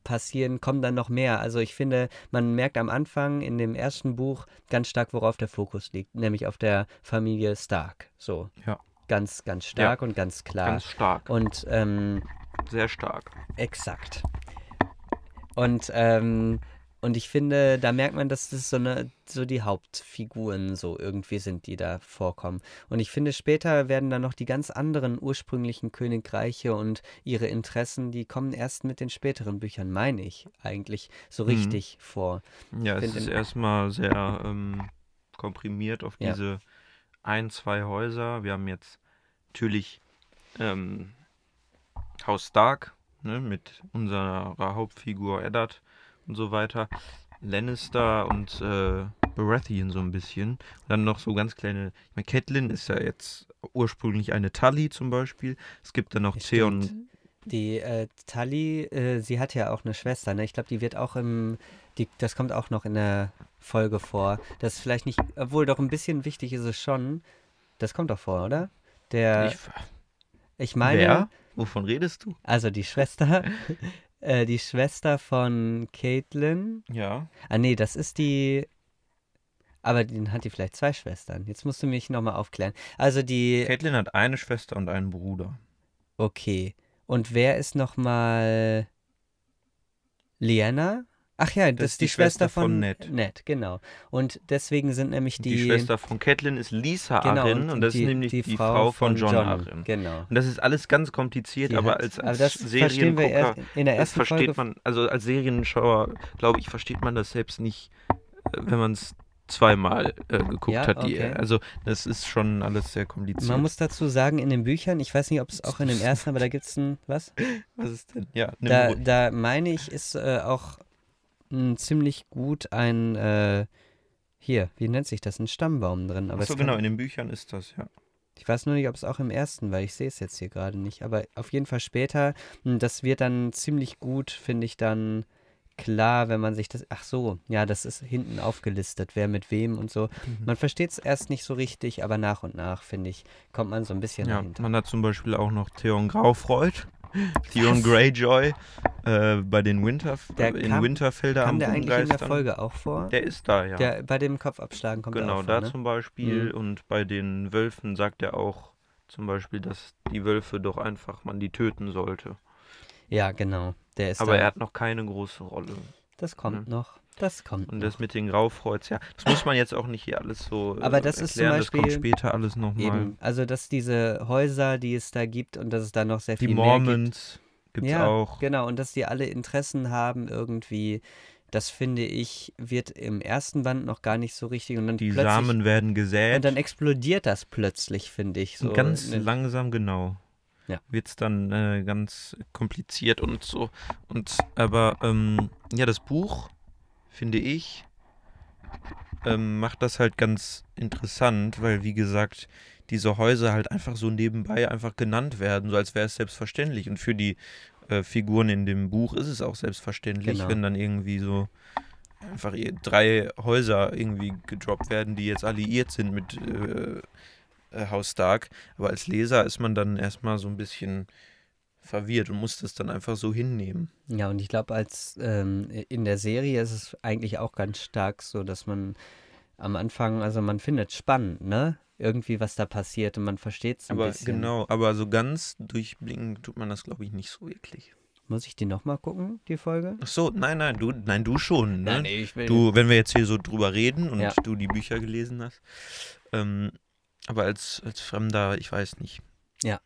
passieren, kommen dann noch mehr. Also ich finde, man merkt am Anfang in dem ersten Buch ganz stark, worauf der Fokus liegt, nämlich auf der Familie Stark. So. Ja. Ganz, ganz stark und ganz klar. Ganz stark. und ähm, Sehr stark. Exakt. Und, ähm, und ich finde, da merkt man, dass das so eine, so die Hauptfiguren so irgendwie sind, die da vorkommen. Und ich finde, später werden dann noch die ganz anderen ursprünglichen Königreiche und ihre Interessen, die kommen erst mit den späteren Büchern, meine ich, eigentlich so Mhm. richtig vor. Ja, es ist erstmal sehr ähm, komprimiert auf Ja. diese ein, zwei Häuser. Wir haben jetzt natürlich ähm, Haus Stark ne, mit unserer Hauptfigur Eddard und so weiter. Lannister und äh, Baratheon so ein bisschen. Dann noch so ganz kleine. Ich meine, Catelyn ist ja jetzt ursprünglich eine Tully zum Beispiel. Es gibt dann noch Theon. Die äh, Tully, äh, sie hat ja auch eine Schwester, ne? Ich glaube, die wird auch im, die, das kommt auch noch in der Folge vor. Das ist vielleicht nicht, obwohl doch ein bisschen wichtig ist es schon. Das kommt doch vor, oder? Der, Ich, ich, meine, wer? Wovon redest du? also die Schwester, äh, die Schwester von Caitlin. Ja. Ah nee, das ist die, aber dann hat die vielleicht zwei Schwestern. Jetzt musst du mich nochmal aufklären. Also die, Catelyn hat eine Schwester und einen Bruder. Okay. Und wer ist nochmal Liana? Ach ja, das, ist die, Schwester, von, Ned. Ned, genau. Und deswegen sind nämlich Die, die, Schwester von Catelyn ist Lisa genau, Arryn und das die, ist nämlich die, Frau, von John, Arryn. Genau. Und das ist alles ganz kompliziert, Die aber hat- als, aber als das verstehen wir Seriengucker, erst in der das ersten versteht Folge. man, also als Serienschauer, glaube ich, versteht man das selbst nicht, äh, wenn man es zweimal äh, geguckt Ja, hat. Die, okay. Also das ist schon alles sehr kompliziert. Man muss dazu sagen, in den Büchern, ich weiß nicht, ob es auch in den ersten, aber da gibt es ein, was? Was ist denn? Ja, Da, da meine ich, ist äh, auch m, ziemlich gut ein, äh, hier, wie nennt sich das, ein Stammbaum drin. Aber Ach so, es kann- genau, in den Büchern ist das, ja. Ich weiß nur nicht, ob es auch im ersten, weil ich sehe es jetzt hier gerade nicht. Aber auf jeden Fall später, m, das wird dann ziemlich gut, finde ich dann klar, wenn man sich das. Ach so, ja, das ist hinten aufgelistet, wer mit wem und so. Mhm. Man versteht es erst nicht so richtig, aber nach und nach, finde ich, kommt man so ein bisschen Ja, dahinter. man hat zum Beispiel auch noch Theon Graufreud, Theon Greyjoy äh, bei den Winter Der in kam- Winterfelder Kam am der eigentlich in der. Folge auch vor? Der ist da, ja. Der, bei dem Kopfabschlagen kommt genau, er auch da vor, ne? zum Beispiel. Mhm. Und bei den Wölfen sagt er auch zum Beispiel, dass die Wölfe doch einfach man die töten sollte. Ja, genau. Der ist Aber da. er hat noch keine große Rolle. das kommt ne? noch. Das kommt Und noch. das mit den Graufreuds, ja, das muss man jetzt auch nicht hier alles so äh, Aber das ist zum erklären, das kommt Beispiel später alles nochmal. Also, dass diese Häuser, die es da gibt und dass es da noch sehr Die viel mehr gibt. Mormons gibt's ja, auch. Genau, und dass die alle Interessen haben irgendwie, das finde ich, wird im ersten Band noch gar nicht so richtig und dann Die Samen werden gesät. und dann explodiert das plötzlich, finde ich. So ganz ne- langsam, genau. Ja. Wird es dann äh, ganz kompliziert und so. Und aber ähm, ja, das Buch, finde ich, ähm, macht das halt ganz interessant, weil wie gesagt, diese Häuser halt einfach so nebenbei einfach genannt werden, so als wäre es selbstverständlich. Und für die äh, Figuren in dem Buch ist es auch selbstverständlich, Genau. wenn dann irgendwie so einfach drei Häuser irgendwie gedroppt werden, die jetzt alliiert sind mit äh, äh, Haus Stark. Aber als Leser ist man dann erstmal so ein bisschen verwirrt und muss das dann einfach so hinnehmen. Ja, und ich glaube, als ähm, in der Serie ist es eigentlich auch ganz stark so, dass man am Anfang, also man findet spannend, ne? Irgendwie, was da passiert und man versteht es ein Aber bisschen. genau, aber so ganz durchblicken tut man das, glaube ich, nicht so wirklich. Muss ich die nochmal gucken, die Folge? Ach so, nein, nein, du, nein, du schon. Ne? ich will. Du, wenn wir jetzt hier so drüber reden und Ja. du die Bücher gelesen hast. Ähm, aber als, als Fremder, ich weiß nicht. Ja.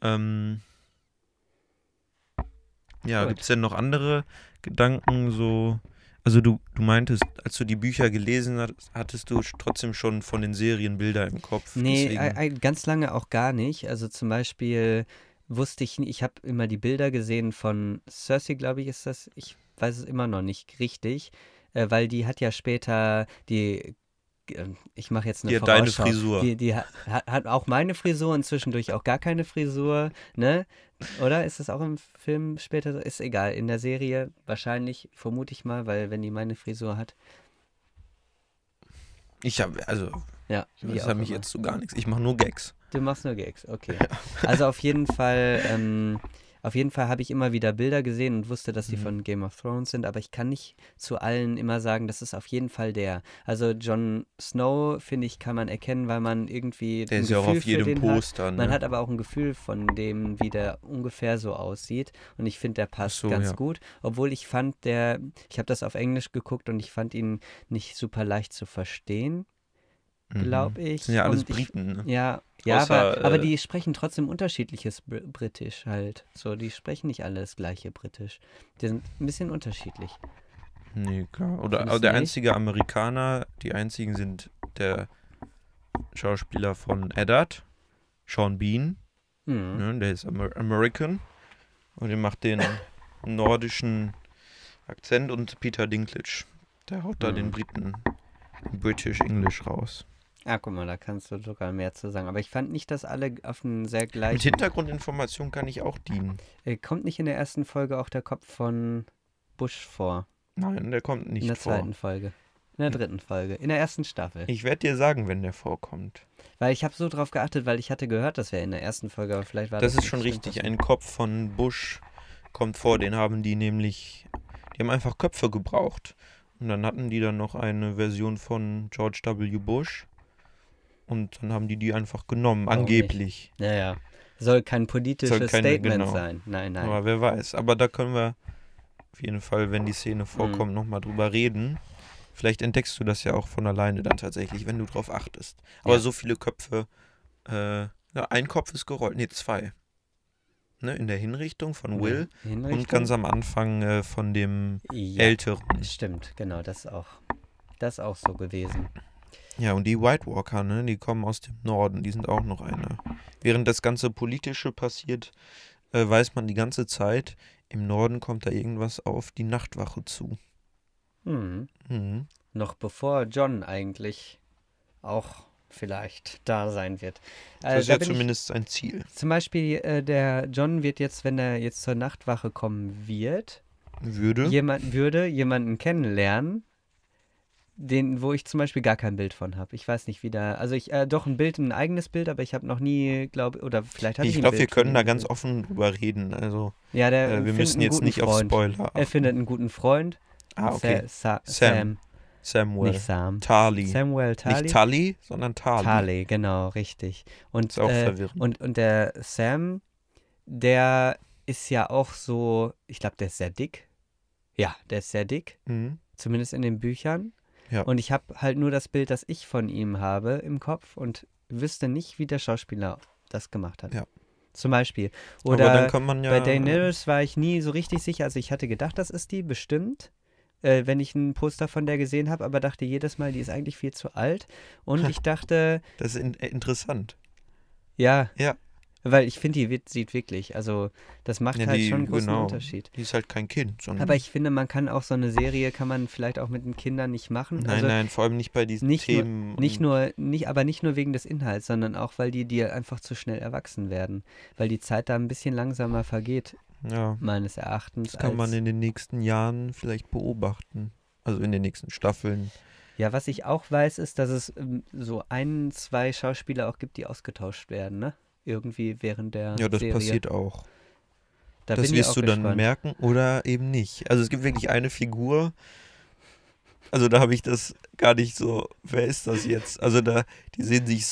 Ähm, ja, gibt es denn noch andere Gedanken so? Also du, du meintest, als du die Bücher gelesen hast, hattest du trotzdem schon von den Serien Bilder im Kopf. Nee, deswegen- ganz lange auch gar nicht. Also zum Beispiel wusste ich, ich habe immer die Bilder gesehen von Cersei, glaube ich, ist das. Ich weiß es immer noch nicht richtig, äh, weil die hat ja später die. Äh, Ich mache jetzt eine hat deine. Frisur. Die, die hat, hat- auch meine Frisur und zwischendurch auch gar keine Frisur, ne? Oder ist das auch im Film später so? Ist egal. In der Serie wahrscheinlich, vermute ich mal, weil wenn die meine Frisur hat. Ich habe, also, Ja, das hat mich immer. jetzt zu gar nichts. Ich mache nur Gags. Du machst nur Gags, okay. Also auf jeden Fall, ähm, auf jeden Fall habe ich immer wieder Bilder gesehen und wusste, dass die Mhm. von Game of Thrones sind, aber ich kann nicht zu allen immer sagen, das ist auf jeden Fall der. Also Jon Snow, finde ich, kann man erkennen, weil man irgendwie Der ist ja auch auf jedem den hat. Poster. Ne? Man hat aber auch ein Gefühl von dem, wie der ungefähr so aussieht. Und ich finde, der passt so, ganz ja. gut. Obwohl ich fand, der, ich habe das auf Englisch geguckt und ich fand ihn nicht super leicht zu verstehen. Glaube ich. Das sind ja alles Und ich, Briten. Ne? ja, ja Außer, aber, aber äh, die sprechen trotzdem unterschiedliches Br Britisch halt. So, die sprechen nicht alle das gleiche Britisch. Die sind ein bisschen unterschiedlich. Nee, klar. Oder aber du der einzige Amerikaner, die einzigen sind der Schauspieler von Eddard, Sean Bean, Hm. ne, der ist Amer American und der macht den nordischen Akzent und Peter Dinklage, der haut da Mhm. den Briten British English raus. Ah, guck mal, da kannst du sogar mehr zu sagen. Aber ich fand nicht, dass alle auf einen sehr Mit gleichen. Hintergrundinformation kann ich auch dienen. Äh, kommt nicht in der ersten Folge auch der Kopf von Bush vor? Nein, der kommt nicht in der vor. zweiten Folge. In der dritten Folge. In der ersten Staffel. Ich werde dir sagen, wenn der vorkommt. Weil ich habe so drauf geachtet, weil ich hatte gehört, das wäre in der ersten Folge, aber vielleicht war das. Das ist schon richtig. Ein Kopf von Bush kommt vor. Den haben die nämlich. Die haben einfach Köpfe gebraucht. Und dann hatten die dann noch eine Version von George W. Bush. Und dann haben die die einfach genommen, Warum angeblich. Ja, ja. Soll kein politisches Soll keine- Statement genau. sein. Nein, nein. Aber wer weiß. Aber da können wir auf jeden Fall, wenn die Szene Mhm. vorkommt, nochmal drüber reden. Vielleicht entdeckst du das ja auch von alleine dann tatsächlich, wenn du drauf achtest. Aber Ja. so viele Köpfe. Äh, ja, ein Kopf ist gerollt. Nee, zwei. Ne, in der Hinrichtung von Will. Hinrichtung? Und ganz am Anfang äh, von dem ja, Älteren. Stimmt, genau, das auch. Das ist auch so gewesen. Ja, und die White Walker, ne, die kommen aus dem Norden, die sind auch noch eine. Während das ganze Politische passiert, äh, weiß man die ganze Zeit, im Norden kommt da irgendwas auf die Nachtwache zu. Hm. Mhm. Noch bevor John eigentlich auch vielleicht da sein wird. Das Äh, ist da ja ich- zumindest sein Ziel. Zum Beispiel, äh, der John wird jetzt, wenn er jetzt zur Nachtwache kommen wird, Würde. jemand würde jemanden kennenlernen, den, wo ich zum Beispiel gar kein Bild von habe. Ich weiß nicht, wie da. Also ich, äh, doch ein Bild, ein eigenes Bild, aber ich habe noch nie, glaube oder vielleicht habe ich. Ich glaube, wir können da ganz offen drüber reden. Also, Ja, der äh, wir müssen jetzt nicht auf Freund. Spoiler. Er findet einen guten Freund. ah, okay. Sa Sa Sam. Sam. Samuel. Nicht Sam. Tali. Samuel Tali. Nicht Tali, sondern Tali. Tali, genau, richtig. Und, Ist auch äh, verwirrend. und, und der Sam, der ist ja auch so, ich glaube, der ist sehr dick. Ja, der ist sehr dick, Mhm. zumindest in den Büchern. Ja. Und ich habe halt nur das Bild, das ich von ihm habe im Kopf und wüsste nicht, wie der Schauspieler das gemacht hat. Ja. Zum Beispiel. Oder ja. bei Daenerys war ich nie so richtig sicher. Also ich hatte gedacht, das ist die, bestimmt. Äh, wenn ich ein Poster von der gesehen habe, aber dachte jedes Mal, die ist eigentlich viel zu alt. Und ich dachte, Das ist in, äh, interessant. ja. Ja. Weil ich finde, die wird, sieht wirklich, also das macht Ja, halt die- schon einen großen genau. Unterschied. Die ist halt kein Kind, sondern. Aber ich finde, man kann auch so eine Serie, kann man vielleicht auch mit den Kindern nicht machen. Nein, also nein, vor allem nicht bei diesen nicht nur- Themen. Nicht und- nur, nicht, aber nicht nur wegen des Inhalts, sondern auch, weil die dir einfach zu schnell erwachsen werden. Weil die Zeit da ein bisschen langsamer vergeht, Ja, meines Erachtens. das kann man in den nächsten Jahren vielleicht beobachten. Also in den nächsten Staffeln. ja, was ich auch weiß, ist, dass es ähm, so ein, zwei Schauspieler auch gibt, die ausgetauscht werden, ne? Irgendwie während der Ja, das Serie. passiert auch. Da das wirst du dann gespannt. merken oder eben nicht. Also es gibt wirklich eine Figur. Also da habe ich das gar nicht so. Wer ist das jetzt? Also da, die sehen sich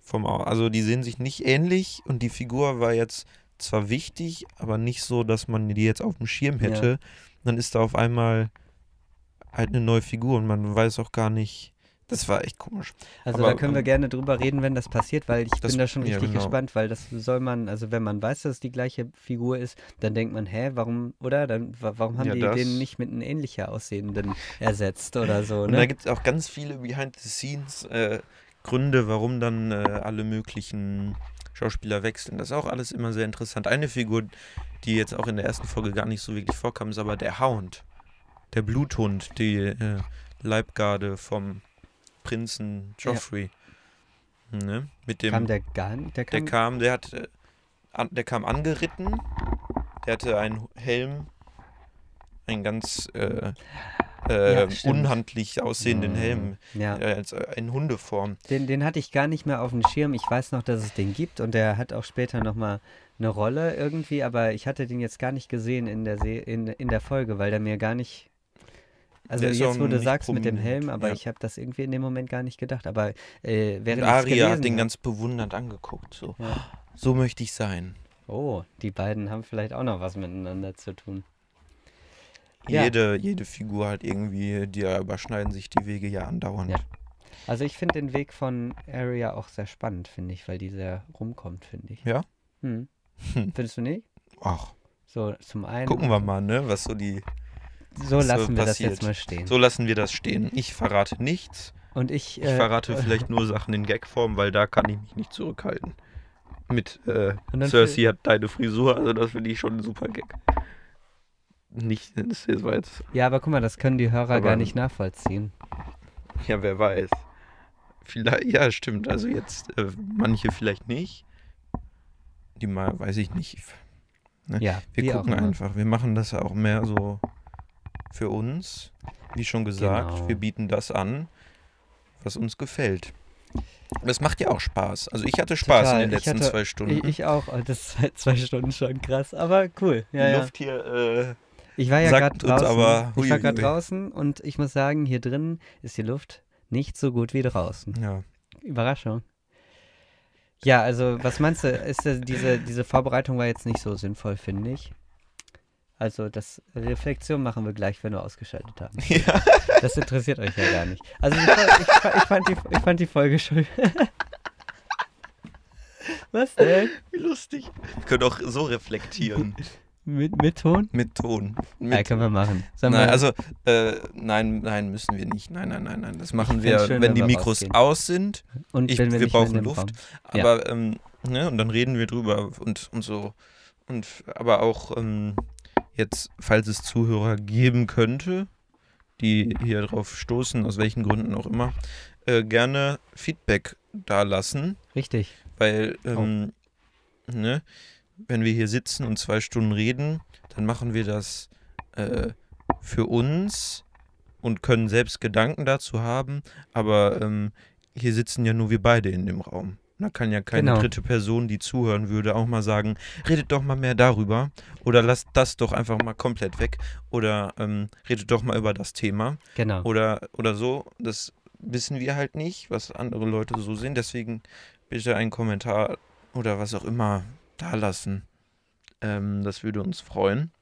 vom, also die sehen sich nicht ähnlich und die Figur war jetzt zwar wichtig, aber nicht so, dass man die jetzt auf dem Schirm Ja. hätte. Dann ist da auf einmal halt eine neue Figur und man weiß auch gar nicht. Das war echt komisch. Also Aber, da können wir ähm, gerne drüber reden, wenn das passiert, weil ich das- bin da schon ja, richtig genau. gespannt, weil das soll man, also wenn man weiß, dass es die gleiche Figur ist, dann denkt man, hä, warum, oder? Dann, wa- warum haben Ja, die das- den nicht mit einem ähnlicher aussehenden ersetzt oder so, Und da ne? gibt es auch ganz viele Behind-the-Scenes äh, Gründe, warum dann äh, alle möglichen Schauspieler wechseln. Das ist auch alles immer sehr interessant. Eine Figur, die jetzt auch in der ersten Folge gar nicht so wirklich vorkam, ist aber der Hound. Der Bluthund, die äh, Leibgarde vom Prinzen Joffrey. Ne? Mit dem, kam der gar? Der der kam, kam, der hat, äh, der kam angeritten. Der hatte einen Helm, einen ganz äh, äh, Ja, unhandlich aussehenden Mm, Helm, ja. als äh, in Hundeform. Den, den hatte ich gar nicht mehr auf dem Schirm. Ich weiß noch, dass es den gibt und der hat auch später nochmal eine Rolle irgendwie, aber ich hatte den jetzt gar nicht gesehen in der, Se in, in der Folge, weil der mir gar nicht. Also Der jetzt, wo du sagst mit dem Helm, aber ja. ich habe das irgendwie in dem Moment gar nicht gedacht. Aber äh, während Und Aria hat den ganz bewundernd angeguckt. So, Ja. so möchte ich sein. Oh, die beiden haben vielleicht auch noch was miteinander zu tun. Ja. Jede, jede Figur hat irgendwie, die überschneiden sich die Wege ja andauernd. Ja. Also ich finde den Weg von Aria auch sehr spannend, finde ich, weil die sehr rumkommt, finde ich. Ja? Hm. Hm. Findest du nicht? Ach, So, zum einen. gucken wir mal, ne, was so die. So lassen wir das passiert. jetzt mal stehen. So lassen wir das stehen. Ich verrate nichts. Und ich. Ich äh, verrate äh, vielleicht nur Sachen in Gagform, weil da kann ich mich nicht zurückhalten. Mit äh, Cersei hat deine Frisur, also das finde ich schon ein super Gag. Nicht, das war jetzt. Ja, aber guck mal, das können die Hörer gar nicht nachvollziehen. Ja, wer weiß. Vielleicht, ja, stimmt. Also jetzt äh, manche vielleicht nicht. Die mal, weiß ich nicht. Ne? Ja, Wir gucken einfach. Wir machen das auch mehr so für uns. Wie schon gesagt, Genau. wir bieten das an, was uns gefällt. Das macht ja auch Spaß. Also ich hatte Spaß Total. in den Ich letzten hatte- zwei Stunden. Ich, ich auch. Oh, Das ist seit zwei Stunden schon krass, aber cool. Ja, Die ja. Luft hier, äh, Ich war ja gerade draußen. aber, ich war gerade huiuiui. draußen und ich muss sagen, hier drin ist die Luft nicht so gut wie draußen. ja. Überraschung. Ja, also was meinst du, ist diese, diese Vorbereitung war jetzt nicht so sinnvoll, finde ich. Also das Reflexion machen wir gleich, wenn wir ausgeschaltet haben. ja. Das interessiert euch ja gar nicht. Also ich, fa- ich, fand die, ich fand die Folge schon. Was denn? Wie lustig. Wir können auch so reflektieren. Mit, mit Ton? mit Ton. Mit Ja, können wir machen. Sag Nein, mal, also, äh, nein, nein, müssen wir nicht. Nein, nein, nein, nein. Das machen Ich wir, schön, wenn wenn die wir Mikros rausgehen. aus sind. und ich- wir, wir brauchen Luft. Ja. Aber, ähm, ne, und dann reden wir drüber und, und so. Und aber auch ähm, jetzt, falls es Zuhörer geben könnte, die hier drauf stoßen, aus welchen Gründen auch immer, äh, gerne Feedback da lassen. Richtig. Weil, Oh. ähm, ne, wenn wir hier sitzen und zwei Stunden reden, dann machen wir das äh, für uns und können selbst Gedanken dazu haben, aber ähm, hier sitzen ja nur wir beide in dem Raum. Da kann ja keine Genau. dritte Person, die zuhören würde, auch mal sagen, redet doch mal mehr darüber oder lasst das doch einfach mal komplett weg oder ähm, redet doch mal über das Thema Genau. oder, oder so. Das wissen wir halt nicht, was andere Leute so sehen. Deswegen bitte einen Kommentar oder was auch immer da lassen. Ähm, das würde uns freuen.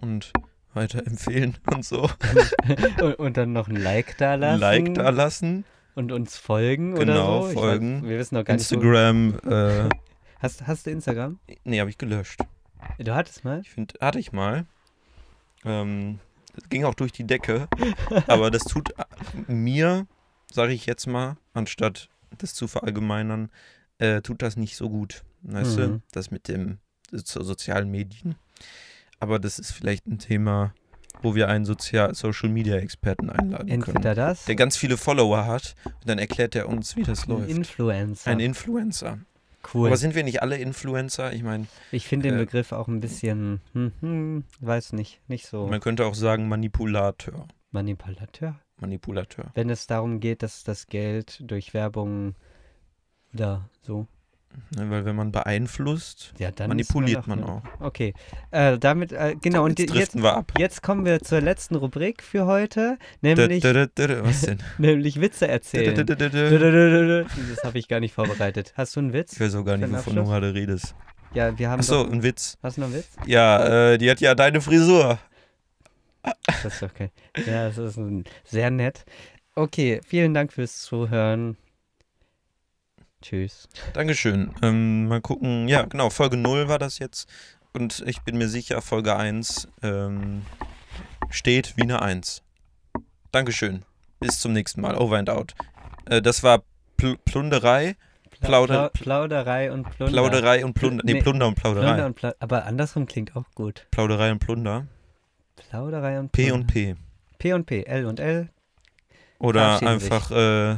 Und weiterempfehlen und so. und, und dann noch ein Like da Ein lassen. Like da lassen. Und uns folgen Genau, oder so. Ich folgen. Weiß, wir wissen noch gar nicht. Instagram. Äh, Wo, hast, hast du Instagram? nee, habe ich gelöscht. Du hattest mal? Ich finde, hatte ich mal. Ähm, ging auch durch die Decke. aber das tut mir, sage ich jetzt mal, anstatt das zu verallgemeinern, äh, tut das nicht so gut. Weißt du? Mhm. Das mit dem so, sozialen Medien. Aber das ist vielleicht ein Thema, wo wir einen Sozial Social Media Experten einladen können. Entweder das, Der ganz viele Follower hat und dann erklärt er uns, wie das ein läuft. Influencer. Ein Influencer. cool. Aber sind wir nicht alle Influencer? Ich meine, Ich finde den äh, Begriff auch ein bisschen, hm, hm, weiß nicht, nicht so man könnte auch sagen Manipulateur. Manipulateur. Manipulateur. Wenn es darum geht, dass das Geld durch Werbung oder so. Ne, weil wenn man beeinflusst, Ja, manipuliert man doch- auch. Okay. Äh, damit, äh, genau, und jetzt die- jetzt, jetzt kommen wir zur letzten Rubrik für heute, nämlich, dö, dö, dö, Was denn? nämlich Witze erzählen. Das habe ich gar nicht vorbereitet. Hast du einen Witz? Ich weiß auch gar nicht, wovon du gerade redest. Ja, wir haben Achso, doch, ein Witz. Hast du noch einen Witz? Ja, äh, die hat ja deine Frisur. Das ist okay. Ja, das ist sehr nett. Okay, vielen Dank fürs Zuhören. Tschüss. Dankeschön. Ähm, mal gucken. Ja, genau, Folge 0 war das jetzt. Und ich bin mir sicher, Folge 1 ähm, steht wie eine 1. Dankeschön. Bis zum nächsten Mal. Over and out. Äh, das war Pl Plunderei. Plauder, Plau- Plauderei und Plunder. Plauderei und Plunder. Nee, Nee, Plunder und Plauderei. Plunder und Pla aber andersrum klingt auch gut. Plauderei und Plunder. Plauderei und P Plunder. und P. P und P, L und L. Oder einfach äh,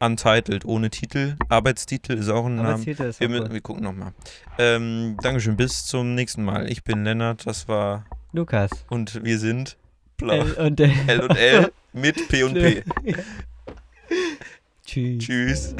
untitled, ohne Titel. Arbeitstitel ist auch ein Name. Ist Wir, wir gucken nochmal. Ähm, Dankeschön, bis zum nächsten Mal. Ich bin Lennart, das war Lukas. und wir sind Plau L und L. L und L mit P und P. Tschüss. Tschüss.